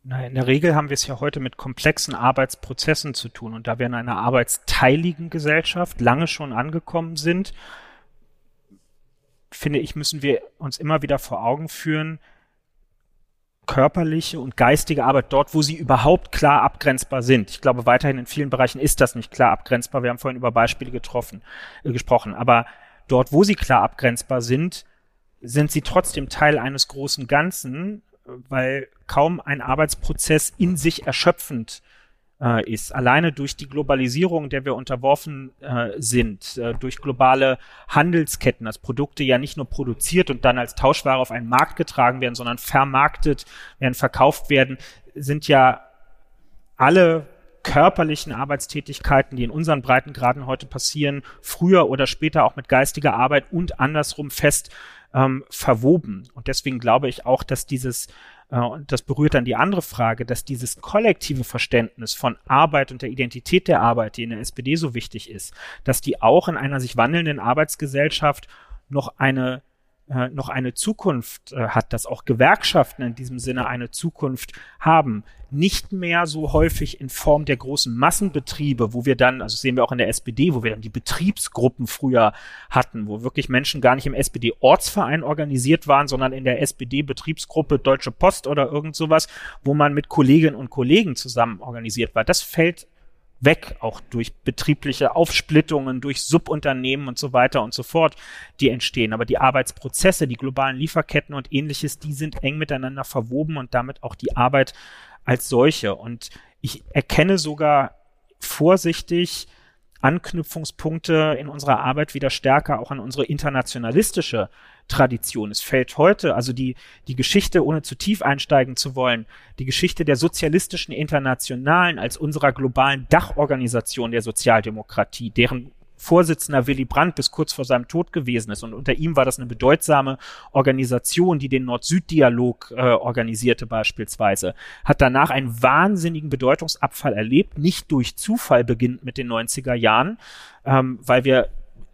Na, in der Regel haben wir es ja heute mit komplexen Arbeitsprozessen zu tun und da wir in einer arbeitsteiligen Gesellschaft lange schon angekommen sind, finde ich, müssen wir uns immer wieder vor Augen führen, körperliche und geistige Arbeit dort, wo sie überhaupt klar abgrenzbar sind. Ich glaube, weiterhin in vielen Bereichen ist das nicht klar abgrenzbar. Wir haben vorhin über Beispiele getroffen, äh, gesprochen. Aber dort, wo sie klar abgrenzbar sind, sind sie trotzdem Teil eines großen Ganzen, weil kaum ein Arbeitsprozess in sich erschöpfend äh, ist. Alleine durch die Globalisierung, der wir unterworfen äh, sind, äh, durch globale Handelsketten, dass Produkte ja nicht nur produziert und dann als Tauschware auf einen Markt getragen werden, sondern vermarktet werden, verkauft werden, sind ja alle körperlichen Arbeitstätigkeiten, die in unseren Breitengraden heute passieren, früher oder später auch mit geistiger Arbeit und andersrum fest ähm, verwoben. Und deswegen glaube ich auch, dass dieses und das berührt dann die andere Frage, dass dieses kollektive Verständnis von Arbeit und der Identität der Arbeit, die in der SPD so wichtig ist, dass die auch in einer sich wandelnden Arbeitsgesellschaft noch eine äh, noch eine Zukunft äh, hat, dass auch Gewerkschaften in diesem Sinne eine Zukunft haben. Nicht mehr so häufig in Form der großen Massenbetriebe, wo wir dann, also sehen wir auch in der SPD, wo wir dann die Betriebsgruppen früher hatten, wo wirklich Menschen gar nicht im SPD-Ortsverein organisiert waren, sondern in der SPD-Betriebsgruppe Deutsche Post oder irgend sowas, wo man mit Kolleginnen und Kollegen zusammen organisiert war. Das fällt weg, auch durch betriebliche Aufsplittungen, durch Subunternehmen und so weiter und so fort, die entstehen. Aber die Arbeitsprozesse, die globalen Lieferketten und ähnliches, die sind eng miteinander verwoben und damit auch die Arbeit als solche. Und ich erkenne sogar vorsichtig Anknüpfungspunkte in unserer Arbeit wieder stärker auch an unsere internationalistische Tradition. Es fällt heute, also die, die Geschichte, ohne zu tief einsteigen zu wollen, die Geschichte der sozialistischen Internationalen als unserer globalen Dachorganisation der Sozialdemokratie, deren Vorsitzender Willy Brandt bis kurz vor seinem Tod gewesen ist. Und unter ihm war das eine bedeutsame Organisation, die den Nord-Süd-Dialog äh, organisierte beispielsweise. Hat danach einen wahnsinnigen Bedeutungsabfall erlebt, nicht durch Zufall beginnt mit den 90er Jahren, ähm, weil wir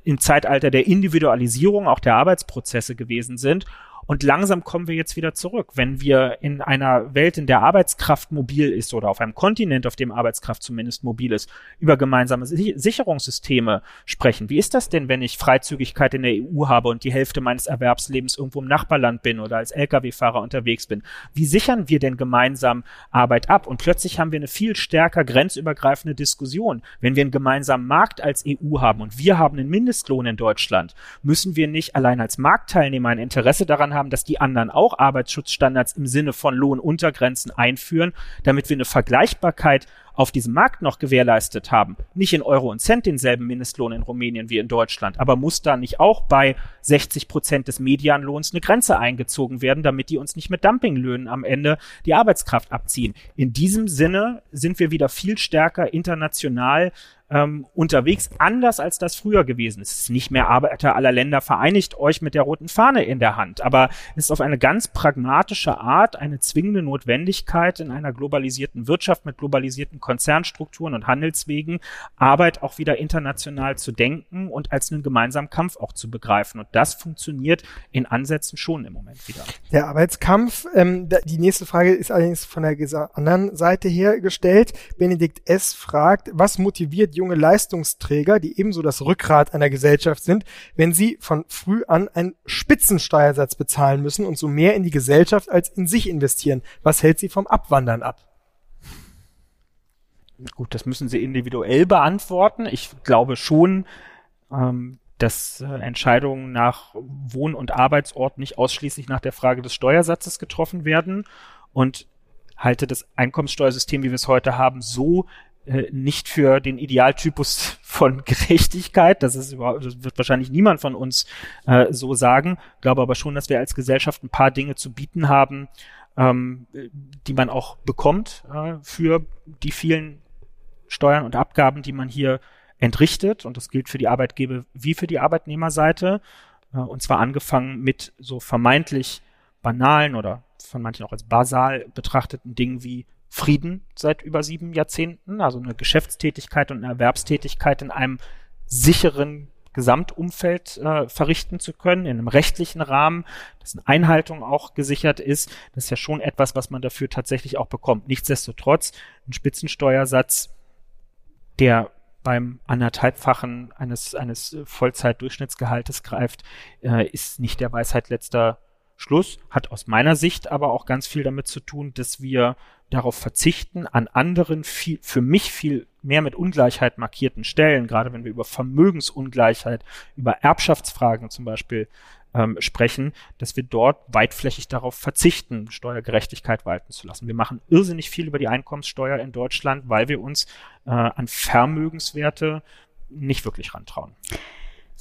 im Zeitalter der Individualisierung auch der Arbeitsprozesse gewesen sind und langsam kommen wir jetzt wieder zurück. Wenn wir in einer Welt, in der Arbeitskraft mobil ist oder auf einem Kontinent, auf dem Arbeitskraft zumindest mobil ist, über gemeinsame Sicherungssysteme sprechen. Wie ist das denn, wenn ich Freizügigkeit in der EU habe und die Hälfte meines Erwerbslebens irgendwo im Nachbarland bin oder als Lkw-Fahrer unterwegs bin? Wie sichern wir denn gemeinsam Arbeit ab? Und plötzlich haben wir eine viel stärker grenzübergreifende Diskussion. Wenn wir einen gemeinsamen Markt als EU haben und wir haben einen Mindestlohn in Deutschland, müssen wir nicht allein als Marktteilnehmer ein Interesse daran haben, haben, dass die anderen auch Arbeitsschutzstandards im Sinne von Lohnuntergrenzen einführen, damit wir eine Vergleichbarkeit auf diesem Markt noch gewährleistet haben. Nicht in Euro und Cent denselben Mindestlohn in Rumänien wie in Deutschland, aber muss da nicht auch bei 60 Prozent des Medianlohns eine Grenze eingezogen werden, damit die uns nicht mit Dumpinglöhnen am Ende die Arbeitskraft abziehen. In diesem Sinne sind wir wieder viel stärker international ähm, unterwegs, anders als das früher gewesen ist. Es ist nicht mehr Arbeiter aller Länder vereinigt euch mit der roten Fahne in der Hand, aber es ist auf eine ganz pragmatische Art eine zwingende Notwendigkeit in einer globalisierten Wirtschaft mit globalisierten Konzernstrukturen und Handelswegen Arbeit auch wieder international zu denken und als einen gemeinsamen Kampf auch zu begreifen. Und das funktioniert in Ansätzen schon im Moment wieder.
Der Arbeitskampf, ähm, die nächste Frage ist allerdings von der anderen Seite her gestellt. Benedikt S. fragt, was motiviert junge Leistungsträger, die ebenso das Rückgrat einer Gesellschaft sind, wenn sie von früh an einen Spitzensteuersatz bezahlen müssen und so mehr in die Gesellschaft als in sich investieren? Was hält sie vom Abwandern ab?
Gut, das müssen Sie individuell beantworten. Ich glaube schon, ähm, dass äh, Entscheidungen nach Wohn- und Arbeitsort nicht ausschließlich nach der Frage des Steuersatzes getroffen werden und halte das Einkommenssteuersystem, wie wir es heute haben, so äh, nicht für den Idealtypus von Gerechtigkeit. Das ist überhaupt, das wird wahrscheinlich niemand von uns äh, so sagen. Glaube aber schon, dass wir als Gesellschaft ein paar Dinge zu bieten haben, ähm, die man auch bekommt äh, für die vielen Steuern und Abgaben, die man hier entrichtet. Und das gilt für die Arbeitgeber wie für die Arbeitnehmerseite. Äh, und zwar angefangen mit so vermeintlich banalen oder von manchen auch als basal betrachteten Dingen wie Frieden seit über sieben Jahrzehnten, also eine Geschäftstätigkeit und eine Erwerbstätigkeit in einem sicheren Gesamtumfeld äh, verrichten zu können, in einem rechtlichen Rahmen, dessen Einhaltung auch gesichert ist. Das ist ja schon etwas, was man dafür tatsächlich auch bekommt. Nichtsdestotrotz, ein Spitzensteuersatz, der beim anderthalbfachen eines, eines Vollzeitdurchschnittsgehaltes greift, äh, ist nicht der Weisheit letzter Schluss, hat aus meiner Sicht aber auch ganz viel damit zu tun, dass wir darauf verzichten, an anderen viel, für mich viel mehr mit Ungleichheit markierten Stellen, gerade wenn wir über Vermögensungleichheit, über Erbschaftsfragen zum Beispiel ähm, sprechen, dass wir dort weitflächig darauf verzichten, Steuergerechtigkeit walten zu lassen. Wir machen irrsinnig viel über die Einkommenssteuer in Deutschland, weil wir uns äh, an Vermögenswerte nicht wirklich rantrauen.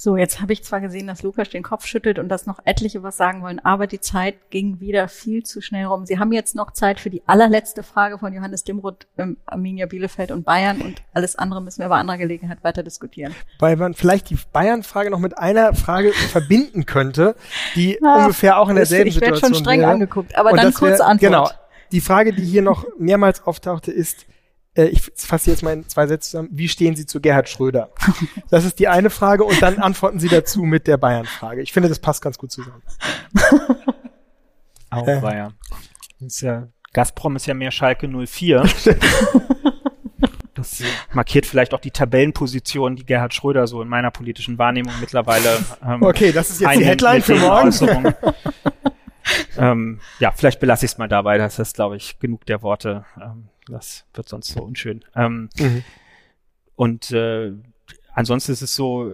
So, jetzt habe ich zwar gesehen, dass Lukas den Kopf schüttelt und dass noch etliche was sagen wollen, aber die Zeit ging wieder viel zu schnell rum. Sie haben jetzt noch Zeit für die allerletzte Frage von Johannes Dimroth, ähm, Arminia Bielefeld und Bayern und alles andere müssen wir bei anderer Gelegenheit weiter diskutieren.
Weil man vielleicht die Bayern-Frage noch mit einer Frage verbinden könnte, die ja, ungefähr auch in derselben
ich
Situation
Ich werde schon streng
wäre.
angeguckt, aber und dann kurze Antwort.
Genau. Die Frage, die hier noch mehrmals auftauchte, ist, ich fasse jetzt mal in zwei Sätze zusammen, wie stehen Sie zu Gerhard Schröder? Das ist die eine Frage und dann antworten Sie dazu mit der Bayern-Frage. Ich finde, das passt ganz gut zusammen.
Auch äh. Bayern. Ist ja, Gazprom ist ja mehr Schalke 04. Das markiert vielleicht auch die Tabellenposition, die Gerhard Schröder so in meiner politischen Wahrnehmung mittlerweile.
Ähm, okay, das ist jetzt die Headline für morgen.
ähm, ja, vielleicht belasse ich es mal dabei. Das ist, glaube ich, genug der Worte. Ähm, das wird sonst so unschön. Ähm, mhm. Und äh, ansonsten ist es so,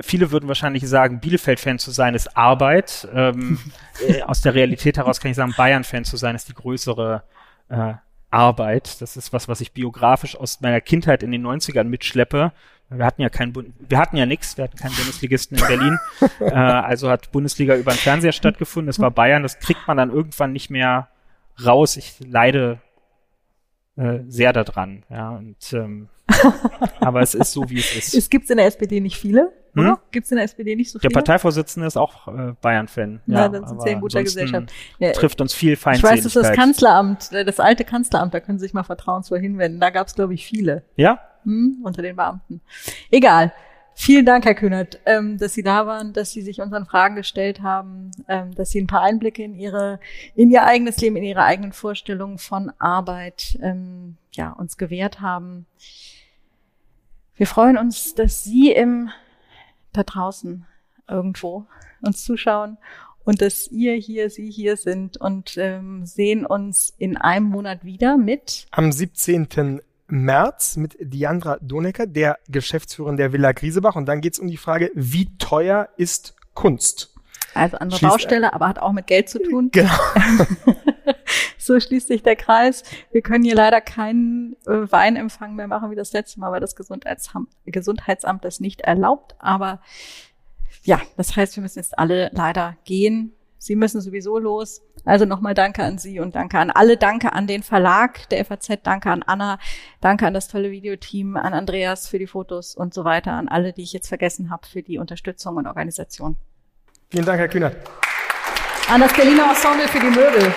viele würden wahrscheinlich sagen, Bielefeld-Fan zu sein ist Arbeit. Ähm, äh, aus der Realität heraus kann ich sagen, Bayern-Fan zu sein ist die größere äh, Arbeit. Das ist was, was ich biografisch aus meiner Kindheit in den 90ern mitschleppe. Wir hatten ja keinen, Bund wir hatten ja nichts, wir hatten keinen Bundesligisten in Berlin. äh, also hat Bundesliga über den Fernseher stattgefunden. Das war Bayern. Das kriegt man dann irgendwann nicht mehr raus. Ich leide äh, sehr daran. Ja, und ähm, aber es ist so, wie es ist.
Es gibt in der SPD nicht viele, hm? oder? Gibt es in der SPD nicht so viele?
Der Parteivorsitzende ist auch äh, Bayern-Fan. Ja,
ja, dann sind sie in guter Gesellschaft.
Ja, trifft uns viel Feindseligkeit.
Ich weiß, das ist das Kanzleramt, äh, das alte Kanzleramt, da können Sie sich mal vertrauensvoll hinwenden. Da gab es, glaube ich, viele.
Ja?
Hm, unter den Beamten. Egal. Vielen Dank, Herr Kühnert, ähm, dass Sie da waren, dass Sie sich unseren Fragen gestellt haben, ähm, dass Sie ein paar Einblicke in Ihre, in Ihr eigenes Leben, in Ihre eigenen Vorstellungen von Arbeit, ähm, ja, uns gewährt haben. Wir freuen uns, dass Sie im, da draußen irgendwo uns zuschauen und dass ihr hier, Sie hier sind und ähm, sehen uns in einem Monat wieder mit.
Am 17. März mit Diandra Donecker, der Geschäftsführerin der Villa Griesebach. Und dann geht es um die Frage, wie teuer ist Kunst?
Also andere schließt, Baustelle, aber hat auch mit Geld zu tun.
Genau.
so schließt sich der Kreis. Wir können hier leider keinen äh, Weinempfang mehr machen wie das letzte Mal, weil das Gesundheitsamt, Gesundheitsamt das nicht erlaubt. Aber ja, das heißt, wir müssen jetzt alle leider gehen. Sie müssen sowieso los. Also nochmal danke an Sie und danke an alle. Danke an den Verlag der FAZ. Danke an Anna. Danke an das tolle Videoteam, an Andreas für die Fotos und so weiter. An alle, die ich jetzt vergessen habe, für die Unterstützung und Organisation.
Vielen Dank, Herr Kühnert.
An das Berliner Ensemble für die Möbel.